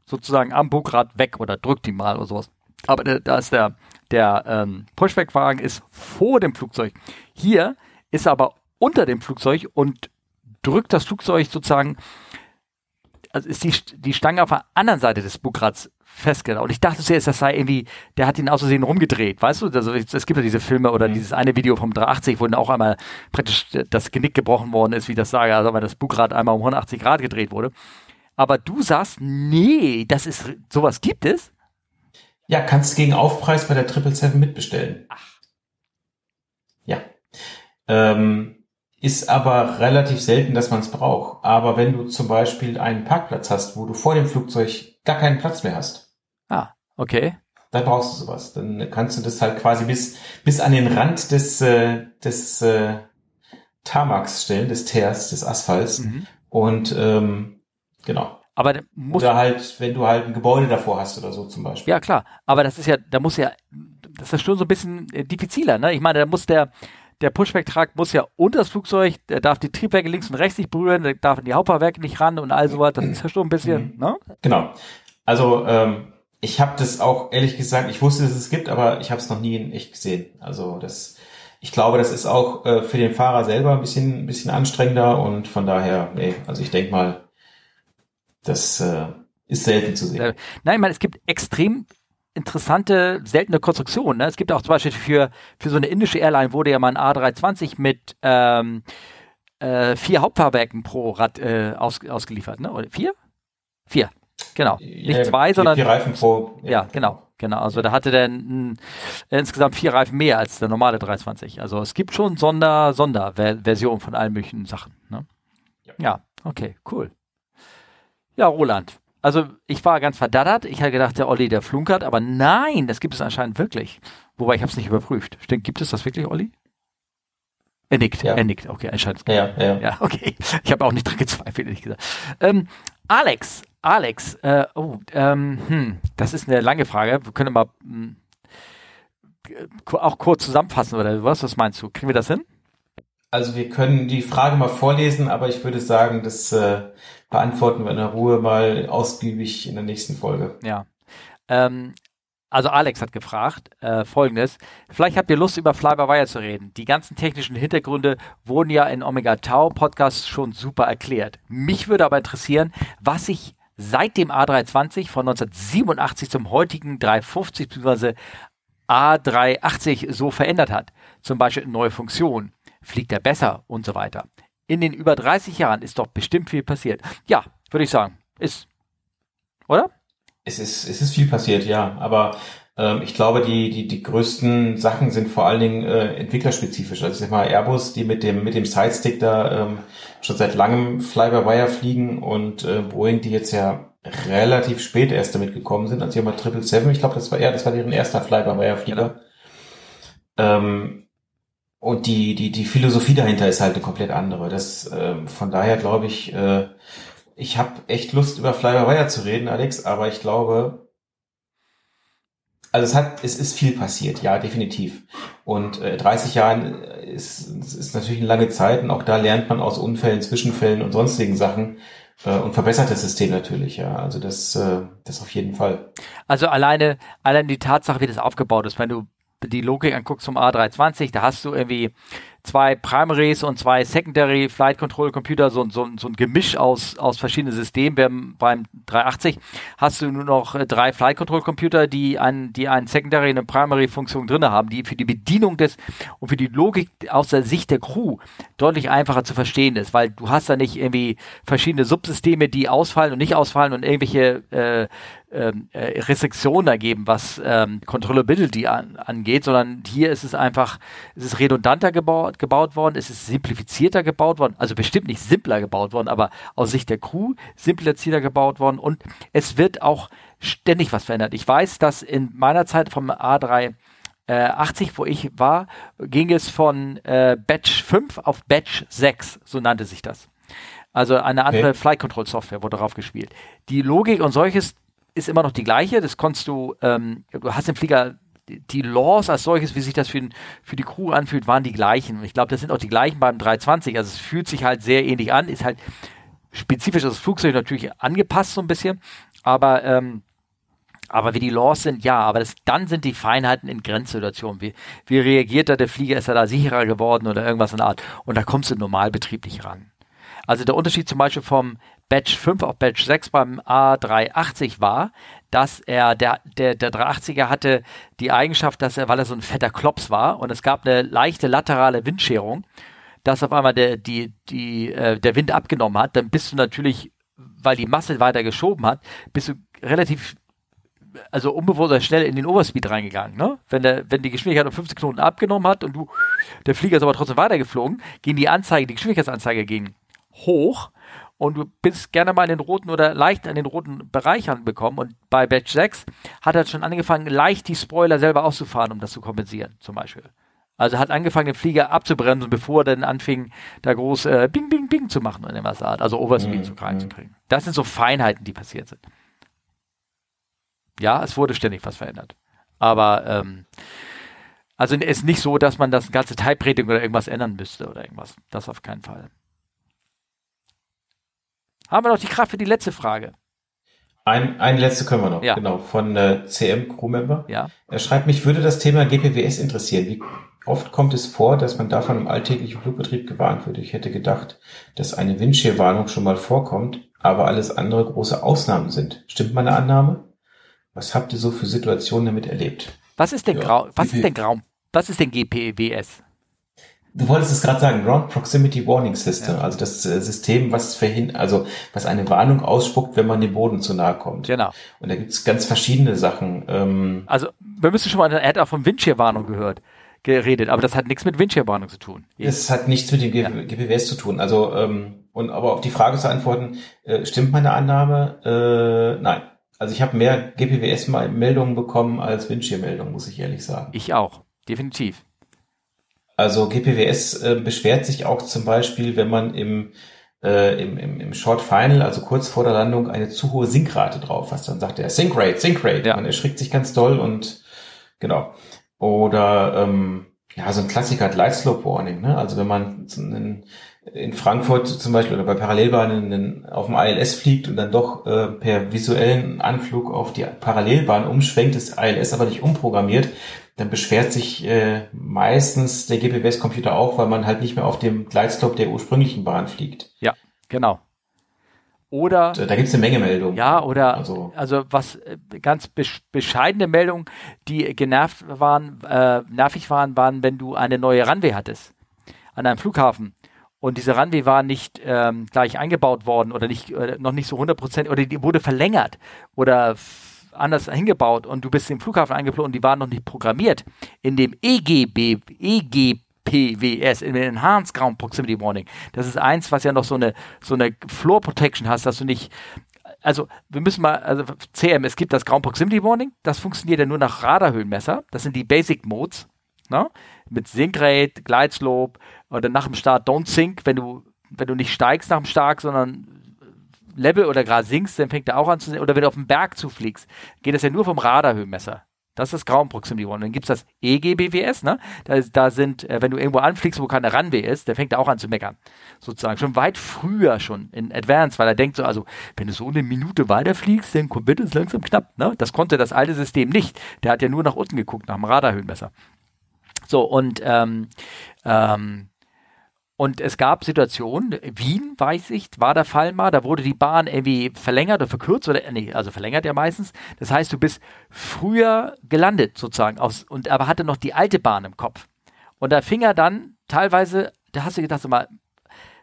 B: sozusagen am Bugrad weg oder drückt ihn mal oder sowas. Aber da ist der, der ähm, Pushback-Wagen ist vor dem Flugzeug. Hier ist er aber unter dem Flugzeug und drückt das Flugzeug sozusagen, also ist die, die Stange auf der anderen Seite des Bugrads festgehalten. Und ich dachte zuerst, das sei irgendwie, der hat ihn aus Versehen rumgedreht, weißt du? Also es gibt ja diese Filme oder mhm. dieses eine Video vom 380, wo dann auch einmal praktisch das Genick gebrochen worden ist, wie das sage, also weil das Bugrad einmal um 180 Grad gedreht wurde. Aber du sagst, nee, das ist, sowas gibt es?
A: Ja, kannst gegen Aufpreis bei der 777 mitbestellen. Ach. Ja. Ähm, ist aber relativ selten, dass man es braucht. Aber wenn du zum Beispiel einen Parkplatz hast, wo du vor dem Flugzeug gar keinen Platz mehr hast.
B: Ah, okay.
A: Dann brauchst du sowas. Dann kannst du das halt quasi bis, bis an den Rand des, äh, des äh, Tarmacs stellen, des Teers, des Asphalts. Mhm. Und ähm, genau.
B: Aber
A: oder halt, wenn du halt ein Gebäude davor hast oder so zum Beispiel.
B: Ja klar, aber das ist ja, da muss ja, das ist schon so ein bisschen äh, diffiziler. Ne? Ich meine, da muss der der Pushback-Trag muss ja unter das Flugzeug, der darf die Triebwerke links und rechts nicht berühren, der darf in die Hauptbauwerke nicht ran und all sowas. Das ist ja schon ein bisschen, mhm. ne?
A: Genau. Also ähm, ich habe das auch ehrlich gesagt, ich wusste, dass es gibt, aber ich habe es noch nie in echt gesehen. Also das, ich glaube, das ist auch äh, für den Fahrer selber ein bisschen, bisschen anstrengender und von daher, nee, also ich denke mal, das äh, ist selten zu sehen.
B: Nein, ich meine, es gibt extrem interessante, seltene Konstruktionen. Ne? Es gibt auch zum Beispiel für, für so eine indische Airline wurde ja mal ein A320 mit ähm, äh, vier Hauptfahrwerken pro Rad äh, aus, ausgeliefert, ne? Oder vier? Vier. Genau. Nicht ja, zwei, sondern.
A: Vier Reifen pro.
B: Ja, ja genau. Genau. Also da hatte der n, insgesamt vier Reifen mehr als der normale 320. Also es gibt schon Sonder, Sonderversionen von allen möglichen Sachen. Ne? Ja. ja, okay, cool. Ja, Roland, also ich war ganz verdattert. Ich hatte gedacht, der Olli, der flunkert, aber nein, das gibt es anscheinend wirklich. Wobei ich habe es nicht überprüft. Stimmt, gibt es das wirklich, Olli? Er nickt, ja. er nickt. Okay, anscheinend.
A: Ja, ja.
B: Ja, okay. Ich habe auch nicht dran gezweifelt, ehrlich gesagt. Ähm, Alex, Alex, äh, oh, ähm, hm, das ist eine lange Frage. Wir können mal hm, auch kurz zusammenfassen oder was? Was meinst du? Kriegen wir das hin?
A: Also wir können die Frage mal vorlesen, aber ich würde sagen, das äh, beantworten wir in der Ruhe mal ausgiebig in der nächsten Folge.
B: Ja. Ähm, also Alex hat gefragt, äh, folgendes, vielleicht habt ihr Lust über Fly-by-Wire zu reden. Die ganzen technischen Hintergründe wurden ja in Omega Tau Podcast schon super erklärt. Mich würde aber interessieren, was sich seit dem A320 von 1987 zum heutigen 350 bzw. A380 so verändert hat. Zum Beispiel neue Funktionen fliegt er besser und so weiter. In den über 30 Jahren ist doch bestimmt viel passiert. Ja, würde ich sagen. Ist. Oder?
A: Es ist, es ist viel passiert, ja. Aber ähm, ich glaube, die, die, die größten Sachen sind vor allen Dingen äh, entwicklerspezifisch. Also ich sag mal, Airbus, die mit dem, mit dem Sidestick da ähm, schon seit langem Fly-by-Wire fliegen und äh, Boeing, die jetzt ja relativ spät erst damit gekommen sind, als hier mal 777, ich glaube, das war eher, das war deren erster Fly-by-Wire-Flieger. Genau. Ähm, und die, die, die Philosophie dahinter ist halt eine komplett andere. Das, äh, von daher glaube ich, äh, ich habe echt Lust, über Fly by Wire zu reden, Alex, aber ich glaube, also es hat, es ist viel passiert, ja, definitiv. Und äh, 30 Jahren ist, ist natürlich eine lange Zeit und auch da lernt man aus Unfällen, Zwischenfällen und sonstigen Sachen äh, und verbessert das System natürlich, ja. Also das, äh, das auf jeden Fall.
B: Also alleine, allein die Tatsache, wie das aufgebaut ist, wenn du die Logik anguckst zum A320, da hast du irgendwie zwei Primaries und zwei Secondary Flight Control Computer, so, so, so ein Gemisch aus, aus verschiedenen Systemen. Beim, beim 380 hast du nur noch äh, drei Flight Control Computer, die ein, die einen Secondary und eine Primary Funktion drin haben, die für die Bedienung des und für die Logik aus der Sicht der Crew deutlich einfacher zu verstehen ist, weil du hast da nicht irgendwie verschiedene Subsysteme, die ausfallen und nicht ausfallen und irgendwelche äh, ähm, äh, Restriktionen ergeben, was ähm, Controllability an, angeht, sondern hier ist es einfach, es ist redundanter gebaut, gebaut worden. Es ist simplifizierter gebaut worden, also bestimmt nicht simpler gebaut worden, aber aus Sicht der Crew simplizierter gebaut worden und es wird auch ständig was verändert. Ich weiß, dass in meiner Zeit vom A3 äh, 80, wo ich war, ging es von äh, Batch 5 auf Batch 6, so nannte sich das. Also eine andere okay. Flight Control Software wurde darauf gespielt. Die Logik und solches ist immer noch die gleiche. Das konntest du, ähm, du hast den Flieger, die Laws als solches, wie sich das für, für die Crew anfühlt, waren die gleichen. Und ich glaube, das sind auch die gleichen beim 320. Also es fühlt sich halt sehr ähnlich an, ist halt spezifisch das Flugzeug natürlich angepasst so ein bisschen, aber ähm, aber wie die Laws sind, ja, aber das, dann sind die Feinheiten in Grenzsituationen. Wie, wie reagiert da der Flieger? Ist er da sicherer geworden oder irgendwas in der Art? Und da kommst du im Normalbetrieb ran. Also der Unterschied zum Beispiel vom Batch 5 auf Batch 6 beim A380 war, dass er, der, der, der 380er hatte die Eigenschaft, dass er, weil er so ein fetter Klops war und es gab eine leichte laterale Windscherung, dass auf einmal der, die, die, äh, der Wind abgenommen hat, dann bist du natürlich, weil die Masse weiter geschoben hat, bist du relativ also unbewusst oder schnell in den Overspeed reingegangen. Ne? Wenn, der, wenn die Geschwindigkeit um 50 Knoten abgenommen hat und du, der Flieger ist aber trotzdem weitergeflogen, ging die Anzeige, die Geschwindigkeitsanzeige ging hoch und du bist gerne mal in den roten oder leicht in den roten Bereich anbekommen. Und bei Batch 6 hat er schon angefangen, leicht die Spoiler selber auszufahren, um das zu kompensieren, zum Beispiel. Also hat angefangen, den Flieger abzubremsen, bevor er dann anfing, da groß äh, Bing, Bing, Bing zu machen in dem Art, also Overspeed mhm. zu kriegen. Das sind so Feinheiten, die passiert sind. Ja, es wurde ständig was verändert. Aber ähm, also es ist nicht so, dass man das ganze Type-Rating oder irgendwas ändern müsste oder irgendwas. Das auf keinen Fall. Haben wir noch die Kraft für die letzte Frage?
A: Ein, eine letzte können wir noch,
B: ja.
A: genau, von äh, CM Crewmember.
B: Ja.
A: Er schreibt, mich würde das Thema GPWS interessieren. Wie oft kommt es vor, dass man davon im alltäglichen Flugbetrieb gewarnt wird? Ich hätte gedacht, dass eine Windschirwarnung schon mal vorkommt, aber alles andere große Ausnahmen sind. Stimmt meine Annahme? Was habt ihr so für Situationen damit erlebt?
B: Was ist denn ja, Grau, was ist denn Grau, was ist denn GPWS?
A: Du wolltest es gerade sagen, Ground Proximity Warning System, ja. also das äh, System, was verhindert, also was eine Warnung ausspuckt, wenn man dem Boden zu nahe kommt.
B: Genau.
A: Und da gibt es ganz verschiedene Sachen.
B: Ähm also wir müssen schon mal, er hat auch von Windschirwarnung gehört, geredet, aber das hat nichts mit Windschirwarnung zu tun.
A: Es hat nichts mit dem ja. GPWS zu tun. Also ähm, und aber auf die Frage zu antworten, äh, stimmt meine Annahme? Äh, nein. Also ich habe mehr GPWS-Meldungen bekommen als Windschirmmeldungen, muss ich ehrlich sagen.
B: Ich auch, definitiv.
A: Also GPWS äh, beschwert sich auch zum Beispiel, wenn man im, äh, im, im, im Short Final, also kurz vor der Landung, eine zu hohe Sinkrate drauf hat. Dann sagt er Sink Rate, Sink Rate. Ja. Man erschrickt sich ganz doll und genau. Oder ähm, ja, so ein Klassiker hat Light Slope Warning. Ne? Also wenn man einen in Frankfurt zum Beispiel oder bei Parallelbahnen auf dem ILS fliegt und dann doch äh, per visuellen Anflug auf die Parallelbahn umschwenkt, ist ILS aber nicht umprogrammiert, dann beschwert sich äh, meistens der GPWS-Computer auch, weil man halt nicht mehr auf dem Gleitslope der ursprünglichen Bahn fliegt.
B: Ja, genau. Oder
A: da gibt es eine Menge Meldungen.
B: Ja, oder also, also was äh, ganz bescheidene Meldungen, die genervt waren, äh, nervig waren, waren, wenn du eine neue Runway hattest an einem Flughafen und diese Runway war nicht ähm, gleich eingebaut worden oder nicht äh, noch nicht so 100% oder die wurde verlängert oder anders hingebaut und du bist im Flughafen eingeflogen und die waren noch nicht programmiert. In dem EGB, EGPWS, in dem Enhanced Ground Proximity Warning, das ist eins, was ja noch so eine, so eine Floor Protection hast, dass du nicht also wir müssen mal, also CM, es gibt das Ground Proximity Warning, das funktioniert ja nur nach Radarhöhenmesser, das sind die Basic Modes, ne? mit Sinkrate, Glideslope oder nach dem Start Don't Sink, wenn du, wenn du nicht steigst nach dem Start, sondern Level oder gerade sinkst, dann fängt er auch an zu sehen. Oder wenn du auf den Berg zufliegst, geht das ja nur vom Radarhöhenmesser. Das ist Ground Proximity One. Dann gibt es das EGBWS, ne? Da, da sind, äh, wenn du irgendwo anfliegst, wo keine Runway ist, dann fängt er auch an zu meckern. Sozusagen. Schon weit früher schon in Advance, weil er denkt so, also, wenn du so eine Minute weiterfliegst, dann wird es langsam knapp, ne? Das konnte das alte System nicht. Der hat ja nur nach unten geguckt, nach dem Radarhöhenmesser. So, und, ähm, ähm, und es gab Situationen, Wien, weiß ich, war der Fall mal, da wurde die Bahn irgendwie verlängert oder verkürzt, oder, nee, also verlängert ja meistens. Das heißt, du bist früher gelandet sozusagen, aus, und aber hatte noch die alte Bahn im Kopf. Und da fing er dann teilweise, da hast du gedacht, so mal,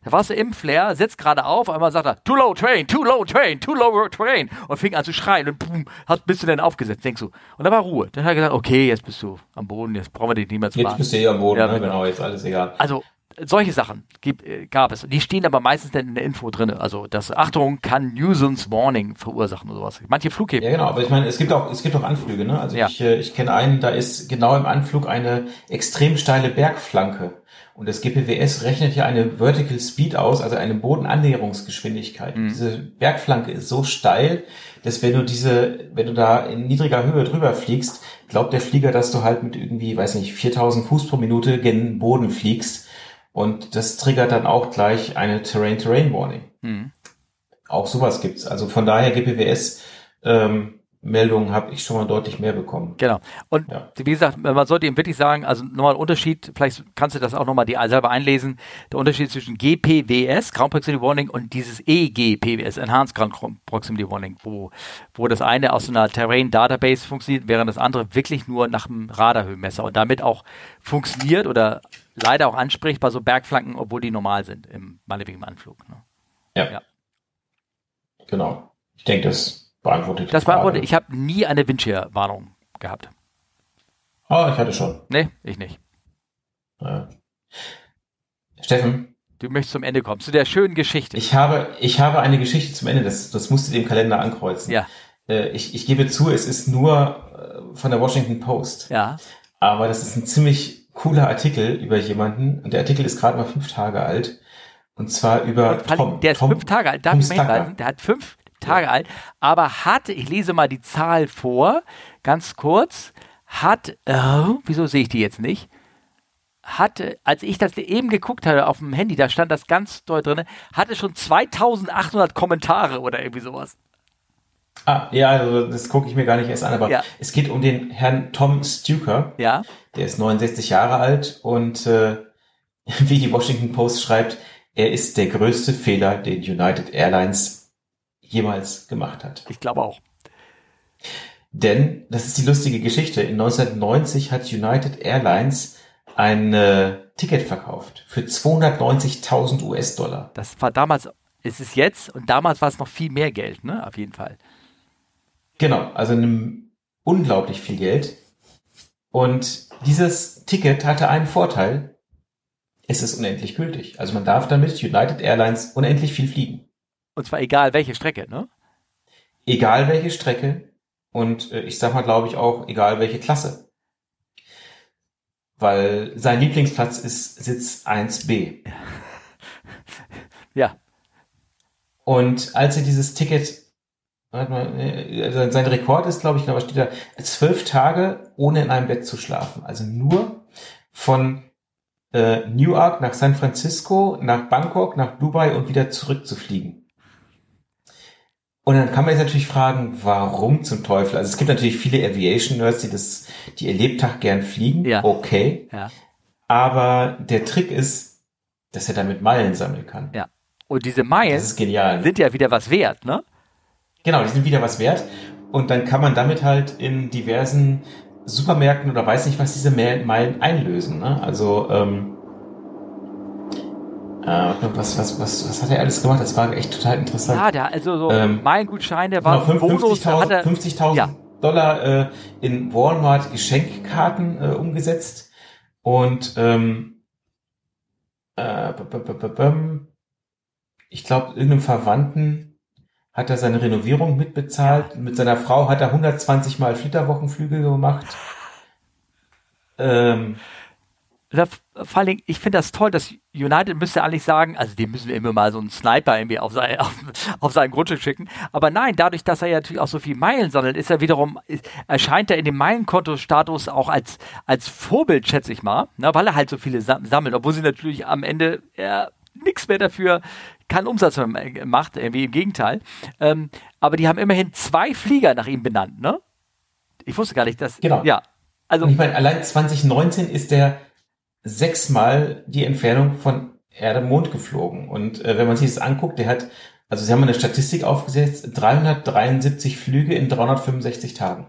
B: Da warst du im Flair, setzt gerade auf, einmal sagt er, too low train, too low train, too low train. Und fing an zu schreien und boom, hast, bist du dann aufgesetzt, denkst du. Und da war Ruhe. Dann hat er gesagt, okay, jetzt bist du am Boden, jetzt brauchen wir dich nicht mehr zu
A: Jetzt bist du eh am Boden,
B: Ja,
A: ne?
B: genau.
A: genau, jetzt alles egal.
B: Also solche Sachen gibt, äh, gab es. Die stehen aber meistens dann in der Info drin. Also das Achtung kann Nuisance Warning verursachen oder sowas. Manche Flughäfen.
A: Ja, genau, aber ich meine, es gibt auch, es gibt auch Anflüge, ne? Also
B: Ja.
A: ich, äh, ich kenne einen, da ist genau im Anflug eine extrem steile Bergflanke. Und das GPWS rechnet ja eine Vertical Speed aus, also eine Bodenannäherungsgeschwindigkeit.
B: Mhm.
A: Diese Bergflanke ist so steil, dass wenn du diese, wenn du da in niedriger Höhe drüber fliegst, glaubt der Flieger, dass du halt mit irgendwie, weiß nicht, 4000 Fuß pro Minute gen den Boden fliegst. Und das triggert dann auch gleich eine Terrain-Terrain-Warning.
B: Mhm.
A: Auch sowas gibt's. Also von daher GPWS ähm, Meldungen habe ich schon mal deutlich mehr bekommen.
B: Genau. Und
A: Ja.
B: wie gesagt, man sollte ihm wirklich sagen, also nochmal ein Unterschied, vielleicht kannst du das auch nochmal die selber einlesen, der Unterschied zwischen GPWS, Ground Proximity Warning, und dieses EGPWS, Enhanced Ground Proximity Warning, wo, wo das eine aus einer Terrain Database funktioniert, während das andere wirklich nur nach dem Radarhöhenmesser und damit auch funktioniert oder leider auch anspricht bei so Bergflanken, obwohl die normal sind im im Anflug. Ne?
A: Ja.
B: Ja.
A: Genau. Ich denke, das beantwortet
B: Das beantwortet, ich habe nie eine Windschirwarnung gehabt.
A: Ah, ich hatte schon.
B: Nee, ich nicht.
A: Ja. Steffen,
B: Du möchtest zum Ende kommen, zu der schönen Geschichte.
A: ich habe, ich habe eine Geschichte zum Ende. Das, das musst du dem Kalender ankreuzen.
B: ja,
A: Äh, ich, ich gebe zu, es ist nur äh, von der Washington Post.
B: ja.
A: Aber das ist ein ziemlich cooler Artikel über jemanden. Und der Artikel ist gerade mal fünf Tage alt. Und zwar über Tom.
B: der ist
A: Tom,
B: fünf Tage alt, darf
A: Tom
B: ich mal hinweisen, der hat fünf Tage alt, aber hat, ich lese mal die Zahl vor, ganz kurz, hat, oh, wieso sehe ich die jetzt nicht? Hatte, als ich das eben geguckt hatte auf dem Handy, da stand das ganz doll drin, hatte schon 2800 Kommentare oder irgendwie sowas.
A: Ah, ja, also das gucke ich mir gar nicht erst an, aber
B: Ja.
A: es geht um den Herrn Tom Stuker.
B: Ja,
A: Der ist 69 Jahre alt und äh, [laughs] wie die Washington Post schreibt, er ist der größte Fehler, den United Airlines jemals gemacht hat.
B: ich glaube auch.
A: Denn, das ist die lustige Geschichte, in 1990 hat United Airlines ein äh, Ticket verkauft für 290.000 US-Dollar.
B: Das war damals, es ist jetzt und damals war es noch viel mehr Geld, ne? Auf jeden Fall.
A: Genau, also unglaublich viel Geld. Und dieses Ticket hatte einen Vorteil. Es ist unendlich gültig. Also man darf damit United Airlines unendlich viel fliegen.
B: Und zwar egal welche Strecke, ne?
A: Egal welche Strecke. Und äh, ich sag mal, glaube ich, auch egal welche Klasse. Weil sein Lieblingsplatz ist Sitz 1b. [laughs]
B: Ja,
A: Und als er dieses Ticket, warte mal, äh, sein Rekord ist, glaube ich, was steht da, zwölf Tage ohne in einem Bett zu schlafen. Also nur von äh, Newark nach San Francisco, nach Bangkok, nach Dubai und wieder zurück zu fliegen. Und dann kann man jetzt natürlich fragen, warum zum Teufel? Also es gibt natürlich viele Aviation-Nerds, die das, die ihr Lebtag gern fliegen.
B: Ja.
A: Okay.
B: ja.
A: Aber der Trick ist, dass er damit Meilen sammeln kann.
B: Ja. Und diese Meilen sind ja wieder was wert, ne?
A: Genau, die sind wieder was wert. Und dann kann man damit halt in diversen Supermärkten oder weiß nicht was diese Me- Meilen einlösen. Ne? Also, ähm, äh, was, was, was, was hat er alles gemacht? Das war echt total interessant.
B: Ja, der, also so
A: Ähm,
B: Meilen-Gutscheine
A: Genau,
B: war
A: fünf-
B: Bonus, da hat
A: 50.000
B: er,
A: 50.000
B: Ja.
A: Dollar äh, in Walmart Geschenkkarten äh, umgesetzt. Und ähm, äh, ich glaube, irgendeinem Verwandten hat er seine Renovierung mitbezahlt. Mit seiner Frau hat er 120 Mal Flitterwochenflüge gemacht. [laughs] Ähm,
B: vor allen Dingen, ich finde das toll, dass United müsste eigentlich sagen, also die müssen wir immer mal so einen Sniper irgendwie auf sein, [laughs] auf, auf sein Grundstück schicken. Aber nein, dadurch, dass er ja natürlich auch so viel Meilen sammelt, ist er wiederum, ist, erscheint er in dem Meilenkonto-Status auch als, als Vorbild, schätze ich mal, ne, weil er halt so viele sam sammelt, obwohl sie natürlich am Ende ja, nichts mehr dafür, keinen Umsatz mehr macht, irgendwie im Gegenteil. Ähm, aber die haben immerhin zwei Flieger nach ihm benannt, ne? Ich wusste gar nicht, dass.
A: Genau.
B: Ja. Also,
A: und ich meine, allein 2019 ist der sechsmal die Entfernung von Erde Mond geflogen. Und äh, wenn man sich das anguckt, der hat, also sie haben eine Statistik aufgesetzt, 373 Flüge in 365 Tagen.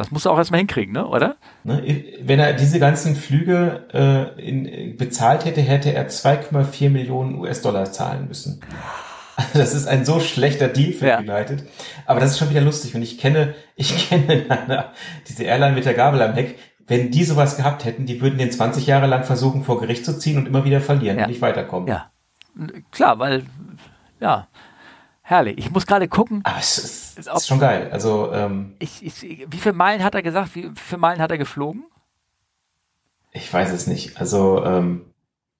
B: Das musst du auch erstmal hinkriegen, ne? oder?
A: Ne, wenn er diese ganzen Flüge äh, in, bezahlt hätte, hätte er 2,4 Millionen US-Dollar zahlen müssen. Das ist ein so schlechter Deal für ja. United. Aber das ist schon wieder lustig. Und ich kenne, ich kenne [laughs] diese Airline mit der Gabel am Heck. Wenn die sowas gehabt hätten, die würden den 20 Jahre lang versuchen, vor Gericht zu ziehen und immer wieder verlieren ja. und nicht weiterkommen.
B: Ja. Klar, weil, ja, herrlich. Ich muss gerade gucken.
A: Ah, es ist, ist, ist schon geil. Also, ähm,
B: ich, ich, wie viele Meilen hat er gesagt? Wie, wie viele Meilen hat er geflogen?
A: Ich weiß es nicht. Also, ähm,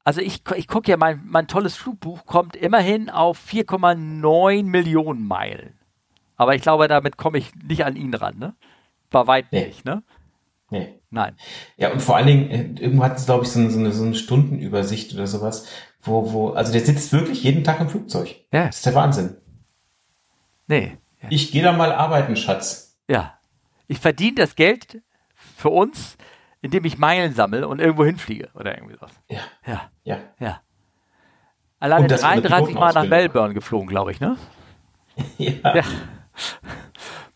B: also ich, ich gucke ja, mein, mein tolles Flugbuch kommt immerhin auf 4,9 Millionen Meilen. Aber ich glaube, damit komme ich nicht an ihn ran, ne? War weit nee. nicht, ne?
A: Nee.
B: Nein.
A: Ja, und vor allen Dingen, äh, irgendwo hat es, glaube ich, so eine, so, eine, so eine Stundenübersicht oder sowas, wo, wo, also der sitzt wirklich jeden Tag im Flugzeug. Ja. Das ist der Wahnsinn.
B: Nee.
A: Ja. Ich gehe da mal arbeiten, Schatz.
B: Ja. Ich verdiene das Geld für uns, indem ich Meilen sammle und irgendwo hinfliege oder irgendwie sowas.
A: Ja.
B: Ja.
A: Ja.
B: ja. Alleine 33 Mal nach Melbourne geflogen, glaube ich, ne? [laughs]
A: ja. ja.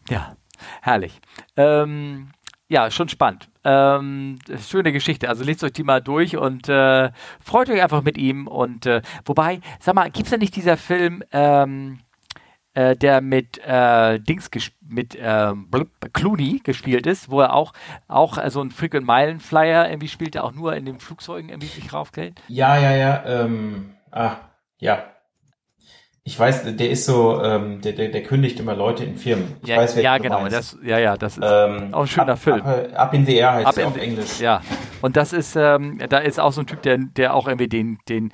B: Ja. Herrlich. Ähm, ja, schon spannend. Ähm, schöne Geschichte. Also lest euch die mal durch und äh, freut euch einfach mit ihm. Und äh, wobei, sag mal, gibt es da nicht dieser Film, ähm, äh, der mit äh, Dings mit ähm, Clooney gespielt ist, wo er auch auch äh, so ein Frequent Meilen Flyer irgendwie spielt, der auch nur in den Flugzeugen irgendwie sich raufklärt.
A: Ja, ja, ja. Ähm, ah, ja. Ich weiß, der ist so, ähm, der, der, der kündigt immer Leute in Firmen. Ich
B: ja,
A: weiß, wer
B: ja genau, das, ja, ja, das ist ähm, auch ein schöner
A: up,
B: Film.
A: Up, up, in the Air heißt er auf Englisch.
B: Ja, und das ist, ähm, da ist auch so ein Typ, der, der auch irgendwie den, den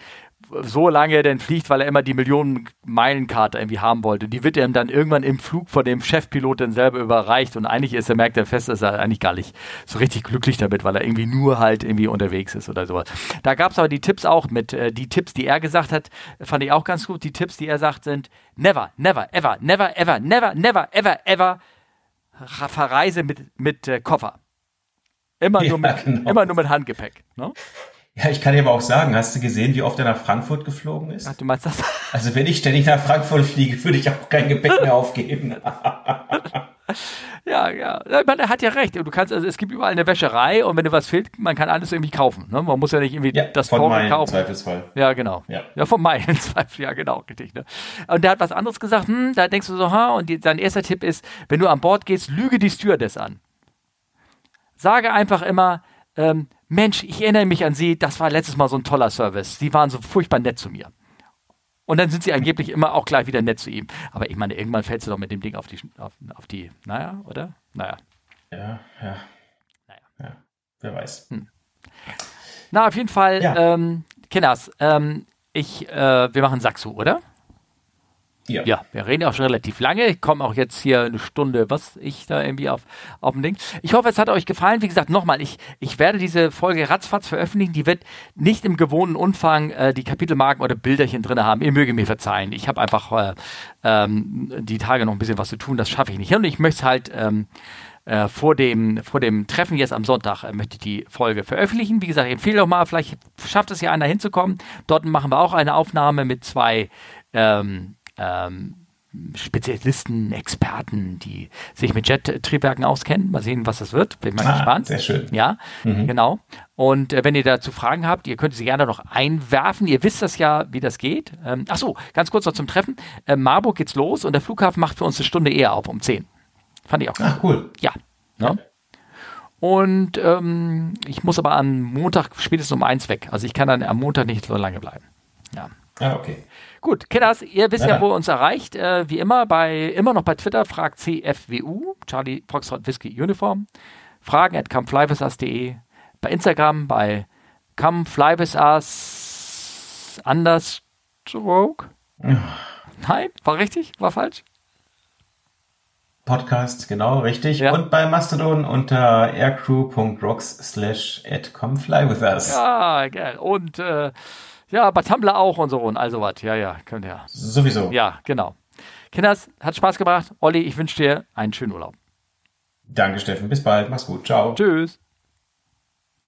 B: so lange denn fliegt, weil er immer die Millionen-Meilen-Karte irgendwie haben wollte. Die wird ihm dann irgendwann im Flug von dem Chefpilot dann selber überreicht und eigentlich ist er, merkt er fest, dass er eigentlich gar nicht so richtig glücklich damit, weil er irgendwie nur halt irgendwie unterwegs ist oder sowas. Da gab es aber die Tipps auch mit, äh, die Tipps, die er gesagt hat, fand ich auch ganz gut. Die Tipps, die er sagt, sind never, never, ever, never, ever, never, never, ever, ever verreise mit, mit äh, Koffer. Immer, [laughs] nur mit, genau. immer nur mit Handgepäck. Ne?
A: Ja, ich kann dir aber auch sagen, hast du gesehen, wie oft er nach Frankfurt geflogen ist?
B: Ach, du meinst das? [laughs]
A: Also wenn ich ständig nach Frankfurt fliege, würde ich auch kein Gepäck mehr aufgeben.
B: ja, ja. Man, er hat ja recht. Du kannst, also es gibt überall eine Wäscherei und wenn dir was fehlt, man kann alles irgendwie kaufen. Ne? Man muss ja nicht irgendwie
A: ja,
B: das
A: von
B: Porto kaufen.
A: Zweifelsfall.
B: Ja, genau.
A: Ja,
B: ja von meinen [laughs] Zweifel, ja, genau, richtig. Ne? Und der hat was anderes gesagt, hm, da denkst du so, ha, und die, sein erster Tipp ist, wenn du an Bord gehst, lüge die Stewardess an. Sage einfach immer, ähm, Mensch, ich erinnere mich an Sie, das war letztes Mal so ein toller Service. Sie waren so furchtbar nett zu mir. Und dann sind sie angeblich immer auch gleich wieder nett zu ihm. Aber ich meine, irgendwann fällst du doch mit dem Ding auf die, auf, auf die, naja, oder? Naja.
A: Ja, ja. Naja. Ja, wer weiß. Hm.
B: Na, auf jeden Fall, ja. ähm, Kinders, ähm, ich, äh, wir machen Saxo, oder?
A: Ja.
B: ja, wir reden auch schon relativ lange. Ich komme auch jetzt hier eine Stunde, was ich da irgendwie auf, auf dem Ding. Ich hoffe, es hat euch gefallen. Wie gesagt, nochmal, ich, ich werde diese Folge ratzfatz veröffentlichen. Die wird nicht im gewohnten Umfang äh, die Kapitelmarken oder Bilderchen drin haben. Ihr möge mir verzeihen. Ich habe einfach äh, ähm, die Tage noch ein bisschen was zu tun. Das schaffe ich nicht. Und ich möchte halt ähm, äh, vor, dem, vor dem Treffen jetzt am Sonntag äh, möchte ich die Folge veröffentlichen. Wie gesagt, ich empfehle doch mal, vielleicht schafft es ja einer hinzukommen. Dort machen wir auch eine Aufnahme mit zwei ähm, ähm, Spezialisten, Experten, die sich mit Jet-Triebwerken auskennen. Mal sehen, was das wird. Bin mal ah, gespannt.
A: Sehr schön.
B: Ja, mhm. genau. Und äh, wenn ihr dazu Fragen habt, ihr könnt sie gerne noch einwerfen. Ihr wisst das ja, wie das geht. Ähm, ach so, ganz kurz noch zum Treffen. Äh, Marburg geht's los und der Flughafen macht für uns eine Stunde eher auf, um 10. Fand ich auch
A: Ach, cool.
B: Ja. Ne? Und ähm, ich muss aber am Montag spätestens um eins weg. Also ich kann dann am Montag nicht so lange bleiben. Ja.
A: Ah, okay.
B: Gut, Kenners, ihr wisst ja, ja wo ihr uns erreicht. Äh, wie immer, bei, immer noch bei Twitter, fragt CFWU, Charlie Foxtrot Whisky Uniform. Fragen at comeflywithus.de. Bei Instagram bei comeflywithus understroke. Nein, war richtig? War falsch?
A: Podcast, genau, richtig. Ja. Und bei Mastodon unter aircrew.rocks slash at comeflywithus.
B: Ja, geil. Und äh, ja, bei Tumblr auch und so und all sowas. Ja, ja, könnt ihr.
A: Sowieso.
B: Ja, genau. Kinders, hat Spaß gemacht. Olli, ich wünsche dir einen schönen Urlaub.
A: Danke, Steffen. Bis bald. Mach's gut. Ciao.
B: Tschüss.